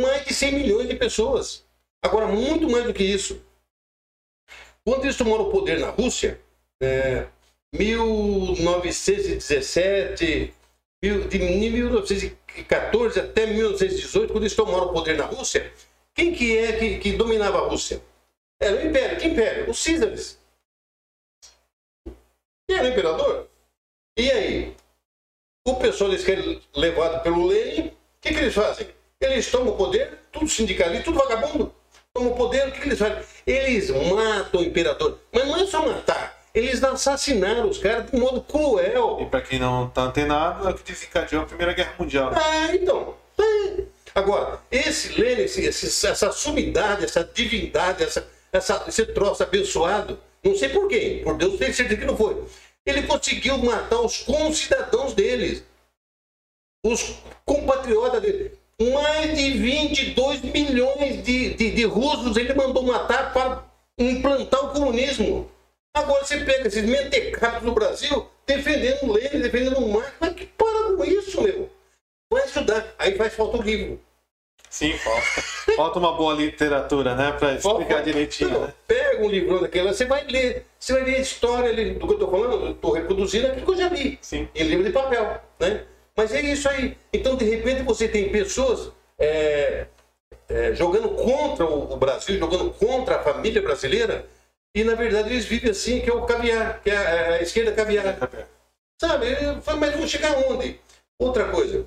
mais de 100 milhões de pessoas. Agora, muito mais do que isso. Quando eles tomaram o poder na Rússia, é, 1917, de 1914 até 1918, quando eles tomaram o poder na Rússia, quem que é que, que dominava a Rússia? Era o Império. Que Império? Os Císares. E era o imperador. E aí? O pessoal eles querem levado pelo Lenin, o que, que eles fazem? Eles tomam o poder, tudo sindicalista, tudo vagabundo. Tomam o poder, o que, que eles fazem? Eles matam o imperador. Mas não é só matar. Eles assassinaram os caras de modo cruel. E pra quem não tá antenado, é o que desencadeou a Primeira Guerra Mundial. né? Ah, então. É. Agora, esse Lenin, esse, esse- essa sumidade, essa divindade, essa, essa, esse troço abençoado, não sei por quem, por Deus tenho certeza que não foi. Ele conseguiu matar os concidadãos deles, os compatriotas dele. Mais de 22 milhões de, de, de russos ele mandou matar para implantar o comunismo. Agora você pega esses mentecados no Brasil defendendo o Lenin, defendendo o Marx. Mas que para com isso, meu? Vai estudar. Aí faz falta o livro. Sim, falta. Falta uma boa literatura, né? Pra explicar direitinho, Não, né? Pega um livrão daquele, lá, você vai ler. Você vai ler a história ali, do que eu estou falando, eu estou reproduzindo aquilo que eu já li. Sim. Em livro de papel. Né? Mas é isso aí. Então, de repente, você tem pessoas é, é, jogando contra o Brasil, jogando contra a família brasileira, e na verdade eles vivem assim, que é o caviar, que é a, a esquerda caviar. Sabe? Eu falei, Mas vamos chegar onde? Outra coisa.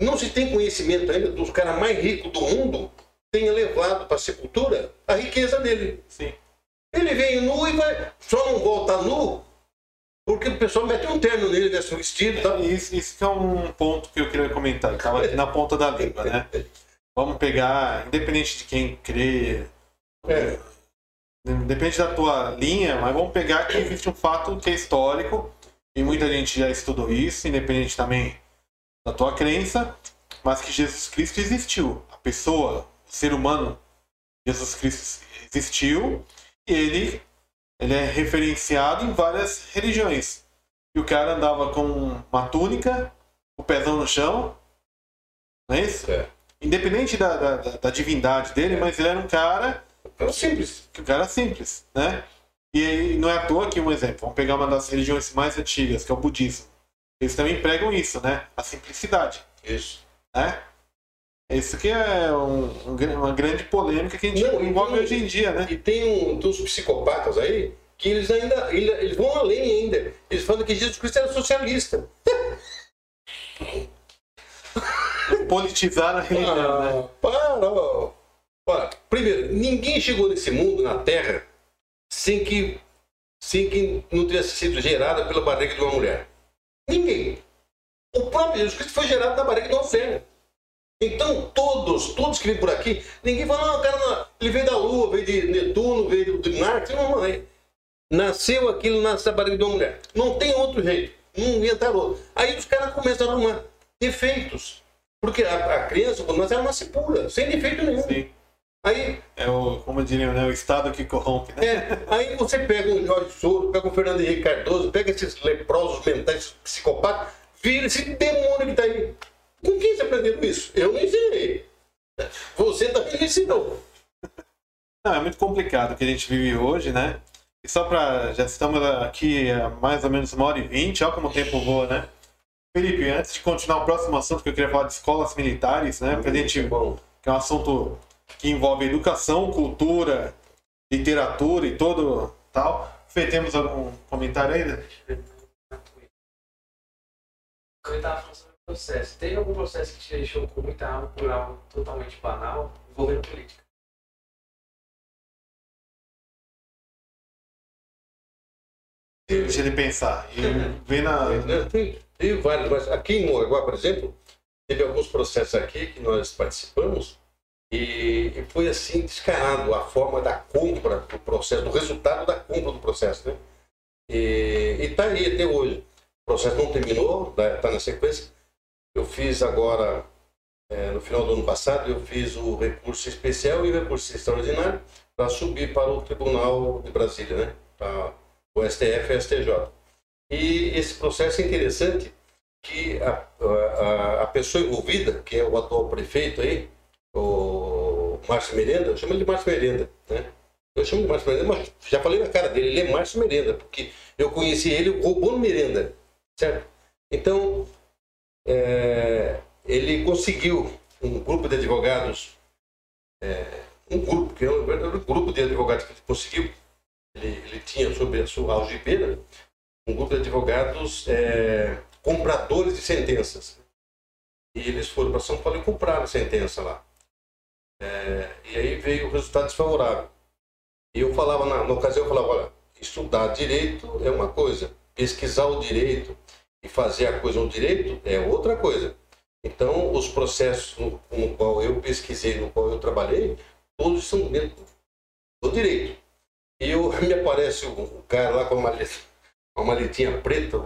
Não se tem conhecimento ainda dos caras mais ricos do mundo tenha levado para a sepultura a riqueza dele. Sim. Ele vem nu e vai. Só não volta nu porque o pessoal mete um terno nele, né? Seu vestido e tal. Isso, isso que é um ponto que eu queria comentar. Estava aqui na ponta da língua, né? Vamos pegar, independente de quem crê, É. Depende da tua linha, mas vamos pegar que existe um fato que é histórico e muita gente já estudou isso, independente também da tua crença, mas que Jesus Cristo existiu. A pessoa, o ser humano, Jesus Cristo existiu e ele, ele é referenciado em várias religiões. E o cara andava com uma túnica, o pezão no chão, não é isso? É. Independente da, da, da- da divindade dele, mas ele era um cara É simples. que o cara é simples, né? E não é à toa que, um exemplo, vamos pegar uma das religiões mais antigas, que é o budismo. Eles também pregam isso, né? A simplicidade, Isso. né? Isso que é um- um uma grande polêmica que a gente Não, envolve tem- hoje em dia, né? E tem um dos psicopatas aí que eles ainda eles vão além ainda. Eles falam que Jesus Cristo era socialista. [laughs] Politizar a religião, ah, né? Ó. Olha, primeiro, ninguém chegou nesse mundo, na Terra, sem que, sem que não tivesse sido gerada pela barriga de uma mulher. Ninguém. O próprio Jesus Cristo foi gerado na barriga de uma mulher. Então, todos, todos que vêm por aqui, ninguém fala, não, cara, não, ele veio da Lua, veio de Netuno, veio de Marte, não, não, nasceu aquilo na barriga de uma mulher. Não tem outro jeito, não inventaram outro. Aí os caras começam a arrumar defeitos. Porque a, a criança, quando nasce, ela nasce pura, sem defeito nenhum. Sim. Aí, é o, como diriam, né? O Estado que corrompe, né? É, aí você pega um Jorge Soro, pega um Fernando Henrique Cardoso, pega esses leprosos mentais psicopatas, vira esse demônio que tá aí. Com quem você aprendeu isso? Eu não ensinei. Você também me ensinou. Não, é muito complicado o que a gente vive hoje, né? E só para. Já estamos aqui há mais ou menos uma hora e vinte, olha como o tempo voa, né? Felipe, antes de continuar o próximo assunto, que eu queria falar de escolas militares, né? Pra gente. Bom. Que é um assunto que envolve educação, cultura, literatura e todo tal. Fê, temos algum comentário aí? Eu estava falando sobre o processo. Teve algum processo que te deixou com muita alma por algo totalmente banal envolvendo política? Deixa ele pensar. E vem na. [laughs] Tem, tem vários, mas aqui em Moraguá, por exemplo, teve alguns processos aqui que nós participamos e, foi assim descarado a forma da compra do processo, do resultado da compra do processo, né? E está aí até hoje. O processo não terminou, está na sequência. Eu fiz agora, é, no final do ano passado, eu fiz o recurso especial e o recurso extraordinário para subir para o Tribunal de Brasília, né? Para o STF e o STJ. E esse processo é interessante que a, a, a pessoa envolvida, que é o atual prefeito aí, o Márcio Merenda, eu chamo ele de Márcio Merenda, né? Eu chamo de Márcio Merenda, mas já falei na cara dele, ele é Márcio Merenda, porque eu conheci ele roubando merenda, certo? Então, é, ele conseguiu um grupo de advogados, é, um grupo, que é um verdadeiro grupo de advogados que ele conseguiu, ele, ele tinha sobre a sua algibeira, um grupo de advogados é, compradores de sentenças. E eles foram para São Paulo e compraram a sentença lá. É, e aí veio o resultado desfavorável. E eu falava, na, na ocasião, eu falava, olha, estudar direito é uma coisa, pesquisar o direito e fazer a coisa no direito é outra coisa. Então, os processos no, no qual eu pesquisei, no qual eu trabalhei, todos são dentro do direito. E eu, [laughs] me aparece um cara lá com uma maleta, uma maletinha preta,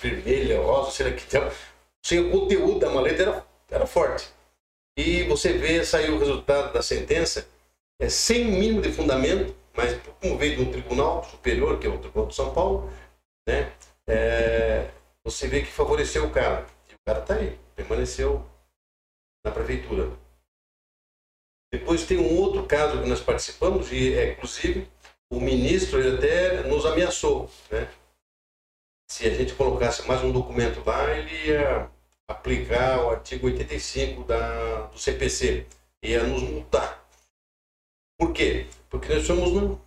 vermelha, rosa, sei lá que tem. O conteúdo da maleta era, era forte. E você vê, saiu o resultado da sentença, é sem mínimo de fundamento, mas como veio de um tribunal superior, que é o Tribunal de São Paulo, né? É, você vê que favoreceu o cara. E o cara está aí, permaneceu na prefeitura. Depois tem um outro caso que nós participamos, e é, inclusive o ministro ele até nos ameaçou. Né? Se a gente colocasse mais um documento lá, ele ia aplicar o artigo 85 da, do CPC, ia nos multar. Por quê? Porque nós somos no,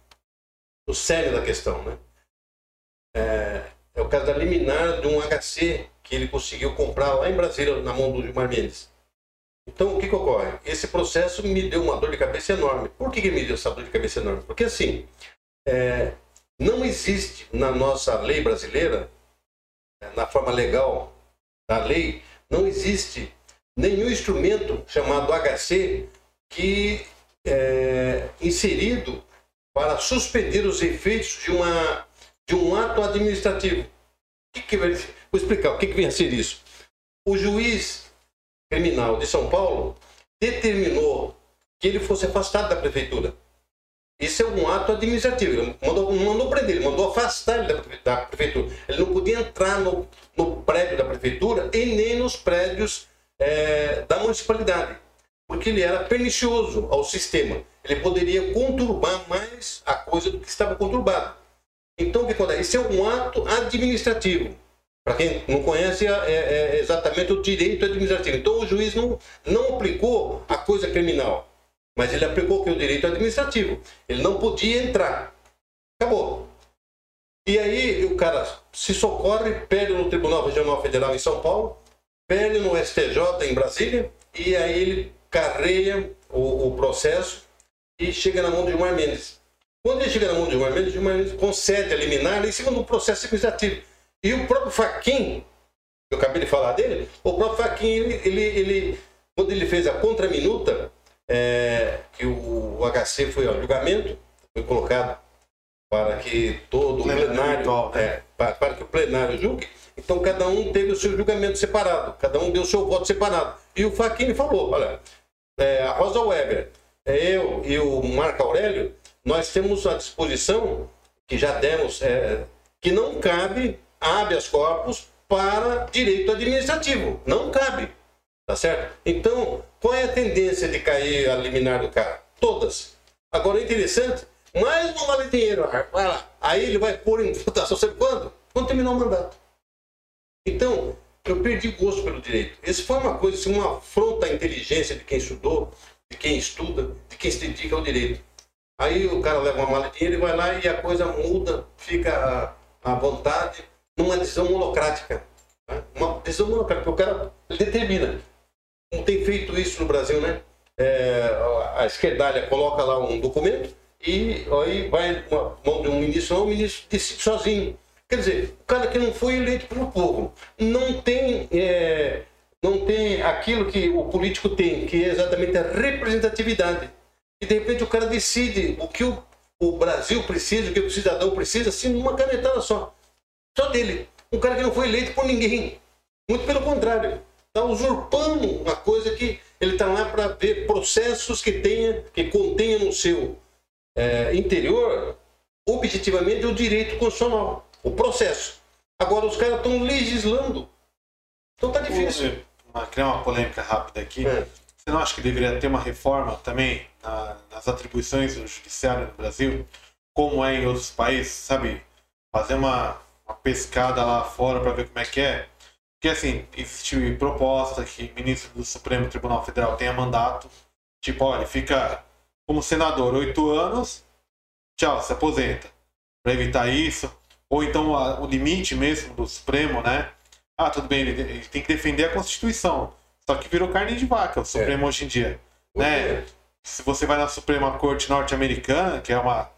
no cerne da questão. Né? É, é o caso da liminar de um HC que ele conseguiu comprar lá em Brasília, na mão do Gilmar Mendes. Então, o que, que ocorre? Esse processo me deu uma dor de cabeça enorme. Por que, que me deu essa dor de cabeça enorme? Porque, assim, é, não existe na nossa lei brasileira, na forma legal da lei, não existe nenhum instrumento chamado HC que é inserido para suspender os efeitos de, uma, de um ato administrativo. Que que vai, vou explicar o que, que vem a ser isso. O juiz criminal de São Paulo determinou que ele fosse afastado da prefeitura. Isso é um ato administrativo. Ele mandou, mandou prender, ele mandou afastar ele da, prefeitura. Ele não podia entrar no, no prédio da prefeitura e nem nos prédios é, da municipalidade, porque ele era pernicioso ao sistema. Ele poderia conturbar mais a coisa do que estava conturbado. Então, o que acontece? Isso é um ato administrativo. Para quem não conhece, é, é, exatamente o direito administrativo. Então, o juiz não, não aplicou a coisa criminal. Mas ele aplicou que o direito administrativo. Ele não podia entrar. Acabou. E aí o cara se socorre, pede no Tribunal Regional Federal em São Paulo, pede no STJ em Brasília, e aí ele carreia o, o processo e chega na mão de Gilmar Mendes. Quando ele chega na mão de Gilmar Mendes, Gilmar Mendes concede a liminar em cima do processo administrativo. E o próprio Faquin, eu acabei de falar dele, o próprio Faquin, ele, ele, ele quando ele fez a contraminuta, é, que o, o HC foi ao julgamento, foi colocado para que todo o plenário, né? é, para, para, que o plenário julgue, então cada um teve o seu julgamento separado, cada um deu o seu voto separado. E o Facchini falou, olha, é, a Rosa Weber, é, eu e o Marco Aurélio, nós temos à disposição, que já demos, é, que não cabe habeas corpus para direito administrativo. Não cabe. Tá certo? Então, qual é a tendência de cair a liminar do cara? Todas. Agora, interessante, mais uma mala de dinheiro, vai lá. Aí ele vai pôr em votação, sabe quando? Quando terminar o mandato. Então, eu perdi gosto pelo direito. Isso foi uma coisa, assim, uma afronta à inteligência de quem estudou, de quem estuda, de quem se dedica ao direito. Aí o cara leva uma mala de dinheiro e vai lá e a coisa muda, fica à vontade, numa decisão monocrática. Né? Uma decisão monocrática, o cara determina. Não tem feito isso no Brasil, né? É, a esquerdalha coloca lá um documento e aí vai uma mão de um ministro, não, o ministro decide sozinho. Quer dizer, o cara que não foi eleito pelo povo não tem, é, não tem aquilo que o político tem, que é exatamente a representatividade. E de repente o cara decide o que o, o Brasil precisa, o que o cidadão precisa, assim, numa canetada só. Só dele. Um cara que não foi eleito por ninguém. Muito pelo contrário. Está usurpando uma coisa que ele está lá para ver processos que tenha, que contenha no seu é, interior, objetivamente, o direito constitucional, o processo. Agora os caras estão legislando. Então tá difícil. Vou criar uma polêmica rápida aqui. É. Você não acha que deveria ter uma reforma também na, nas atribuições do judiciário no Brasil, como é em outros países, sabe? Fazer uma, uma pescada lá fora para ver como é que é. Porque assim, existe proposta que o ministro do Supremo Tribunal Federal tenha mandato, tipo, olha, fica como senador oito anos, tchau, se aposenta. Para evitar isso. Ou então a, o limite mesmo do Supremo, né? Ah, tudo bem, ele, ele, tem que defender a Constituição. Só que virou carne de vaca o Supremo é. hoje em dia. Né? Se você vai na Suprema Corte norte-americana, que é uma,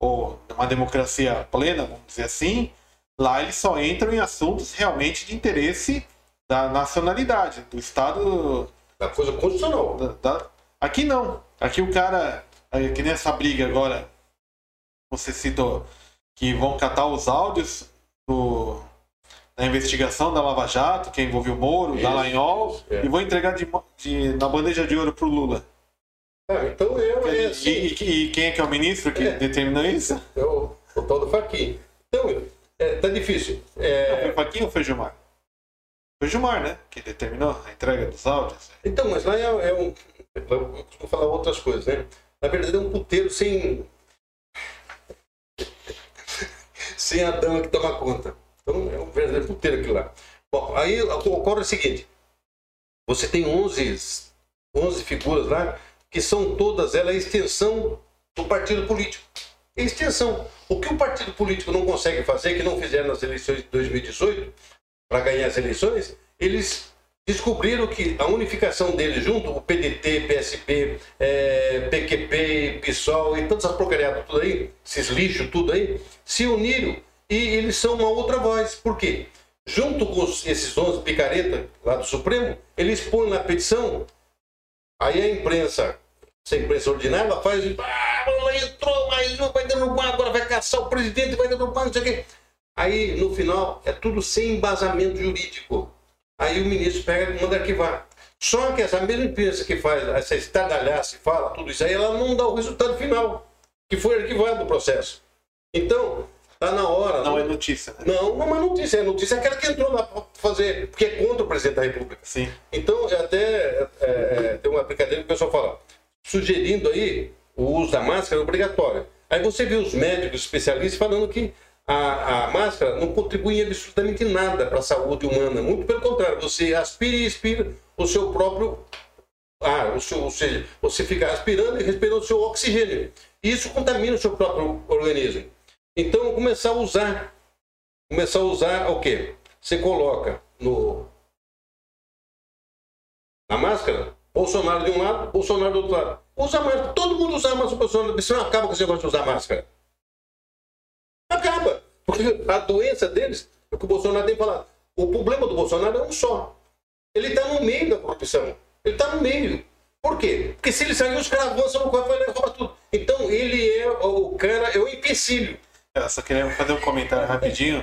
ou uma democracia plena, vamos dizer assim, lá eles só entram em assuntos realmente de interesse da nacionalidade, do Estado. Da coisa constitucional. Da, da... Aqui não. Aqui o cara, que nessa briga agora, você citou, que vão catar os áudios do, da investigação da Lava Jato, que envolveu o Moro, isso, Dallagnol, é. e vão entregar de, de, na bandeja de ouro pro Lula. É, então eu. É assim, e, e, e, quem é que é o ministro que é, determinou isso? É o, o tal do Faquinha. Então, é, tá difícil. É... Foi o Faquinha ou foi o Gilmar? Foi o Gilmar, né? Que determinou a entrega dos áudios. Então, mas lá é, é um. Eu costumo falar outras coisas, né? Na verdade é um puteiro sem. sem a dama que toma conta. Então é um verdadeiro puteiro aquilo lá. Bom, aí ocorre o seguinte: você tem 11, 11 figuras lá que são todas elas a extensão do partido político. Extensão. O que o partido político não consegue fazer, que não fizeram nas eleições de 2018, para ganhar as eleições, eles descobriram que a unificação deles junto, o PDT, PSP, é, PQP, PSOL e todas as porcariadas tudo aí, esses lixos tudo aí, se uniram e eles são uma outra voz. Por quê? Junto com esses 11 picareta lá do Supremo, eles põem na petição, aí a imprensa, essa imprensa ordinária, ela faz, ah, entrou mais um, vai derrubar, agora vai caçar o presidente, vai derrubar, não sei o quê. Aí, no final, é tudo sem embasamento jurídico. Aí o ministro pega e manda arquivar. Só que essa mesma empresa que faz essa estardalhaça e fala tudo isso aí, ela não dá o resultado final, que foi arquivado o processo. Então, tá na hora. Não, não é notícia, né? Não, não é notícia. É notícia aquela que entrou lá para fazer, porque é contra o presidente da República. Sim. Então, até é, é, tem uma brincadeira que o pessoal fala, sugerindo aí o uso da máscara obrigatória. Aí você vê os médicos especialistas falando que a, a máscara não contribui absolutamente nada para a saúde humana. Muito pelo contrário, você aspira e expira o seu próprio ar, o seu, ou seja, você fica aspirando e respirando o seu oxigênio. Isso contamina o seu próprio organismo. Então, começar a usar. Começar a usar o quê? Você coloca no na máscara, Bolsonaro de um lado, Bolsonaro do outro lado. Usa máscara. Todo mundo usa máscara. Bolsonaro. Você não acaba com esse negócio de usar máscara. Acaba. Porque a doença deles, é o que o Bolsonaro tem falado. O problema do Bolsonaro é um só. Ele está no meio da corrupção. Ele está no meio. Por quê? Porque se ele sair, os caras avançam no corpo e rouba tudo. Então ele é o cara, é o empecilho. Eu só queria fazer um comentário rapidinho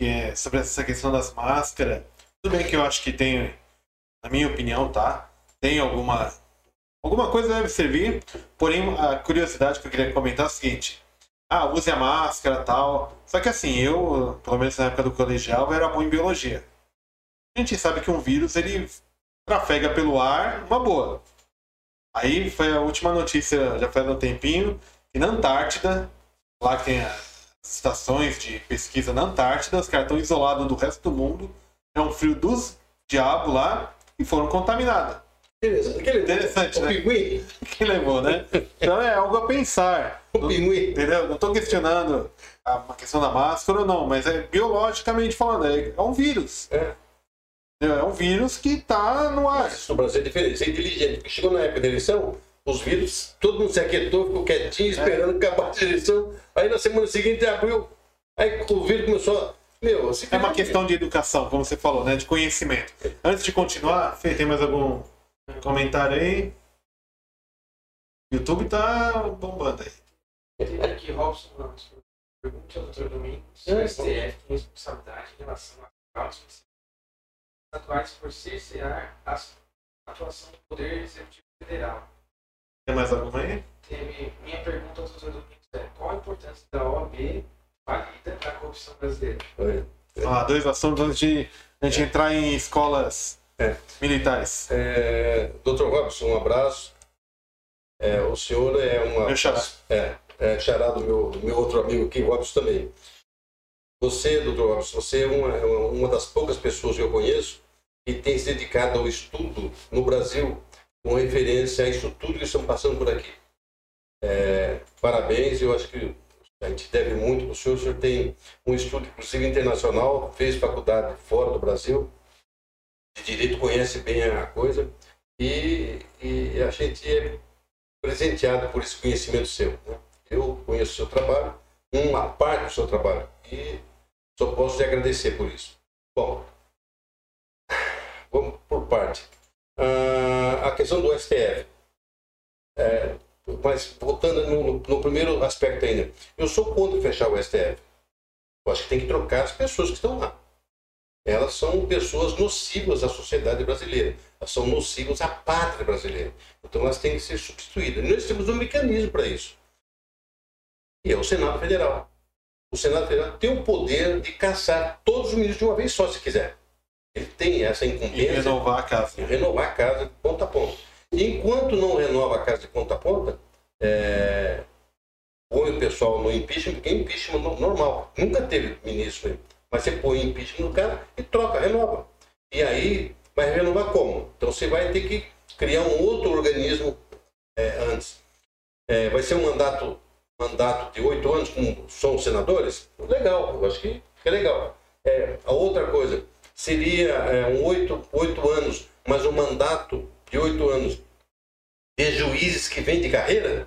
é sobre essa questão das máscaras. Tudo bem que eu acho que tem, na minha opinião, tá? Tem alguma. Alguma coisa deve servir, porém a curiosidade que eu queria comentar é o seguinte: ah, use a máscara tal. Só que assim, eu, pelo menos na época do colegial, eu era bom em biologia. A gente sabe que um vírus ele trafega pelo ar, uma boa. Aí foi a última notícia, já faz um tempinho, que na Antártida, lá que tem as estações de pesquisa na Antártida, os caras estão isolados do resto do mundo. É um frio dos diabos lá e foram contaminados. Interessante, o né? pinguim. Que levou, né? Então é algo a pensar. O pinguim. Entendeu? Não estou questionando a questão da máscara ou não, mas é biologicamente falando, é, é um vírus. É. É um vírus que está no ar. Mas o Brasil é diferente, é inteligente. Porque chegou na época da eleição, os vírus, todo mundo se aquietou, ficou quietinho, esperando acabar a eleição. Aí na semana seguinte abriu, aí o vírus começou a. Meu, se É uma questão de educação, como você falou, né? De conhecimento. Antes de continuar, Fê, tem mais algum comentário aí? YouTube tá bombando aí. Tem aqui Robson Ramos. Pergunte ao Dr. Domingos se É, o STF tem responsabilidade em relação às causas atuais por cercear a atuação do Poder Executivo Federal. Tem mais alguma aí? Teve, minha pergunta ao Dr. Domingos é qual a importância da OAB falida na corrupção brasileira? Olha, Ah, dois assuntos antes de a gente entrar em escolas É. militares. É, Dr. Robson, um abraço. É, o senhor é uma. Meu xará. É, é xará do meu, do meu outro amigo aqui, Robson também. Você, Dr. Robson, você é uma, é uma das poucas pessoas que eu conheço que tem se dedicado ao estudo no Brasil com referência a isso tudo que estamos passando por aqui. É, parabéns, eu acho que a gente deve muito para o senhor. O senhor tem um estudo, inclusive internacional, fez faculdade fora do Brasil, de direito conhece bem a coisa e, e a gente é presenteado por esse conhecimento seu. né? Eu conheço o seu trabalho, uma parte do seu trabalho e só posso te agradecer por isso. Bom, vamos por parte. Ah, a questão do STF. É, mas voltando no, no primeiro aspecto ainda, eu sou contra fechar o STF. Eu acho que tem que trocar as pessoas que estão lá elas são pessoas nocivas à sociedade brasileira. Elas são nocivas à pátria brasileira. Então elas têm que ser substituídas. Nós temos um mecanismo para isso. E é o Senado Federal. O Senado Federal tem o poder de caçar todos os ministros de uma vez só, se quiser. Ele tem essa E incumbência renovar a casa. de renovar a casa de ponta a ponta. Enquanto não renova a casa de ponta a ponta, é, põe o pessoal no impeachment, porque é impeachment no- normal. Nunca teve ministro. Mas você põe impeachment no cara e troca, renova. E aí vai renovar como? Então você vai ter que criar um outro organismo é, antes. É, vai ser um mandato, mandato de oito anos com só os senadores? Legal, eu acho que é legal. É, a outra coisa, seria é, um oito, oito anos, mas um mandato de oito anos de juízes que vêm de carreira?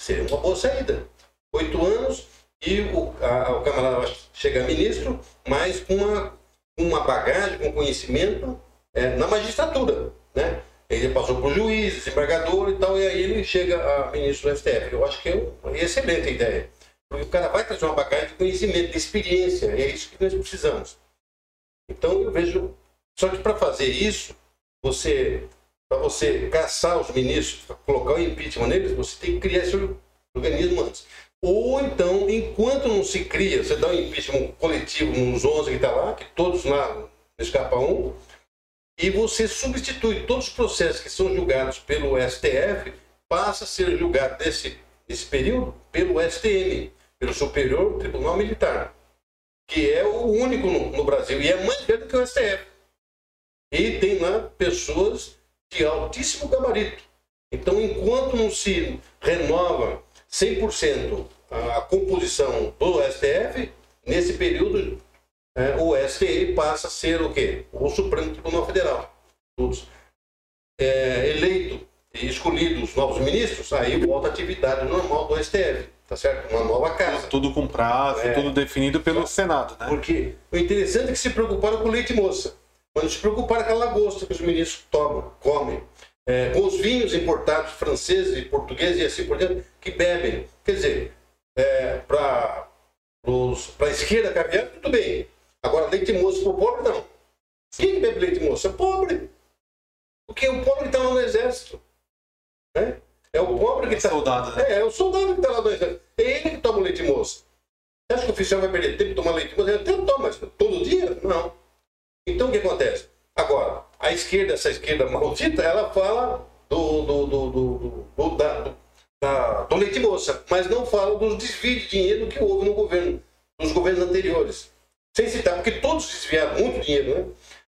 Seria uma boa saída. Oito anos e o, a- o camarada vai chegar ministro, mas com uma, uma bagagem, com conhecimento é, na magistratura, né? Ele passou por juiz, desembargador e tal, e aí ele chega a ministro do STF. Eu acho que é uma excelente ideia. Porque o cara vai trazer uma bagagem de conhecimento, de experiência, é isso que nós precisamos. Então eu vejo. Só que para fazer isso, você, para você caçar os ministros, colocar o impeachment neles, você tem que criar esse organismo antes. Ou então, enquanto não se cria, você dá um impeachment coletivo nos 11 que está lá, que todos lá escapa um, e você substitui todos os processos que são julgados pelo STF, passa a ser julgado nesse, nesse período pelo STM, pelo Superior Tribunal Militar, que é o único no, no Brasil e é mais velho que o STF. E tem lá pessoas de altíssimo gabarito. Então, enquanto não se renova 100% a composição do STF, nesse período, é, o STF passa a ser o quê? O Supremo Tribunal Federal. Todos é, eleito e escolhido os novos ministros, aí volta a atividade normal do STF, tá certo? Uma nova casa. Tudo com prazo, É. tudo definido pelo Senado, né? Porque o interessante é que se preocuparam com leite moça, mas não se preocuparam com a lagosta que os ministros tomam, comem, é, com os vinhos importados franceses e portugueses e assim por diante, que bebem. Quer dizer, é, para a esquerda caviar, tudo bem. Agora, leite moço para o pobre, não. Quem que bebe leite moço? É pobre. Porque o pobre está lá no exército. Né? É o pobre que está. Soldado, né? É, é o soldado que está lá no exército. É ele que toma o leite moço. Você acha que o oficial vai perder tempo de tomar leite moço? Ele até toma, mas todo dia? Não. Então o que acontece? Agora, a esquerda, essa esquerda maldita, ela fala do, do, do, do, do, do- do- da- do leite moça, mas não fala dos desvios de dinheiro que houve no governo, nos governos anteriores. Sem citar, porque todos desviaram muito dinheiro, né?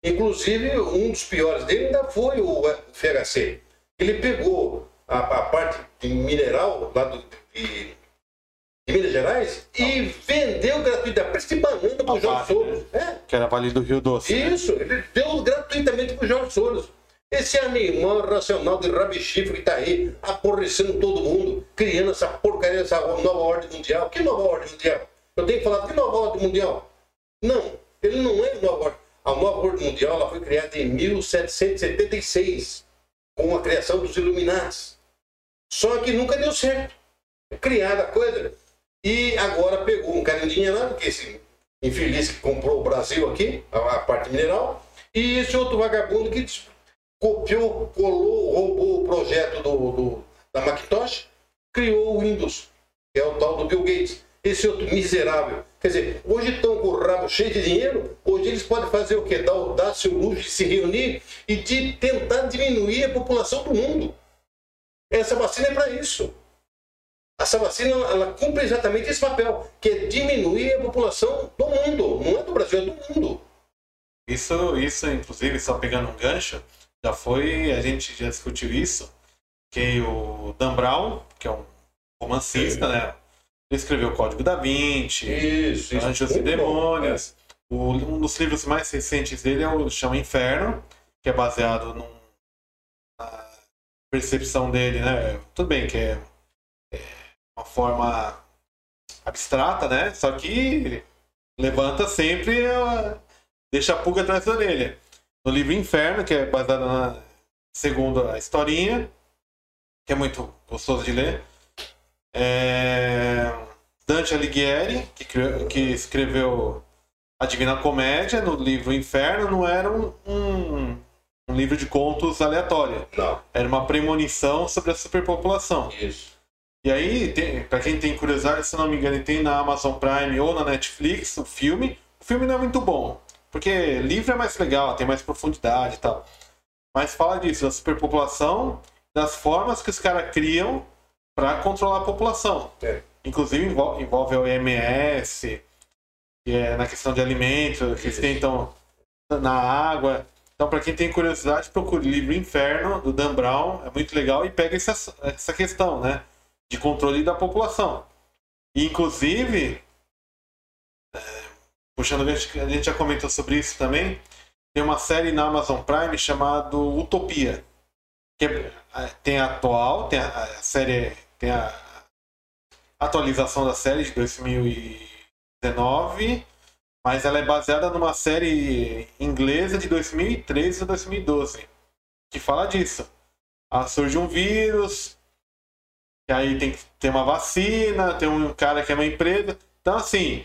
Inclusive, um dos piores dele ainda foi o FHC. Ele pegou a, a parte de mineral lá do, de, de Minas Gerais e vendeu gratuitamente banana para o Jorge parte, Soros. É, Que era Vale do Rio Doce. né? isso, ele deu gratuitamente para o Jorge Soros. Esse animal racional de rabichifre que está aí, aborrecendo todo mundo, criando essa porcaria, essa nova ordem mundial. Que nova ordem mundial? Eu tenho falado, que nova ordem mundial? Não, ele não é nova ordem. A nova ordem mundial ela foi criada em 1776, com a criação dos Illuminati. Só que nunca deu certo. Criada a coisa. E agora pegou um cara endinheirado, que esse infeliz que comprou o Brasil aqui, a, parte mineral, e esse outro vagabundo que copiou, colou, roubou o projeto do, do- da Macintosh, criou o Windows, que é o tal do Bill Gates. Esse outro miserável. Quer dizer, hoje estão com o rabo cheio de dinheiro, hoje eles podem fazer o quê? Dar o dar-se o luxo de se reunir e de tentar diminuir a população do mundo. Essa vacina é para isso. Essa vacina ela cumpre exatamente esse papel, que é diminuir a população do mundo. Não é do Brasil, é do mundo. Isso, isso, inclusive, só pegando um gancho, já foi, a gente já discutiu isso, que o Dan Brown, que é um romancista, né? Ele escreveu o Código da Vinci, Isso, isso. Anjos e Muito bom. Demônios. O- um dos livros mais recentes dele é o Chama Inferno, que é baseado num- na percepção dele, né? Tudo bem que é, é uma forma abstrata, né? Só que levanta sempre, deixa a pulga atrás da orelha. No livro Inferno, que é baseado na segundo a historinha, que é muito gostoso de ler. É... Dante Alighieri, que, criou- que escreveu a Divina Comédia no livro Inferno, não era um, um, um livro de contos aleatório. Não, Era uma premonição sobre a superpopulação. isso. E aí, pra quem tem curiosidade, se não me engano, tem na Amazon Prime ou na Netflix o filme. O filme não é muito bom, porque livro é mais legal, tem mais profundidade e tal. Mas fala disso, da superpopulação, das formas que os caras criam para controlar a população. É. Inclusive envol- envolve a OMS, que é na questão de alimentos, que eles tentam na água. Então, para quem tem curiosidade, procure o livro Inferno, do Dan Brown, é muito legal e pega essa, essa questão, né? De controle da população. E, inclusive, puxando, a gente, a gente já comentou sobre isso também, tem uma série na Amazon Prime chamada Utopia. Que é- a- tem a atual, tem a, a série, tem a atualização da série de 2019, mas ela é baseada numa série inglesa de 2013 a 2012, que fala disso. Ah, surge um vírus, e aí tem que ter uma vacina, tem um cara que é uma empresa. Então, assim,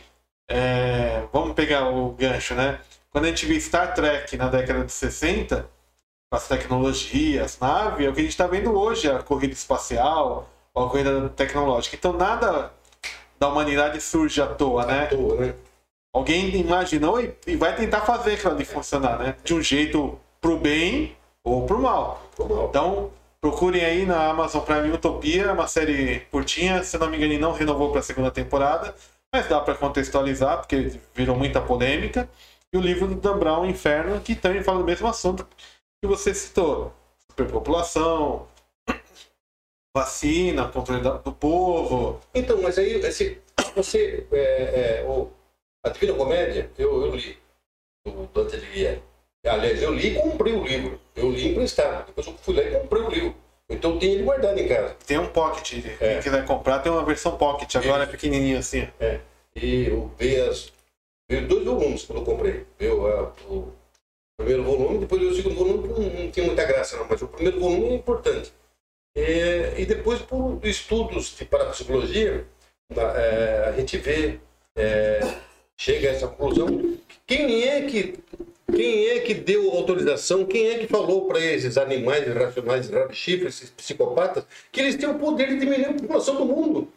é, vamos pegar o gancho, né? Quando a gente viu Star Trek na década de 60, com as tecnologias, as naves, é o que a gente está vendo hoje, a corrida espacial, a corrida tecnológica. Então, nada da humanidade surge à toa, né? À toa, né? Alguém imaginou e, e vai tentar fazer aquilo ali funcionar, né? De um jeito pro bem ou pro mal. Ficou mal. Então, procurem aí na Amazon Prime Utopia, é uma série curtinha, se não me engano, não renovou para a segunda temporada, mas dá para contextualizar, porque virou muita polêmica. E o livro do Dan Brown, Inferno, que também fala do mesmo assunto que você citou: superpopulação, vacina, controle do povo. Então, mas aí, você, é, é, o, a Divina Comédia, eu, eu li, do Dante. Aliás, eu li e comprei o livro. Eu li emprestado. Depois eu fui lá e comprei o livro. Então tenho ele guardado em casa. Tem um pocket. É. Quem quiser comprar, tem uma versão pocket. Agora é Isso. pequenininho assim. É. E eu veio as. Veio dois volumes quando eu comprei. Veio a- o primeiro volume, depois o segundo volume, não, não tinha muita graça, não, mas o primeiro volume é importante. É, e depois, por estudos de parapsicologia, na- é, a gente vê, é, chega a essa conclusão. Quem é que. Quem é que deu autorização? Quem é que falou para esses animais irracionais, chifres, esses psicopatas, que eles têm o poder de diminuir a população do mundo?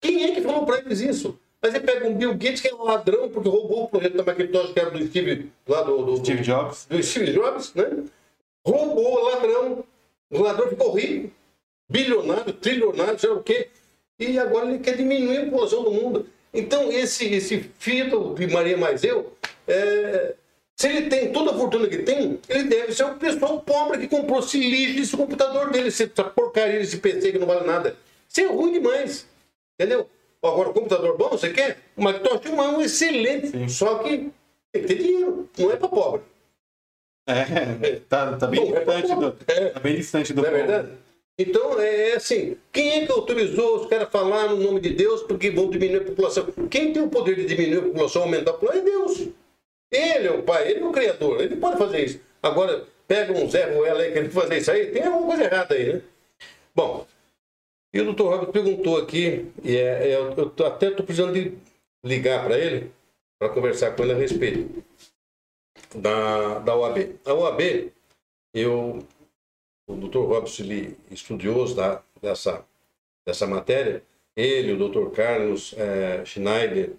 Quem é que falou para eles isso? Mas você pega um Bill Gates que é um ladrão porque roubou o projeto da Macintosh, que era do Steve, lá do, do, Steve Jobs. do Steve Jobs, né? Roubou, ladrão. O ladrão ficou rico, bilionário, trilionário, sei lá o quê. E agora ele quer diminuir a população do mundo. Então, esse, esse filho de Maria Mais Eu, é, se ele tem toda a fortuna que tem, ele deve ser o pessoal pobre que comprou esse lixo desse computador dele, essa porcaria desse PC que não vale nada. Isso é ruim demais. Entendeu? Agora, o computador bom, você quer? O Macintosh é um excelente. Sim. Só que tem que ter dinheiro. Não é para pobre. É, [laughs] tá, tá bem Bom, é distante do. É. Tá bem distante do Não é povo. verdade? Então, é assim, quem é que autorizou os caras a falar no nome de Deus porque vão diminuir a população? Quem tem o poder de diminuir a população, aumentar a população, é Deus. Ele é o pai, ele é o criador, ele pode fazer isso. Agora, pega um Zé Ruela aí querendo fazer isso aí, tem alguma coisa errada aí, né? Bom, e o doutor Robert perguntou aqui, e é, é, eu, até estou precisando de ligar para ele, para conversar com ele a respeito da, da OAB. A OAB, eu o Dr. Robson, ele, estudioso da, dessa, dessa matéria, ele, o Dr. Carlos eh, Schneider,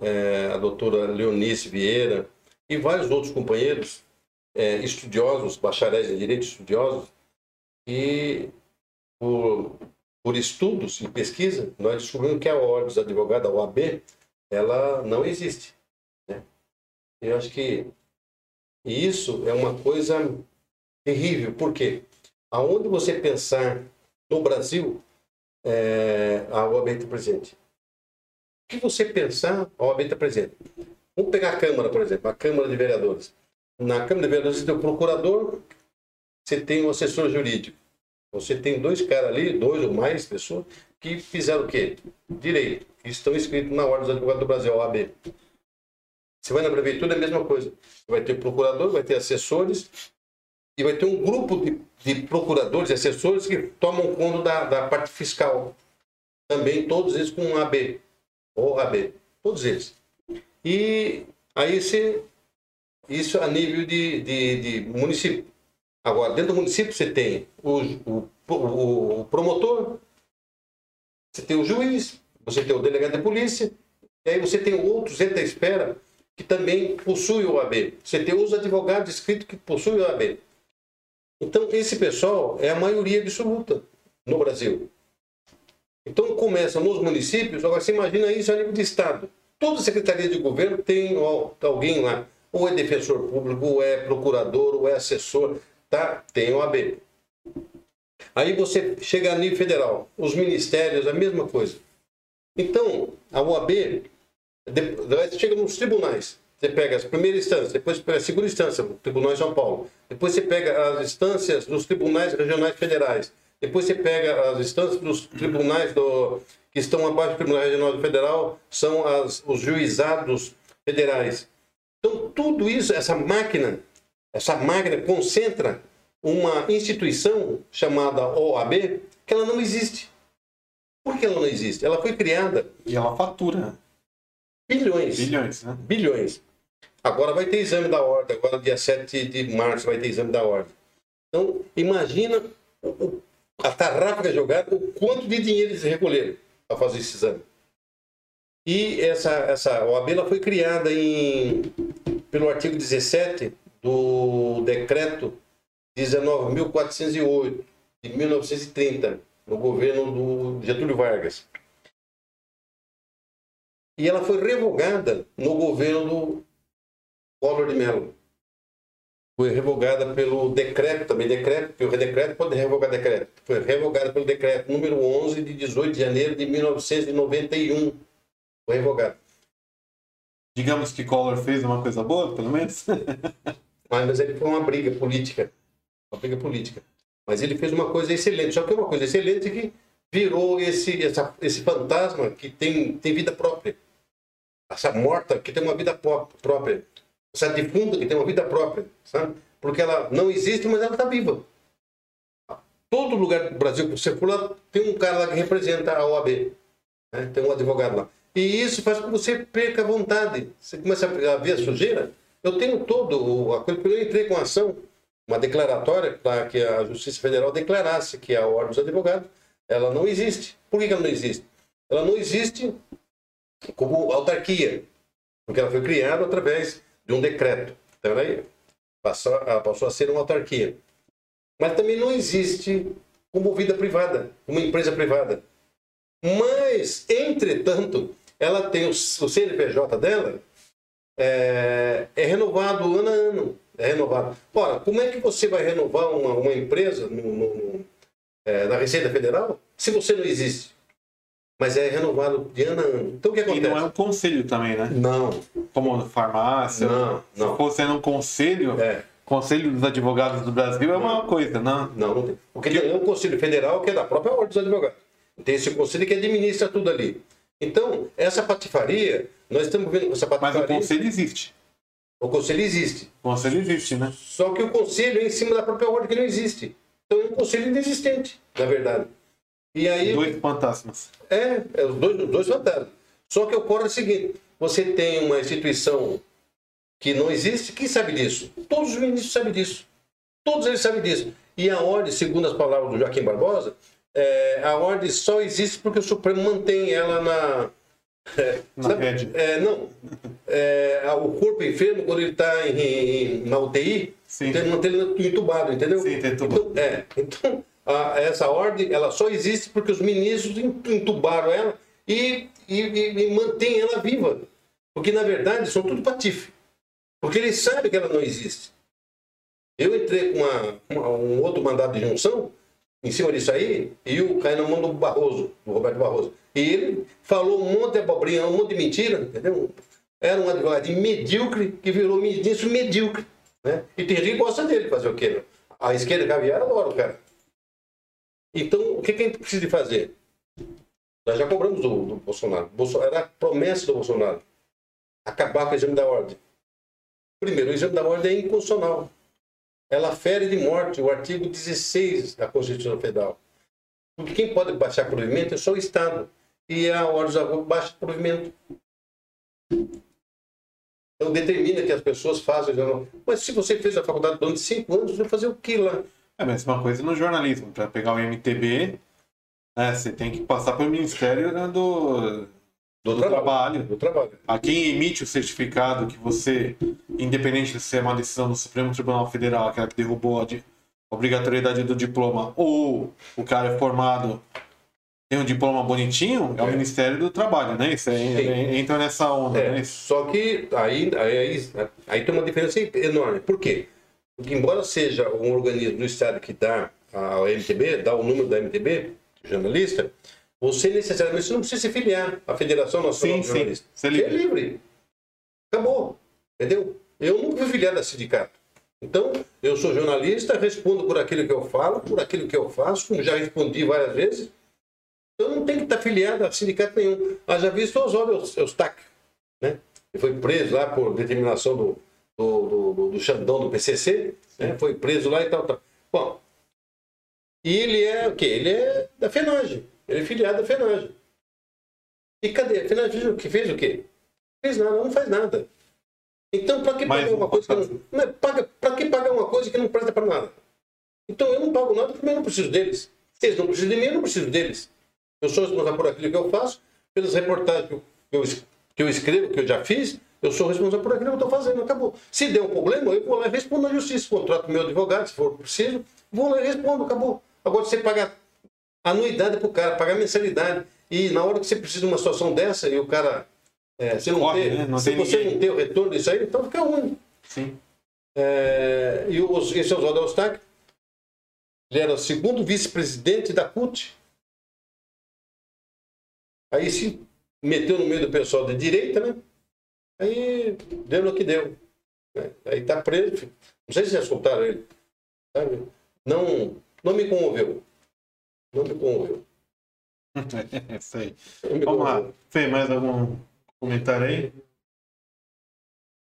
eh, a doutora Leonice Vieira e vários outros companheiros eh, estudiosos, bacharéis em direito estudiosos, e por, por estudos e pesquisa, nós descobrimos que a Ordem dos Advogados, a OAB, ela não existe. Né? Eu acho que isso é uma coisa terrível, por quê? Aonde você pensar no Brasil, é, a OAB está presente. O que você pensar, a OAB está presente. Vamos pegar a Câmara, por exemplo, a Câmara de Vereadores. Na Câmara de Vereadores você tem o procurador, você tem o assessor jurídico. Você tem dois caras ali, dois ou mais pessoas, que fizeram o quê? Direito. Estão inscritos na Ordem dos Advogados do Brasil, OAB. Você vai na prefeitura, é a mesma coisa. Vai ter procurador, vai ter assessores, e vai ter um grupo de, de procuradores e assessores que tomam conta da, da parte fiscal. Também todos eles com um AB. Ou AB. Todos eles. E aí você. Isso a nível de, de, de município. Agora, dentro do município você tem o, o, o, promotor, você tem o juiz, você tem o delegado de polícia, e aí você tem outros entre a espera que também possuem o AB. Você tem os advogados inscritos que possuem o AB. Então, esse pessoal é a maioria absoluta no Brasil. Então, começa nos municípios, agora você imagina isso a nível de Estado. Toda secretaria de governo tem ó, alguém lá, ou é defensor público, ou é procurador, ou é assessor, tá? Tem o AB. Aí você chega a nível federal, os ministérios, a mesma coisa. Então, a OAB, de- você chega nos tribunais, você pega as primeiras instâncias, depois a segunda instância, o Tribunal de São Paulo. Depois você pega as instâncias dos tribunais regionais federais. Depois você pega as instâncias dos tribunais do, que estão abaixo do Tribunal Regional do Federal, são as, os juizados federais. Então, tudo isso, essa máquina, essa máquina concentra uma instituição chamada OAB, que ela não existe. Por que ela não existe? Ela foi criada E ela fatura bilhões bilhões, né? bilhões. Agora vai ter exame da ordem, agora dia 7 de março vai ter exame da ordem. Então, imagina o- o- a tarrafa jogada, o quanto de dinheiro eles recolheram para fazer esse exame. E essa, essa OAB ela foi criada em, pelo artigo 17 do decreto 19.408 de 1930, no governo do Getúlio Vargas. E ela foi revogada no governo do Collor de Mello. Foi revogada pelo decreto também, decreto, porque o decreto pode revogar decreto. Foi revogada pelo decreto número 11 de 18 de janeiro de 1991. Foi revogada. Digamos que Collor fez uma coisa boa, pelo menos. [laughs] mas, mas ele foi uma briga política. Uma briga política. Mas ele fez uma coisa excelente. Só que é uma coisa excelente que virou esse, essa, esse fantasma que tem, tem vida própria. Essa morta que tem uma vida própria essa defunta que tem uma vida própria, sabe? Porque ela não existe, mas ela está viva. Todo lugar do Brasil que você lá, tem um cara lá que representa a OAB. Né? Tem um advogado lá. E isso faz com que você perca a vontade. Você começa a ver a sujeira. Eu tenho todo. A coisa eu entrei com ação, uma declaratória para que a Justiça Federal declarasse que a Ordem dos Advogados ela não existe. Por que ela não existe? Ela não existe como autarquia, porque ela foi criada através de um decreto. Então, ela passou, passou a ser uma autarquia. Mas também não existe como vida privada, uma empresa privada. Mas, entretanto, ela tem o, o CNPJ dela, é, é, renovado ano a ano. É renovado. Ora, como é que você vai renovar uma, uma empresa no, no, no, é, na Receita Federal se você não existe? Mas é renovado de ano a ano. Então o que acontece? E não é um conselho também, né? Não. Como farmácia. Não, não. Se fosse um conselho, é. Conselho dos Advogados do Brasil é uma coisa, não? Não, não tem. Porque tem um conselho federal que é da própria Ordem dos Advogados. Tem esse conselho que administra tudo ali. Então, essa patifaria, nós estamos vendo essa patifaria. Mas o conselho existe. O conselho existe. O conselho existe, né? Só que o conselho é em cima da própria ordem que não existe. Então é um conselho inexistente, na verdade. E aí, dois fantasmas. É, é dois, dois fantasmas. Só que ocorre o seguinte: você tem uma instituição que não existe, quem sabe disso? Todos os ministros sabem disso. Todos eles sabem disso. E a ordem, segundo as palavras do Joaquim Barbosa, é, a ordem só existe porque o Supremo mantém ela na. [laughs] É, na sabe. É, não. É, o corpo enfermo, quando ele está na UTI, Sim. tem manter ele entubado, entendeu? Sim, tem entubado. Então, é, então a, essa ordem ela só existe porque os ministros entubaram ela e, e, e mantêm ela viva. Porque, na verdade, são tudo patife. Porque eles sabem que ela não existe. Eu entrei com uma, uma, um outro mandado de junção em cima disso aí e o caiu na mão do Barroso, do Roberto Barroso. E ele falou um monte de abobrinha, um monte de mentira, entendeu? Era um advogado medíocre que virou ministro medíocre. Né? E tem gente que gosta dele fazer o quê? A esquerda caviar adora o cara. Então, o que, que a gente precisa de fazer? Nós já cobramos do, do Bolsonaro. Bolsonaro. Era a promessa do Bolsonaro. Acabar com o exame da ordem. Primeiro, o exame da ordem é inconstitucional. Ela fere de morte o artigo 16 da Constituição Federal. Porque quem pode baixar provimento é só o Estado. E a ordem dos advogados baixa provimento. Então determina que as pessoas façam. Mas se você fez a faculdade durante cinco anos, você vai fazer o que lá? É a mesma coisa no jornalismo. Para pegar o MTB, né, você tem que passar pelo Ministério né, do, do, do, trabalho. do trabalho. A quem emite o certificado que você, independente de ser é uma decisão do Supremo Tribunal Federal, aquela que derrubou a obrigatoriedade do diploma, ou o cara é formado tem um diploma bonitinho, é, é, o Ministério do Trabalho, né? Isso é, entra nessa onda. É, né? Só que aí, aí, aí tem uma diferença enorme. Por quê? Porque, embora seja um organismo do Estado que dá ao MTB, dá o número da MTB, jornalista, você necessariamente você não precisa se filiar à Federação Nacional sim, de Jornalistas. Sim. Você é livre. Acabou. Entendeu? Eu nunca fui filiado a sindicato. Então, eu sou jornalista, respondo por aquilo que eu falo, por aquilo que eu faço, como já respondi várias vezes. Eu não tenho que estar filiado a sindicato nenhum. Já visto os olhos, os TAC. Né? Ele foi preso lá por determinação do, do, do, do Xandão do PCC, né? foi preso lá e tal, tal. Bom, e ele é o quê? Ele é da FENAGE, ele é filiado da FENAGE. E cadê? A FENAGE que fez o quê? Fez nada, não faz nada. Então, para que pagar uma coisa que não, não é, paga, para que pagar uma coisa que não presta para nada? Então, eu não pago nada porque eu não preciso deles. Eles não precisam de mim, eu não preciso deles. Eu sou responsável por aquilo que eu faço, pelas reportagens que eu, que eu escrevo, que eu já fiz, eu sou responsável por aquilo que eu estou fazendo, acabou. Se der um problema, eu vou lá e respondo na justiça. Contrato meu advogado, se for preciso, vou lá e respondo, acabou. Agora você pagar anuidade para o cara, pagar mensalidade. E na hora que você precisa de uma situação dessa e o cara. É, você não Corre, ter, né? não se você ninguém. não ter o retorno disso aí, então fica ruim. Sim. É, e o, esse Oswaldo Eustáquio, ele era o segundo vice-presidente da CUT. Aí se meteu no meio do pessoal da direita, né? Aí deu no que deu. Né? Aí tá preso. Não sei se já soltaram ele. Sabe? Não, não me comoveu. Não me comoveu. [laughs] É isso aí. Vamos lá. Fê, mais algum comentário aí?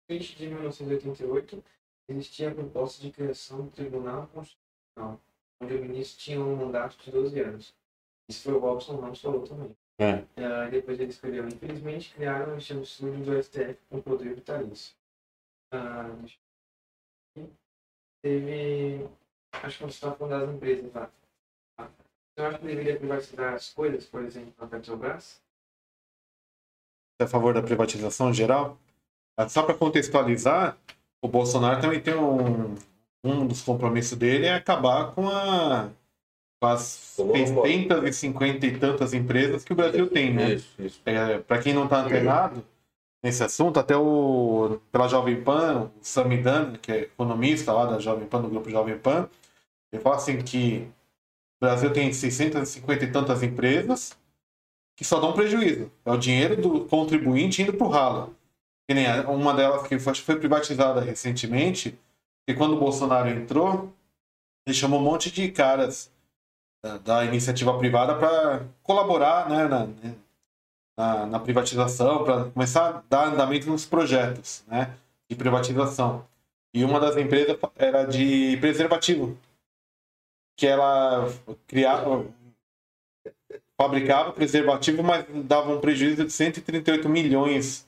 20 de 1988, existia a proposta de criação do Tribunal Constitucional, onde o ministro tinha um mandato de 12 anos. Isso foi o Robson Ramos falou também. É. Uh, depois ele escreveu, infelizmente criaram este absurdo do STF com poder vitalício. Uh, teve, acho que você está falando das empresas lá. Tá? Eu acho que deveria privatizar as coisas, por exemplo, a Petrobras? É a favor da privatização geral? Ah, só para contextualizar, o Bolsonaro também tem um, um dos compromissos dele é acabar com, a, as 650 e tantas empresas que o Brasil tem, né? Isso, isso. É, para quem não está antenado nesse assunto, até o pela Jovem Pan, o Samidana, que é economista lá da Jovem Pan, do grupo Jovem Pan, ele fala assim que o Brasil tem 650 e tantas empresas que só dão prejuízo. É o dinheiro do contribuinte indo para o ralo. Que nem uma delas que foi, foi privatizada recentemente, e quando o Bolsonaro entrou, ele chamou um monte de caras da, da iniciativa privada para colaborar né, na, na, na privatização, para começar a dar andamento nos projetos né, de privatização. E uma das empresas era de preservativo, que ela criava, fabricava preservativo, mas dava um prejuízo de 138 milhões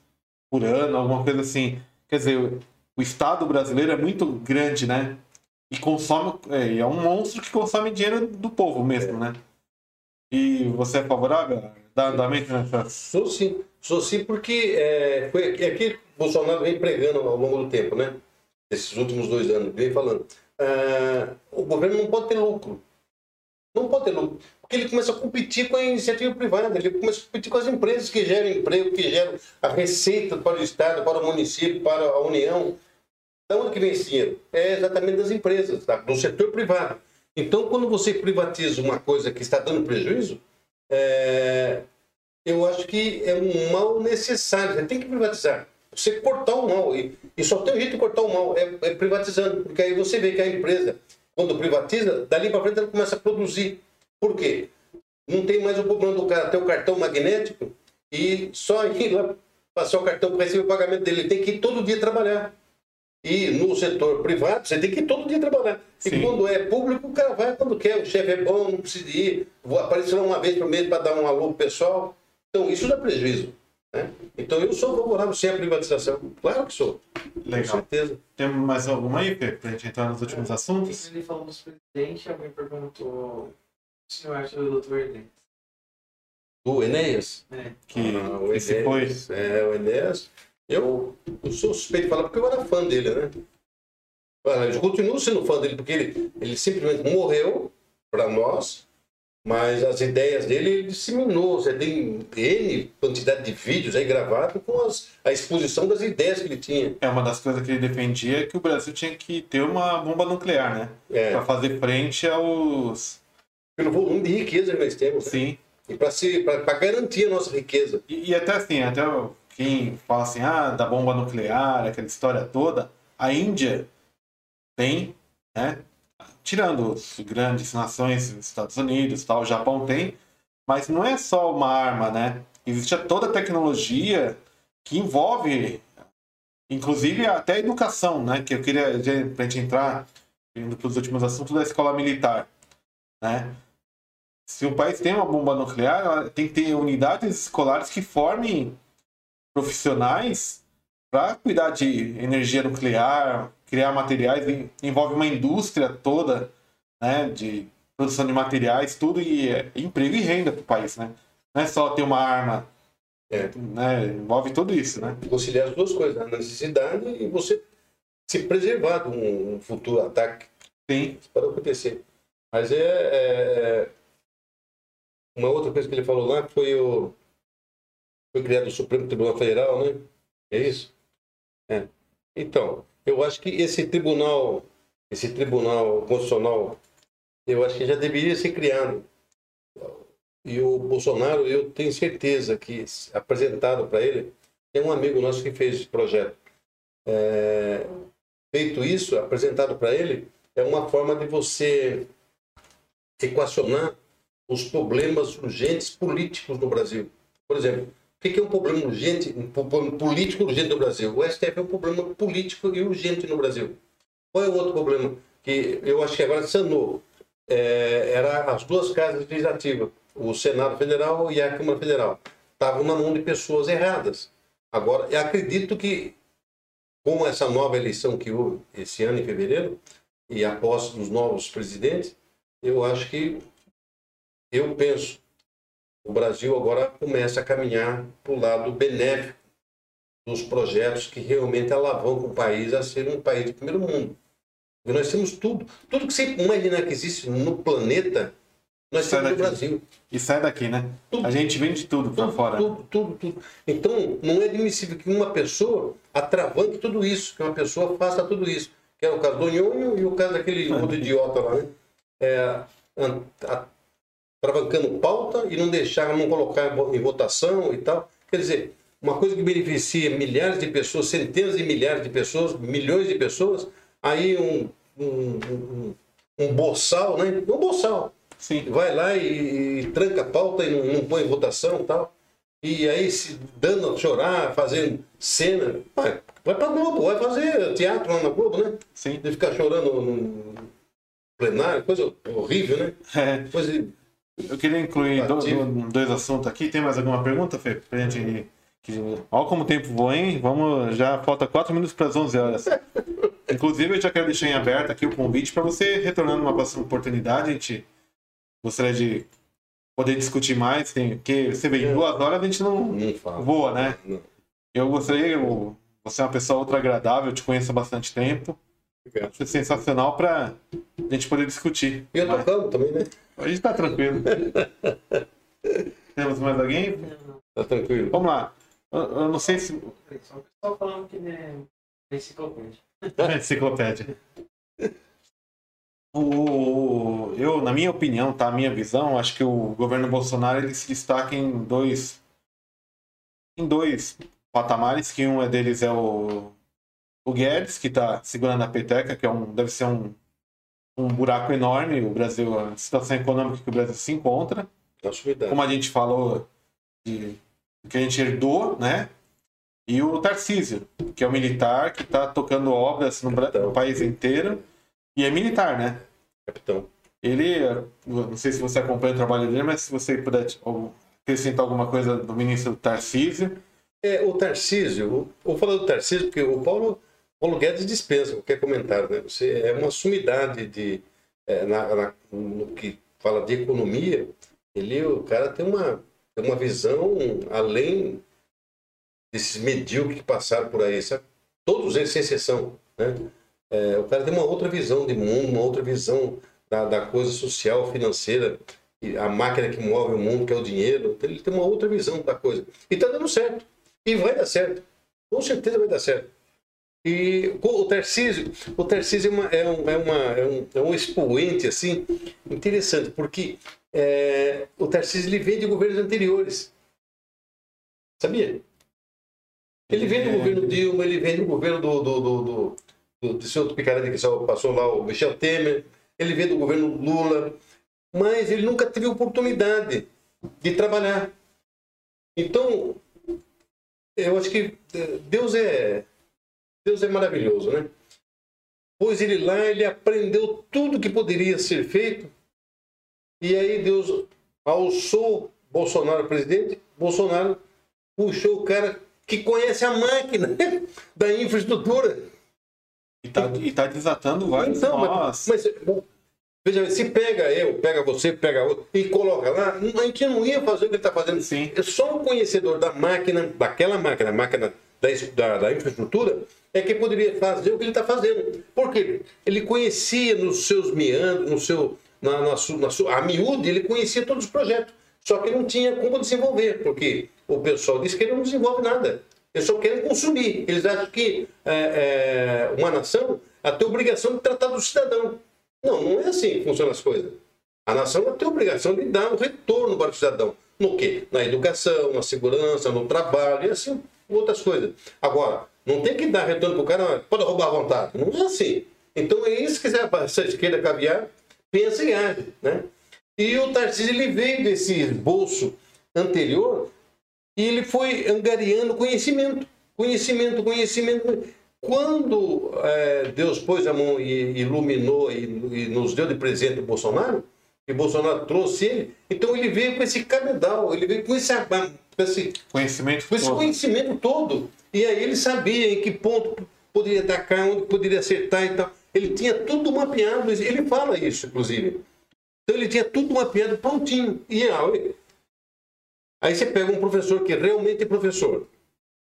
por ano, alguma coisa assim. Quer dizer, o Estado brasileiro é muito grande, né? E consome. É, é um monstro que consome dinheiro do povo mesmo, né? E você é favorável a dar andamento nessa. Sou sim. Sou sim, porque é, foi é que Bolsonaro vem pregando ao longo do tempo, né? Esses últimos dois anos, vem falando. Ah, o governo não pode ter lucro. Não pode ter lucro. Porque ele começa a competir com a iniciativa privada, ele começa a competir com as empresas que geram emprego, que geram a receita para o Estado, para o município, para a União. Da onde que vem esse dinheiro? É exatamente das empresas, tá? do setor privado. Então, quando você privatiza uma coisa que está dando prejuízo, é... eu acho que é um mal necessário. Você tem que privatizar. Você cortar o mal. E, só tem um jeito de cortar o mal, é, é privatizando. Porque aí você vê que a empresa quando privatiza, dali para frente ela começa a produzir. Por quê? Não tem mais o problema do cara ter o cartão magnético e só ir lá passar o cartão para receber o pagamento dele. Ele tem que ir todo dia trabalhar. E no setor privado, você tem que ir todo dia trabalhar. Sim. E quando é público, o cara vai quando quer. O chefe é bom, não precisa ir. Vou aparecer uma vez por mês para dar um alô pro pessoal. Então, isso dá prejuízo. Né? Então eu sou favorável sim à privatização. Claro que sou. Legal. Com certeza. Tem mais alguma aí, Fê, pra gente entrar nos últimos assuntos? Ele falou dos presidentes, alguém perguntou o senhor acha do doutor Enéas? O Enéas? É. Que ah, o esse foi. É, o Enéas. Eu, eu sou suspeito de falar porque eu era fã dele, né? Eu continuo sendo fã dele porque ele, ele simplesmente morreu para nós mas as ideias dele ele disseminou. Você tem N quantidade de vídeos aí gravados com as, a exposição das ideias que ele tinha. É uma das coisas que ele defendia é que o Brasil tinha que ter uma bomba nuclear, né? É. Para fazer frente aos. Pelo volume de riqueza que nós temos. Né? Sim. E para garantir a nossa riqueza. E, e, até assim, até quem fala assim, ah, da bomba nuclear, aquela história toda, a Índia tem, né? tirando as grandes nações, Estados Unidos, tal, o Japão tem, mas não é só uma arma, né? Existe toda a tecnologia que envolve, inclusive até a educação, né? Que eu queria, para gente entrar, indo para os últimos assuntos da escola militar, né? Se o país tem uma bomba nuclear, tem que ter unidades escolares que formem profissionais para cuidar de energia nuclear, criar materiais, envolve uma indústria toda, né, de produção de materiais, tudo e é emprego e renda para o país, né? Não é só ter uma arma, é. né? Envolve tudo isso, né? Conciliar as duas coisas, a necessidade e você se preservar de um futuro ataque. Sim. Isso pode acontecer. Mas é, é, uma outra coisa que ele falou lá foi o foi criado o Supremo Tribunal Federal, né? É isso? É. Então, eu acho que esse tribunal, esse tribunal constitucional, eu acho que já deveria ser criado. E o Bolsonaro, eu tenho certeza que apresentado para ele, tem um amigo nosso que fez esse projeto. É, feito isso, apresentado para ele, é uma forma de você equacionar os problemas urgentes políticos no Brasil. Por exemplo, o que é um problema urgente, um problema político urgente no Brasil? O STF é um problema político e urgente no Brasil. Qual é o outro problema que eu acho que agora sanou? É, era as duas casas legislativas, o Senado Federal e a Câmara Federal. Estavam na mão de pessoas erradas. Agora, eu acredito que com essa nova eleição que houve esse ano, em fevereiro, e a posse dos novos presidentes, eu acho que, eu penso, o Brasil agora começa a caminhar para o lado benéfico dos projetos que realmente alavancam o país a ser um país de primeiro mundo. E nós temos tudo, tudo que você imaginar que existe no planeta, nós Sai temos no daqui. Brasil. E sai daqui, né? Tudo. A gente vende tudo Tudo, fora. tudo, tudo, tudo. Então, não é admissível que uma pessoa atravanque tudo isso, que uma pessoa faça tudo isso. Que é o caso do Nhonho e o caso daquele [laughs] outro idiota lá, né? É, an- a- travancando pauta e não deixar, não colocar em vo- em votação e tal. Quer dizer, uma coisa que beneficia milhares de pessoas, centenas de milhares de pessoas, milhões de pessoas, aí um, um, um, um boçal, né? Um boçal Sim. vai lá e, e tranca a pauta e não, não põe em votação e tal. E aí se dando a chorar, fazendo cena. Vai, vai pra Globo, vai fazer teatro lá na Globo, né? Sim. De ficar chorando no plenário, coisa horrível, né? É, Coisa. Eu queria incluir do- do- dois assuntos aqui. Tem mais alguma pergunta, Fê? Pra gente. Olha como o tempo voa, hein? Vamos, já falta 4 minutos para as 11 horas. [laughs] Inclusive, eu já quero deixar em aberto aqui o convite para você retornar numa próxima oportunidade. A gente gostaria de poder discutir mais. Tem, porque você vê, em duas horas a gente não Não voa, né? Eu gostaria, eu- você é uma pessoa ultra agradável, eu te conheço há bastante tempo. Obrigado. Acho sensacional para a gente poder discutir. E eu Mas tocando também, né? a gente tá tranquilo. [laughs] Temos mais alguém? Tá tranquilo. Vamos lá. Eu, eu não sei se. Só o pessoal falando que é enciclopédia. [laughs] Enciclopédia. O, eu, na minha opinião, tá? A minha visão, acho que o governo Bolsonaro ele se destaca em dois. Em dois patamares, que um é deles é o, o Guedes, que está segurando a peteca, que é um, deve ser um, um buraco enorme, o Brasil, a situação econômica que o Brasil se encontra. Na sumidade. como a gente falou de que a gente herdou, né? E o Tarcísio, que é o militar que está tocando obras no, no país inteiro e é militar, né? Capitão. Ele, não sei se você acompanha o trabalho dele, mas se você puder acrescentar alguma coisa do ministro Tarcísio, É, o Tarcísio, vou falar do Tarcísio, porque o Paulo, Paulo Guedes dispensa qualquer comentário, né? Você é uma sumidade de, é, na, na- no que fala de economia, ele, o cara tem uma, tem uma visão além desses medíocres que passaram por aí, sabe? Todos eles, sem exceção, né? É, o cara tem uma outra visão de mundo, uma outra visão da, da coisa social, financeira, a máquina que move o mundo, que é o dinheiro, ele tem uma outra visão da coisa. E tá dando certo. E vai dar certo. Com certeza vai dar certo. E o Tarcísio, o Tarcísio é, uma, é, um, é, uma, é, um, é um expoente assim, interessante, porque é, o Tarcísio ele vem de governos anteriores. Sabia? Ele vem do É. governo Dilma, ele vem do governo do, do, do, do, do, desse outro picareta que só passou lá, o Michel Temer, ele vem do governo Lula, mas ele nunca teve oportunidade de trabalhar. Então, eu acho que eh, Deus é Deus é maravilhoso, né? Pois ele lá, ele aprendeu tudo que poderia ser feito, e aí Deus alçou Bolsonaro presidente, Bolsonaro puxou o cara que conhece a máquina [laughs] da infraestrutura. e tá, e tá desatando vários Então, mas, mas veja, se pega eu, pega você, pega outro e coloca lá, a gente não ia fazer o que ele está fazendo. Sim. É só um conhecedor da máquina, daquela máquina, máquina da, da, infraestrutura, é que poderia fazer o que ele está fazendo. Por quê? Ele conhecia nos seus meandros, no seu, na, na, su- na sua, a miúde, ele conhecia todos os projetos. Só que não tinha como desenvolver, porque o pessoal disse que ele não desenvolve nada. Eles só querem consumir. Eles acham que é, é, uma nação tem obrigação de tratar do cidadão. Não, não é assim que funcionam as coisas. A nação tem obrigação de dar um retorno para o cidadão. No quê? Na educação, na segurança, no trabalho e assim outras coisas. Agora, não tem que dar retorno para o cara, pode roubar à vontade. Não é assim. Então é isso que essa esquerda caviar pensa e age. Né? E o Tarcísio ele veio desse esboço anterior e ele foi angariando conhecimento. Conhecimento, conhecimento. Quando é, Deus pôs a mão e iluminou e, e, nos deu de presente o Bolsonaro, e Bolsonaro trouxe ele, então ele veio com esse cabedal, ele veio com esse, esse conhecimento, com esse todo. conhecimento todo. E aí ele sabia em que ponto poderia atacar, onde poderia acertar e tal. Ele tinha tudo mapeado, ele fala isso, inclusive. Então ele tinha tudo mapeado prontinho. E aí, aí você pega um professor que realmente é professor,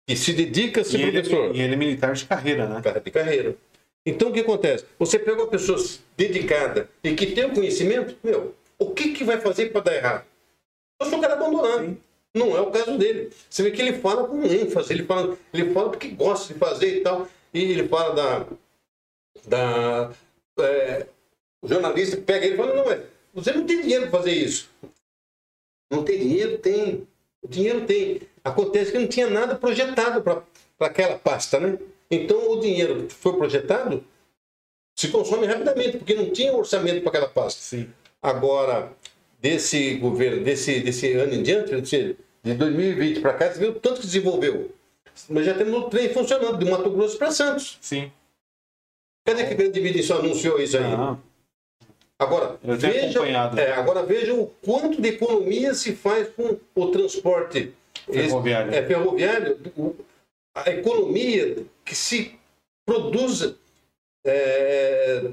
que se dedica a ser e professor. Ele, e ele é militar de carreira, né? De carreira. Então o que acontece? Você pega uma pessoa dedicada e que tem o conhecimento, meu, o que, que vai fazer para dar errado? Eu sou o cara abandonar. Sim. Não é o caso dele. Você vê que ele fala com ênfase, ele fala, ele fala porque gosta de fazer e tal. E ele fala da. da é, o jornalista pega ele e fala: não, é, você não tem dinheiro para fazer isso. Não tem dinheiro? Tem. O dinheiro tem. Acontece que não tinha nada projetado para aquela pasta, né? Então o dinheiro que foi projetado se consome rapidamente, porque não tinha orçamento para aquela pasta. Sim. Agora, desse governo, desse, desse ano em diante, de 2020 para cá, você viu o tanto que desenvolveu. Mas já temos o trem funcionando, de Mato Grosso para Santos. Sim. Cadê que a Grande Mídia só anunciou isso aí? Não. Agora, veja, é, agora veja o quanto de economia se faz com o transporte ferroviário. É, ferroviário a economia que se produz é,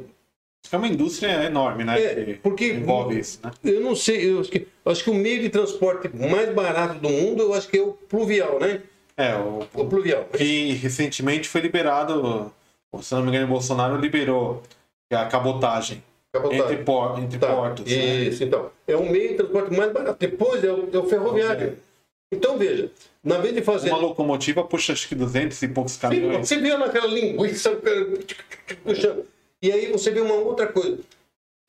é uma indústria enorme, né? É, porque envolve isso, né? Eu não sei, eu acho, que, eu acho que o meio de transporte mais barato do mundo, eu acho que é o pluvial, né? É, o, o pluvial. Que recentemente foi liberado, se não me engano, o Bolsonaro liberou a cabotagem. cabotagem. Entre, por, entre tá, portos. Né? Isso, né? então. É o meio de transporte mais barato. Depois é o, é o ferroviário. Então veja, na vez de fazer. Uma locomotiva puxa acho que 200 e poucos caminhões. Você viu naquela linguiça puxando. E aí você vê uma outra coisa.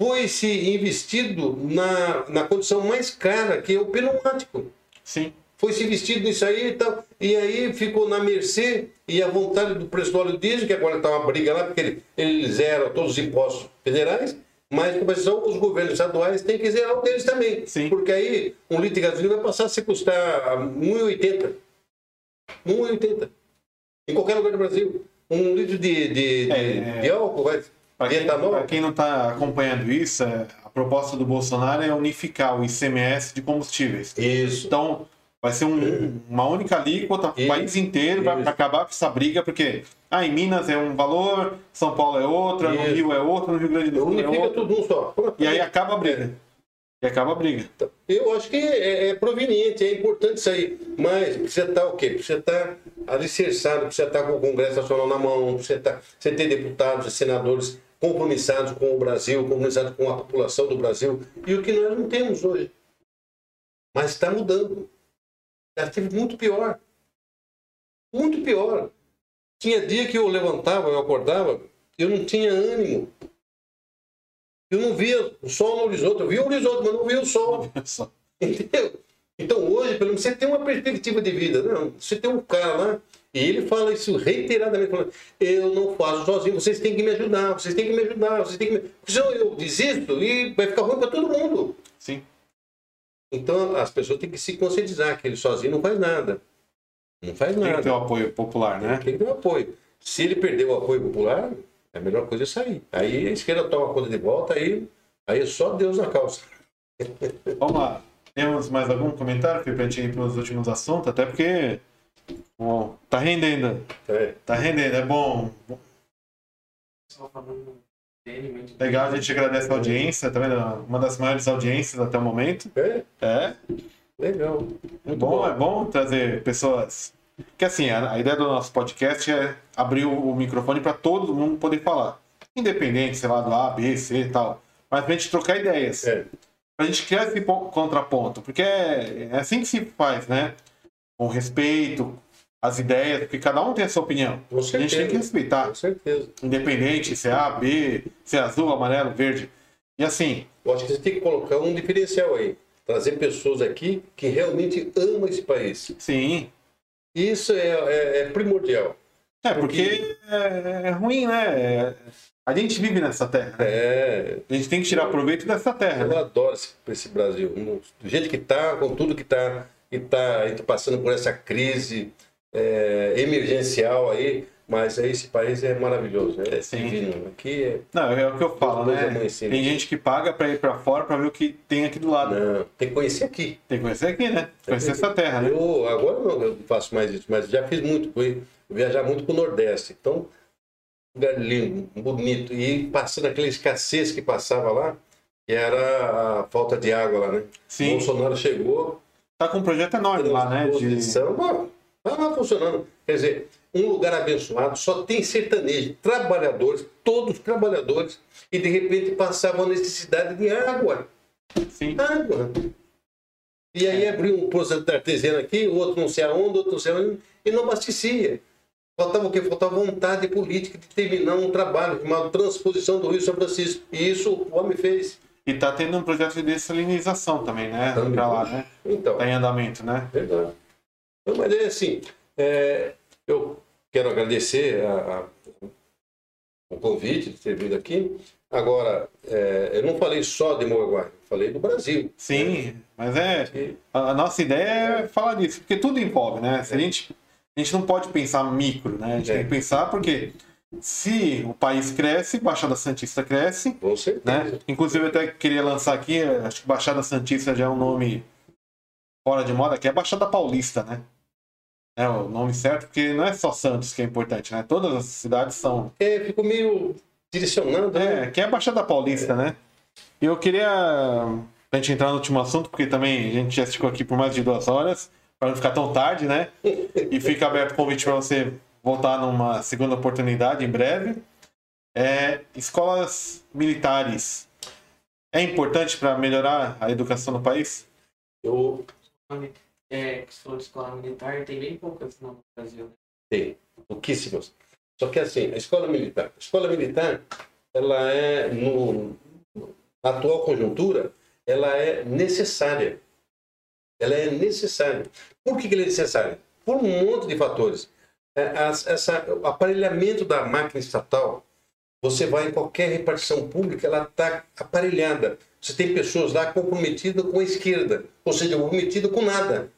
Foi-se investido na, na condição mais cara, que é o pneumático. Sim. Foi-se investido nisso aí e tal. E aí ficou na mercê e a vontade do preço do óleo diesel, que agora está uma briga lá, porque ele, ele zera todos os impostos federais. Mas, compensação, os governos estaduais têm que zerar o deles também. Sim. Porque aí um litro de gasolina vai passar a se custar R$ 1,80. 1,80. Em qualquer lugar do Brasil. Um litro de, de, é, de, de álcool vai para quem, quem, não está acompanhando isso, é, a proposta do Bolsonaro é unificar o ICMS de combustíveis. Isso. Então, vai ser um, uma única alíquota para o país inteiro para acabar com essa briga, porque ah, em Minas é um valor, São Paulo é outro, no Rio é outro, no Rio Grande do Sul é outro. tudo um só. E aí acaba a briga. E acaba a briga. Então, eu acho que é, é proveniente, é importante isso aí. Mas precisa estar o quê? Precisa estar alicerçado, precisa estar com o Congresso Nacional na mão, precisa, estar, precisa ter deputados e senadores compromissados com o Brasil, compromissados com a população do Brasil, e o que nós não temos hoje. Mas está mudando. Já esteve muito pior. Muito pior. Tinha dia que eu levantava, eu acordava, eu não tinha ânimo. Eu não via o sol no horizonte. Eu via o horizonte, mas não via o sol. [laughs] Entendeu? Então hoje, pelo menos, você tem uma perspectiva de vida. Não, você tem um cara lá e ele fala isso reiteradamente, falando, eu não faço sozinho, vocês têm que me ajudar, vocês têm que me ajudar, vocês têm que me... Senão eu desisto e vai ficar ruim para todo mundo. Sim. Então as pessoas têm que se conscientizar que ele sozinho não faz nada. Não faz nada. Tem que ter o apoio popular, né? Tem que ter o apoio. Se ele perder o apoio popular, a melhor coisa é sair. Aí a esquerda toma conta de volta, aí, aí é só Deus na calça. [laughs] Vamos lá. Temos mais algum comentário, Felipe, para ir para os últimos assuntos? Até porque Bom, tá rendendo. É. Tá rendendo, é bom. Legal, a gente agradece a audiência, tá vendo? Uma das maiores audiências até o momento. É? É. Legal. É bom, bom, é bom trazer pessoas. Que assim, a, a, ideia do nosso podcast é abrir o, microfone para todo mundo poder falar. Independente, sei lá, do A, B, C e tal. Mas pra gente trocar ideias. É. Pra gente criar esse contraponto. Porque é, é assim que se faz, né? com respeito, as ideias, porque cada um tem a sua opinião. Com A gente tem que certeza. respeitar. Com certeza. Independente se é A, B, se é azul, amarelo, verde. E assim, Eu acho que você tem que colocar um diferencial aí. Trazer pessoas aqui que realmente amam esse país. sim. Isso é, é- é primordial. É, porque é, é ruim, né? É- a gente vive nessa terra. né? É, A gente tem que tirar proveito dessa terra. eu né? adoro esse, esse Brasil. No- Do jeito que está, com tudo que está tá, a gente passando por essa crise é, emergencial aí, mas esse país é maravilhoso, é Sim. divino. Aqui é. Não, é o que eu falo, Coisa né? amanhecida. Tem gente que paga pra ir pra fora pra ver o que tem aqui do lado. Não, tem que conhecer aqui. Tem que conhecer aqui, né? Conhecer essa terra, né? Eu agora não eu faço mais isso, mas já fiz muito, fui viajar muito para o Nordeste. Então, lugar lindo, bonito. E passando aquela escassez que passava lá, que era a falta de água lá, né? Sim. Bolsonaro chegou, Tá com um projeto enorme lá, né? De... Bom, tá lá funcionando. Quer dizer, um lugar abençoado, só tem sertanejo, trabalhadores, todos trabalhadores, e de repente passavam a necessidade de água. Sim. Água. E aí abriu um poço artesiano aqui, o outro não sei aonde, outro não sei aonde, e não abastecia. Faltava o quê? Faltava vontade política de terminar um trabalho chamado Transposição do Rio São Francisco. E isso o homem fez. E tá tendo um projeto de dessalinização também, né? Também. Pra lá, né? Então, Tá em andamento, né? Verdade. Então, mas é assim, é, eu quero agradecer a- a- o convite de ter vindo aqui. Agora, é, eu não falei só de Moaguai, eu falei do Brasil. Sim, mas é. A a nossa ideia é falar disso, porque tudo envolve, né? Se a gente, a gente não pode pensar micro, né? A gente É. tem que pensar porque se o país cresce, Baixada Santista cresce, Com certeza. né? Inclusive eu até queria lançar aqui, acho que Baixada Santista já é um nome fora de moda, que é Baixada Paulista, né? É o nome certo, porque não é só Santos que é importante, né? Todas as cidades são. É, ficou meio direcionado, né? É, que é a Baixada Paulista, né? E eu queria, pra gente entrar no último assunto, porque também a gente já ficou aqui por mais de duas horas, para não ficar tão tarde, né? [laughs] E fica aberto o convite para você voltar numa segunda oportunidade em breve. É, escolas militares. É importante para melhorar a educação no país? Eu É, que for de escola militar, tem bem poucas no Brasil. né? tenho, pouquíssimas. Só que assim, a escola militar. A escola militar, ela é, no, na atual conjuntura, ela é necessária. Ela é necessária. Por que, que ela é necessária? Por um monte de fatores. É, essa, o aparelhamento da máquina estatal, você vai em qualquer repartição pública, ela está aparelhada. Você tem pessoas lá comprometidas com a esquerda, ou seja, comprometidas com nada.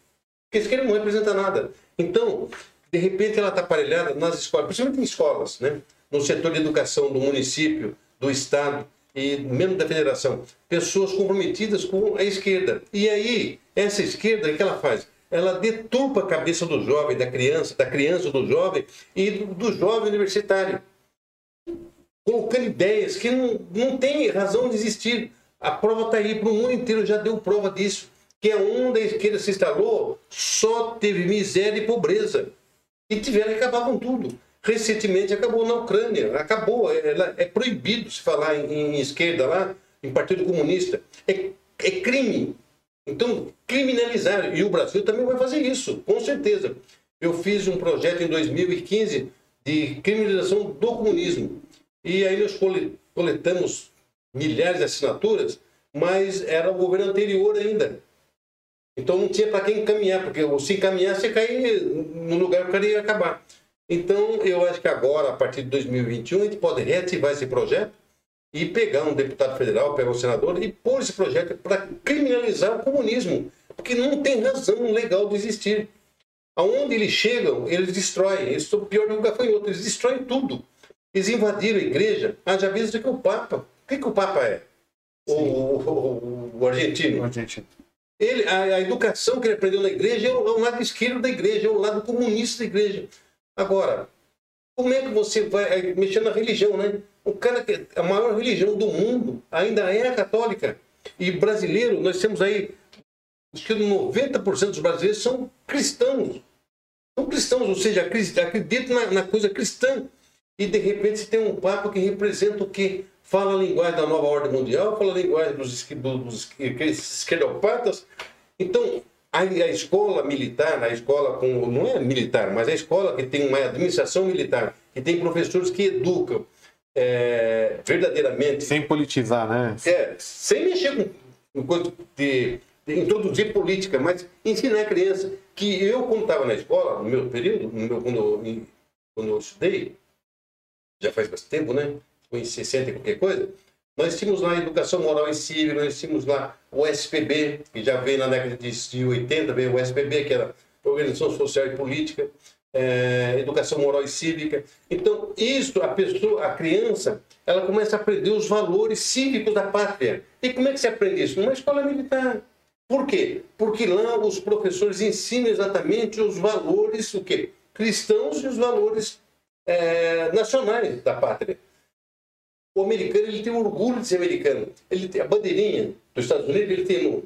A esquerda não representa nada. Então, de repente, ela está aparelhada nas escolas, principalmente em escolas, né? no setor de educação do município, do estado e mesmo da federação. Pessoas comprometidas com a esquerda. E aí, essa esquerda, o que ela faz? Ela deturpa a cabeça do jovem, da criança, da criança, do jovem e do, jovem universitário colocando ideias que não, não tem razão de existir. A prova está aí para o mundo inteiro, já deu prova disso. Que a onda esquerda se instalou, só teve miséria e pobreza. E tiveram que acabar com tudo. Recentemente acabou na Ucrânia, acabou. É, é proibido se falar em, em esquerda lá, em Partido Comunista. É, é crime. Então, criminalizar. E o Brasil também vai fazer isso, com certeza. Eu fiz um projeto em 2015 de criminalização do comunismo. E aí nós cole- coletamos milhares de assinaturas, mas era o governo anterior ainda. Então não tinha para quem encaminhar, porque se encaminhar, você cair no lugar que o cara ia acabar. Então eu acho que agora, a partir de 2021, a gente pode reativar esse projeto e pegar um deputado federal, pegar um senador e pôr esse projeto para criminalizar o comunismo, porque não tem razão legal de existir. Aonde eles chegam, eles destroem. Isso é o pior do que gafanhoto, eles destroem tudo. Eles invadiram a igreja, haja vista que o Papa. O que, que o Papa é? O, o- o- o argentino. Gente, Ele, a, a educação que ele aprendeu na igreja é o, é o lado esquerdo da igreja, é o lado comunista da igreja. Agora, como é que você vai é, mexer na religião, né? O cara que a maior religião do mundo ainda é a católica. E brasileiro, nós temos aí, acho que 90% dos brasileiros são cristãos. São cristãos, ou seja, acreditam na, na coisa cristã. E de repente você tem um Papa que representa o quê? Fala a linguagem da nova ordem mundial, fala a linguagem dos, dos esque- esquerdopatas. Então, a a, escola militar, a escola com. não é militar, mas a escola que tem uma administração militar, que tem professores que educam é, verdadeiramente. Sem politizar, né? É, sem mexer com, com coisa de, de introduzir política, mas ensinar a criança que eu, quando estava na escola, no meu período, no meu, quando, eu, quando eu estudei, já faz bastante tempo, né? Foi em 60 e qualquer coisa. Nós tínhamos lá Educação Moral e Cívica, nós tínhamos lá o SPB, que já veio na década de 80, veio o SPB, que era Organização Social e Política, é, Educação Moral e Cívica. Então, isso, a pessoa, a criança, ela começa a aprender os valores cívicos da pátria. E como é que se aprende isso? Numa escola militar. Por quê? Porque lá os professores ensinam exatamente os valores o quê? cristãos e os valores é, nacionais da pátria. O americano ele tem orgulho de ser americano. Ele tem a bandeirinha dos Estados Unidos, ele tem no,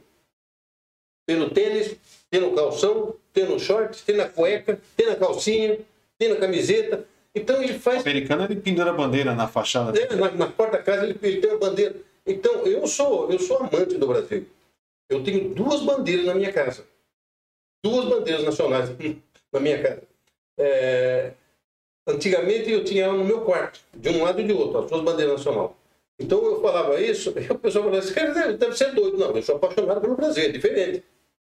tem no tênis, tem no calção, tem no short, tem na cueca, tem na calcinha, tem na camiseta. Então ele faz. O americano ele pendura a bandeira na fachada. É, na, na porta da casa ele, ele tem a bandeira. Então eu sou eu sou amante do Brasil. Eu tenho duas bandeiras na minha casa. Duas bandeiras nacionais [laughs] na minha casa. É, antigamente eu tinha ela no meu quarto, de um lado e de outro, as duas bandeiras nacionais. Então eu falava isso, [laughs] e o pessoal falava, esse cara deve, deve ser doido. Não, eu sou apaixonado pelo Brasil, é diferente.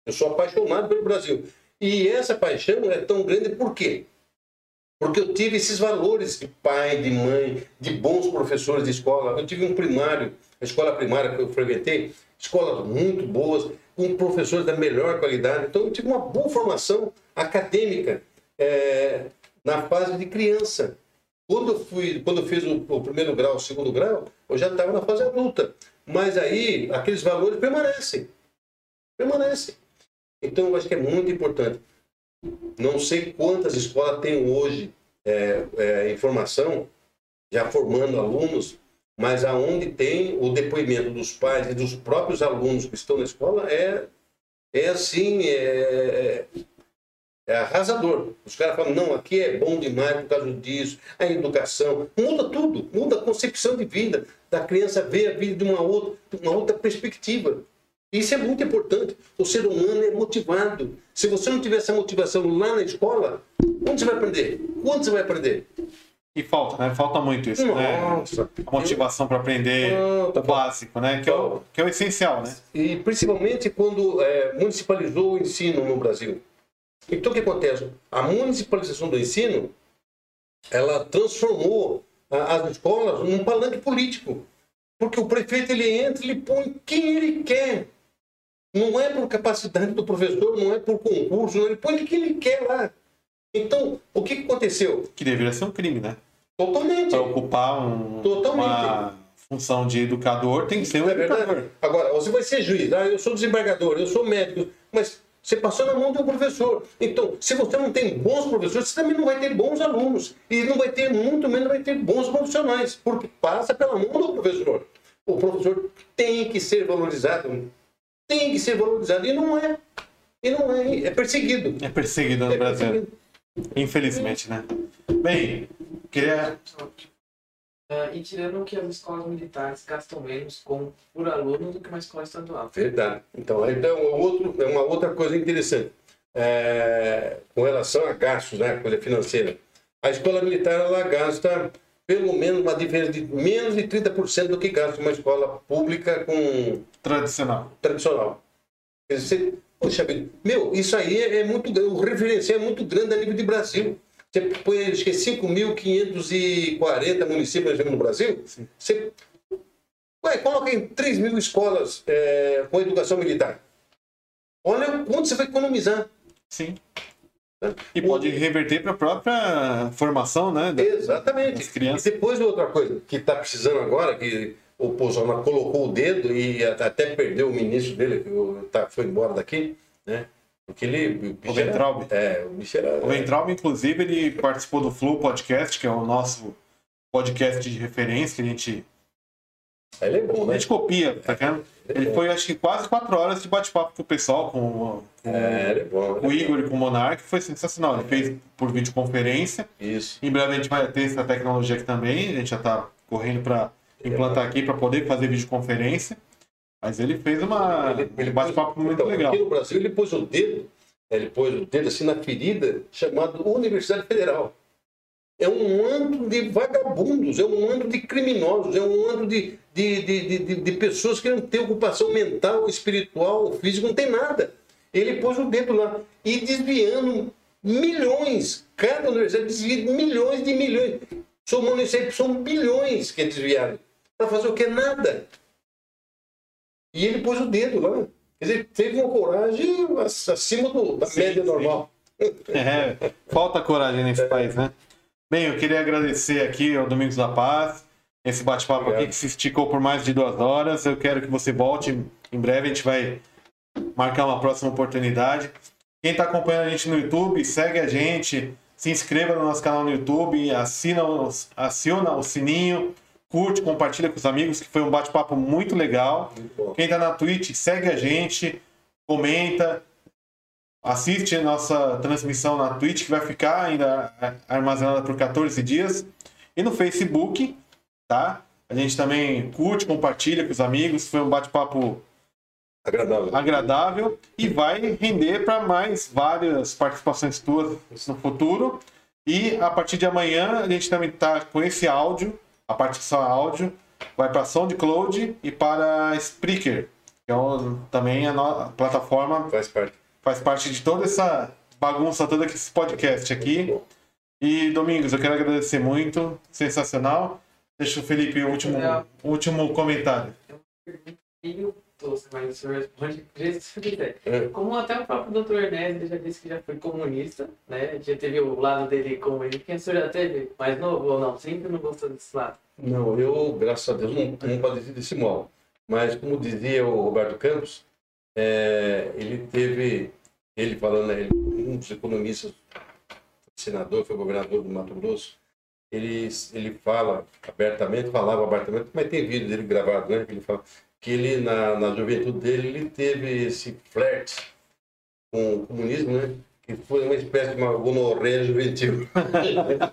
Eu sou apaixonado pelo Brasil. E essa paixão é tão grande por quê? Porque eu tive esses valores de pai, de mãe, de bons professores de escola. Eu tive um primário, a escola primária que eu frequentei, escolas muito boas, com professores da melhor qualidade. Então eu tive uma boa formação acadêmica é, na fase de criança. Quando eu, fui, quando eu fiz o, o primeiro grau, o segundo grau, eu já estava na fase adulta. Mas aí, aqueles valores permanecem. Permanecem. Então, eu acho que é muito importante. Não sei quantas escolas têm hoje é, é, informação, já formando alunos, mas aonde tem o depoimento dos pais e dos próprios alunos que estão na escola é, é assim, é, é arrasador. Os caras falam, não, aqui é bom demais por causa disso, a educação, muda tudo, muda a concepção de vida, da criança ver a vida de uma outra, uma outra perspectiva. Isso é muito importante. O ser humano é motivado. Se você não tiver essa motivação lá na escola, onde você vai aprender? Quando você vai aprender? E falta, né? Falta muito isso, Nossa. né? A motivação para aprender o básico, né? Que é o, que é o essencial, né? E principalmente quando é, municipalizou o ensino no Brasil. Então, o que acontece? A municipalização do ensino, ela transformou as escolas num palanque político. Porque o prefeito, ele entra, ele põe quem ele quer. Não é por capacidade do professor, não é por concurso, não, ele põe quem ele quer lá. Então, o que, que aconteceu? Que deveria ser um crime, né? Totalmente. Para ocupar um, Totalmente. uma função de educador, tem que ser um é educador. Verdade. Agora, você vai ser juiz, ah, eu sou desembargador, eu sou médico, mas você passou na mão de um professor. Então, se você não tem bons professores, você também não vai ter bons alunos. E não vai ter, muito menos, vai ter bons profissionais, porque passa pela mão do professor. O professor tem que ser valorizado. Tem que ser valorizado. E não é. E não é. É perseguido. É perseguido no é Brasil. Perseguido. Infelizmente, né? Bem, queria Uh, e tirando que as escolas militares gastam menos com, por aluno do que uma escola estadual. Verdade. Então, então é, outro, é uma outra coisa interessante. É, com relação a gastos, né, coisa financeira. A escola militar ela gasta pelo menos uma diferença de menos de 30% do que gasta uma escola pública com. Tradicional. Tradicional. Quer dizer, poxa, meu, isso aí é, é muito o referencial é muito grande a nível de Brasil. Você põe, acho que é 5.540 municípios no Brasil. Sim. Você ué, coloca em 3 mil escolas é, com educação militar. Olha quanto você vai economizar. Sim. E pode reverter para a própria formação, né? Da, Exatamente. Das crianças. E depois outra coisa que está precisando agora, que o Bolsonaro colocou o dedo e até perdeu o ministro dele, que tá, foi embora daqui, né? Porque ele. O, o Ventralbe. É, o bicho era. O inclusive, ele participou do Flow Podcast, que é o nosso podcast de referência, que a gente. Ele é bom, né? A gente copia, tá vendo? Ele, foi, acho que, quase quatro horas de bate-papo com o pessoal, com, com, é, é bom, com o Igor e com o Monark, foi sensacional. Ele fez por videoconferência. Isso. Em breve a gente vai ter essa tecnologia aqui também, a gente já está correndo para implantar aqui para poder fazer videoconferência. Mas ele fez uma Ele- ele um bate-papo muito Então, legal. Aqui no Brasil, ele pôs o dedo, ele pôs o dedo assim na ferida, chamado Universidade Federal. É um antro de vagabundos, é um antro de criminosos, é um de, de, de, de, de- de pessoas que não têm ocupação mental, espiritual, física, não tem nada. Ele pôs o dedo lá e desviando milhões, cada universidade desvia milhões de milhões. Somando isso aí, são bilhões que desviaram. Para fazer o que? Nada. E ele pôs o dedo lá. Quer dizer, teve uma coragem acima do- da Sim, média sim. normal. É, falta coragem nesse país, né? Bem, eu queria agradecer aqui ao Domingos da Paz, esse bate-papo aqui que se esticou por mais de duas horas. Eu quero que você volte em breve, a gente vai marcar uma próxima oportunidade. Quem está acompanhando a gente no YouTube, segue a gente, se inscreva no nosso canal no YouTube, assina os- aciona o sininho, curte, compartilha com os amigos, que foi um bate-papo muito legal. Muito. Quem tá na Twitch, segue a gente, comenta, assiste a nossa transmissão na Twitch, que vai ficar ainda armazenada por 14 dias. E no Facebook, tá? A gente também curte, compartilha com os amigos. Foi um bate-papo Agradável. agradável e vai render para mais várias participações tuas no futuro. E a partir de amanhã a gente também está com esse áudio, a partição áudio, vai para SoundCloud e para Spreaker, que é um- também a, a plataforma Faz parte. faz parte de toda essa bagunça toda que esse podcast aqui. E Domingos, eu quero agradecer muito, sensacional. Deixa o Felipe o último, o último comentário. Tosca, mas o senhor responde do jeito que você quiser. É. Como até o próprio Dr. Ernesto ele já disse que já foi comunista, né? Já teve o lado dele comunista. Quem o senhor já teve? Mais novo ou não? Sempre não gostou desse lado. Não, eu, graças a Deus, não, não padeci desse mal. Mas, como dizia o Roberto Campos, é, ele teve, ele falando, né, ele, um dos economistas, senador, foi governador do Mato Grosso, ele, ele fala abertamente, falava abertamente, mas tem vídeo dele gravado, né? Ele fala que ele, na, na juventude dele, ele teve esse flerte com o comunismo, né? Que foi uma espécie de uma gonorreia [laughs] juvenil.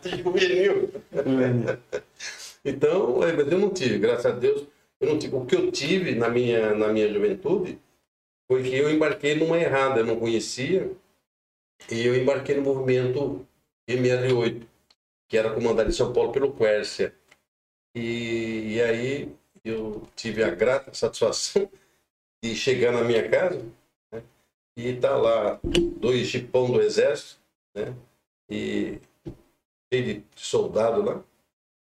juvenil. Então, é, mas eu não tive, graças a Deus, eu não tive. O que eu tive na minha, na minha juventude foi que eu embarquei numa errada, eu não conhecia, e eu embarquei no movimento M68, que era comandado em São Paulo pelo Quércia. E, e aí eu tive a grata satisfação de chegar na minha casa né, e tá lá dois jipão do exército, né, e cheio de soldado lá.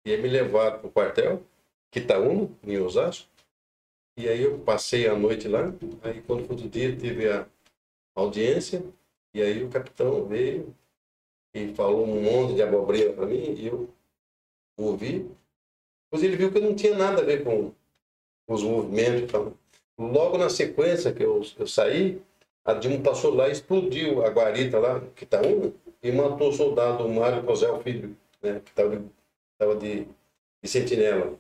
E me levaram para o quartel, Quitaúna, em Osasco. E aí eu passei a noite lá. Aí quando foi do dia, teve a audiência. E aí o capitão veio e falou um monte de abobrinha para mim. E eu ouvi. Depois ele viu que não tinha nada a ver com os movimentos. e tal. Logo na sequência que eu, eu saí, a Dilma passou lá e explodiu a guarita lá, Quitaúna, e matou o soldado Mário Cosel Filho, né, que estava de estava de, de sentinela.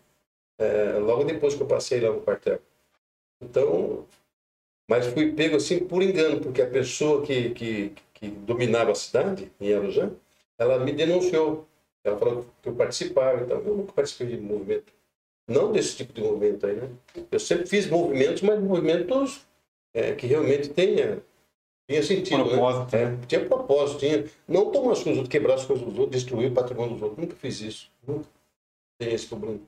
É, logo depois que eu passei lá no quartel. Então, mas fui pego assim por engano, porque a pessoa que, que, que dominava a cidade, em Arujá, ela me denunciou. Ela falou que eu participava, então eu nunca participei de movimento. Não desse tipo de movimento aí, né? Eu sempre fiz movimentos, mas movimentos é, que realmente tenha, tenha sentido, né? Propósito, É, né? tinha propósito, tinha. Não tomar as coisas dos outros, quebrar as coisas dos outros, destruir o patrimônio dos outros. Nunca fiz isso. Nunca tenho esse problema.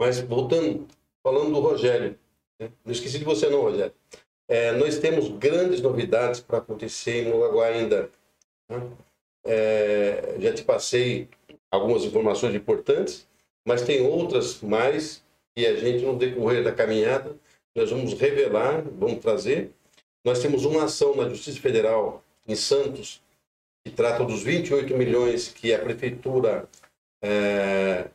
Mas voltando, falando do Rogério. né? Não esqueci de você não, Rogério. É, nós temos grandes novidades para acontecer em Mongaguá ainda. né? É, já te passei algumas informações importantes, mas tem outras mais que a gente, no decorrer da caminhada, nós vamos revelar, vamos trazer. Nós temos uma ação na Justiça Federal em Santos que trata dos 28 milhões que a prefeitura é,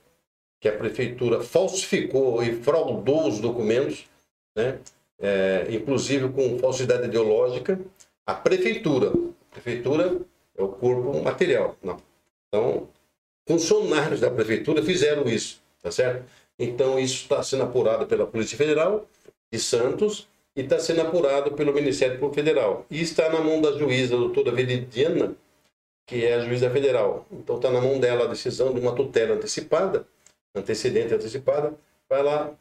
que a prefeitura falsificou e fraudou os documentos, né? É, inclusive com falsidade ideológica. A prefeitura, a prefeitura é o corpo material, não. Então, funcionários da prefeitura fizeram isso, tá certo? Então, isso está sendo apurado pela Polícia Federal de Santos e está sendo apurado pelo Ministério Público Federal. E está na mão da juíza, doutora Veridiana, que é a juíza federal. Então, está na mão dela a decisão de uma tutela antecipada, antecedente antecipada, para ela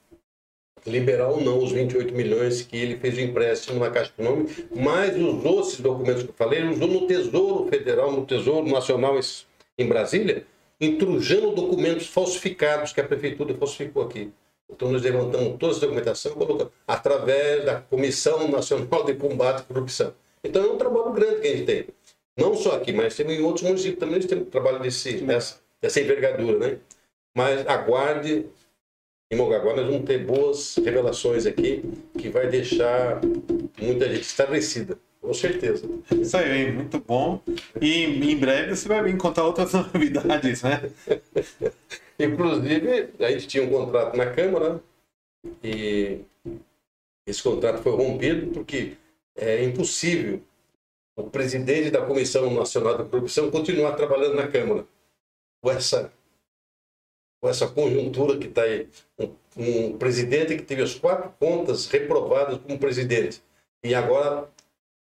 liberar ou não os 28 milhões que ele fez de empréstimo na Caixa Econômica, mas usou esses documentos que eu falei, usou no Tesouro Federal, no Tesouro Nacional em Brasília, intrujando documentos falsificados que a Prefeitura falsificou aqui. Então nós levantamos toda essa documentação colocamos através da Comissão Nacional de Combate à Corrupção. Então é um trabalho grande que a gente tem. Não só aqui, mas em outros municípios também a gente tem um trabalho desse, dessa, dessa envergadura, né? Mas aguarde, em Mogaguá nós vamos ter boas revelações aqui que vai deixar muita gente estabelecida. Com certeza. Isso aí, muito bom. E em breve você vai vir contar outras [laughs] novidades, né? Inclusive, a gente tinha um contrato na Câmara e esse contrato foi rompido porque é impossível o presidente da Comissão Nacional da Corrupção continuar trabalhando na Câmara com essa, com essa conjuntura que está aí. Um, um presidente que teve as quatro contas reprovadas como presidente e agora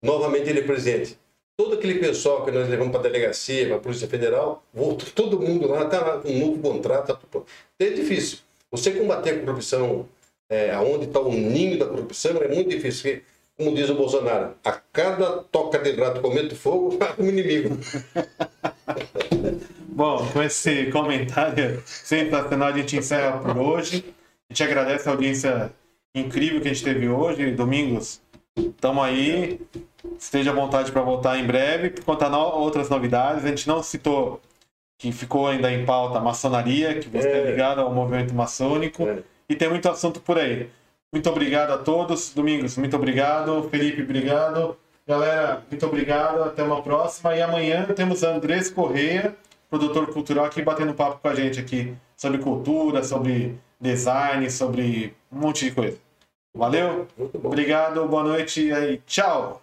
novamente ele é presidente todo aquele pessoal que nós levamos para a delegacia, para a Polícia Federal, voltou todo mundo lá, está lá com um novo contrato. Tá, é difícil. Você combater a corrupção, é, onde está o ninho da corrupção, é muito difícil. Porque, como diz o Bolsonaro, a cada toca de rato comendo fogo, [laughs] há um inimigo. [laughs] Bom, com esse comentário sensacional, a gente encerra por hoje. A gente agradece a audiência incrível que a gente teve hoje, Domingos. Estamos aí. Esteja à vontade para voltar em breve, para contar no outras novidades. A gente não citou que ficou ainda em pauta a maçonaria, que você é, é ligado ao movimento maçônico. É. E tem muito assunto por aí. Muito obrigado a todos. Domingos, muito obrigado. Felipe, obrigado. Galera, muito obrigado. Até uma próxima. E amanhã temos Andrés Correia, produtor cultural, aqui batendo papo com a gente aqui sobre cultura, sobre design, sobre um monte de coisa. Valeu? Obrigado, boa noite e tchau!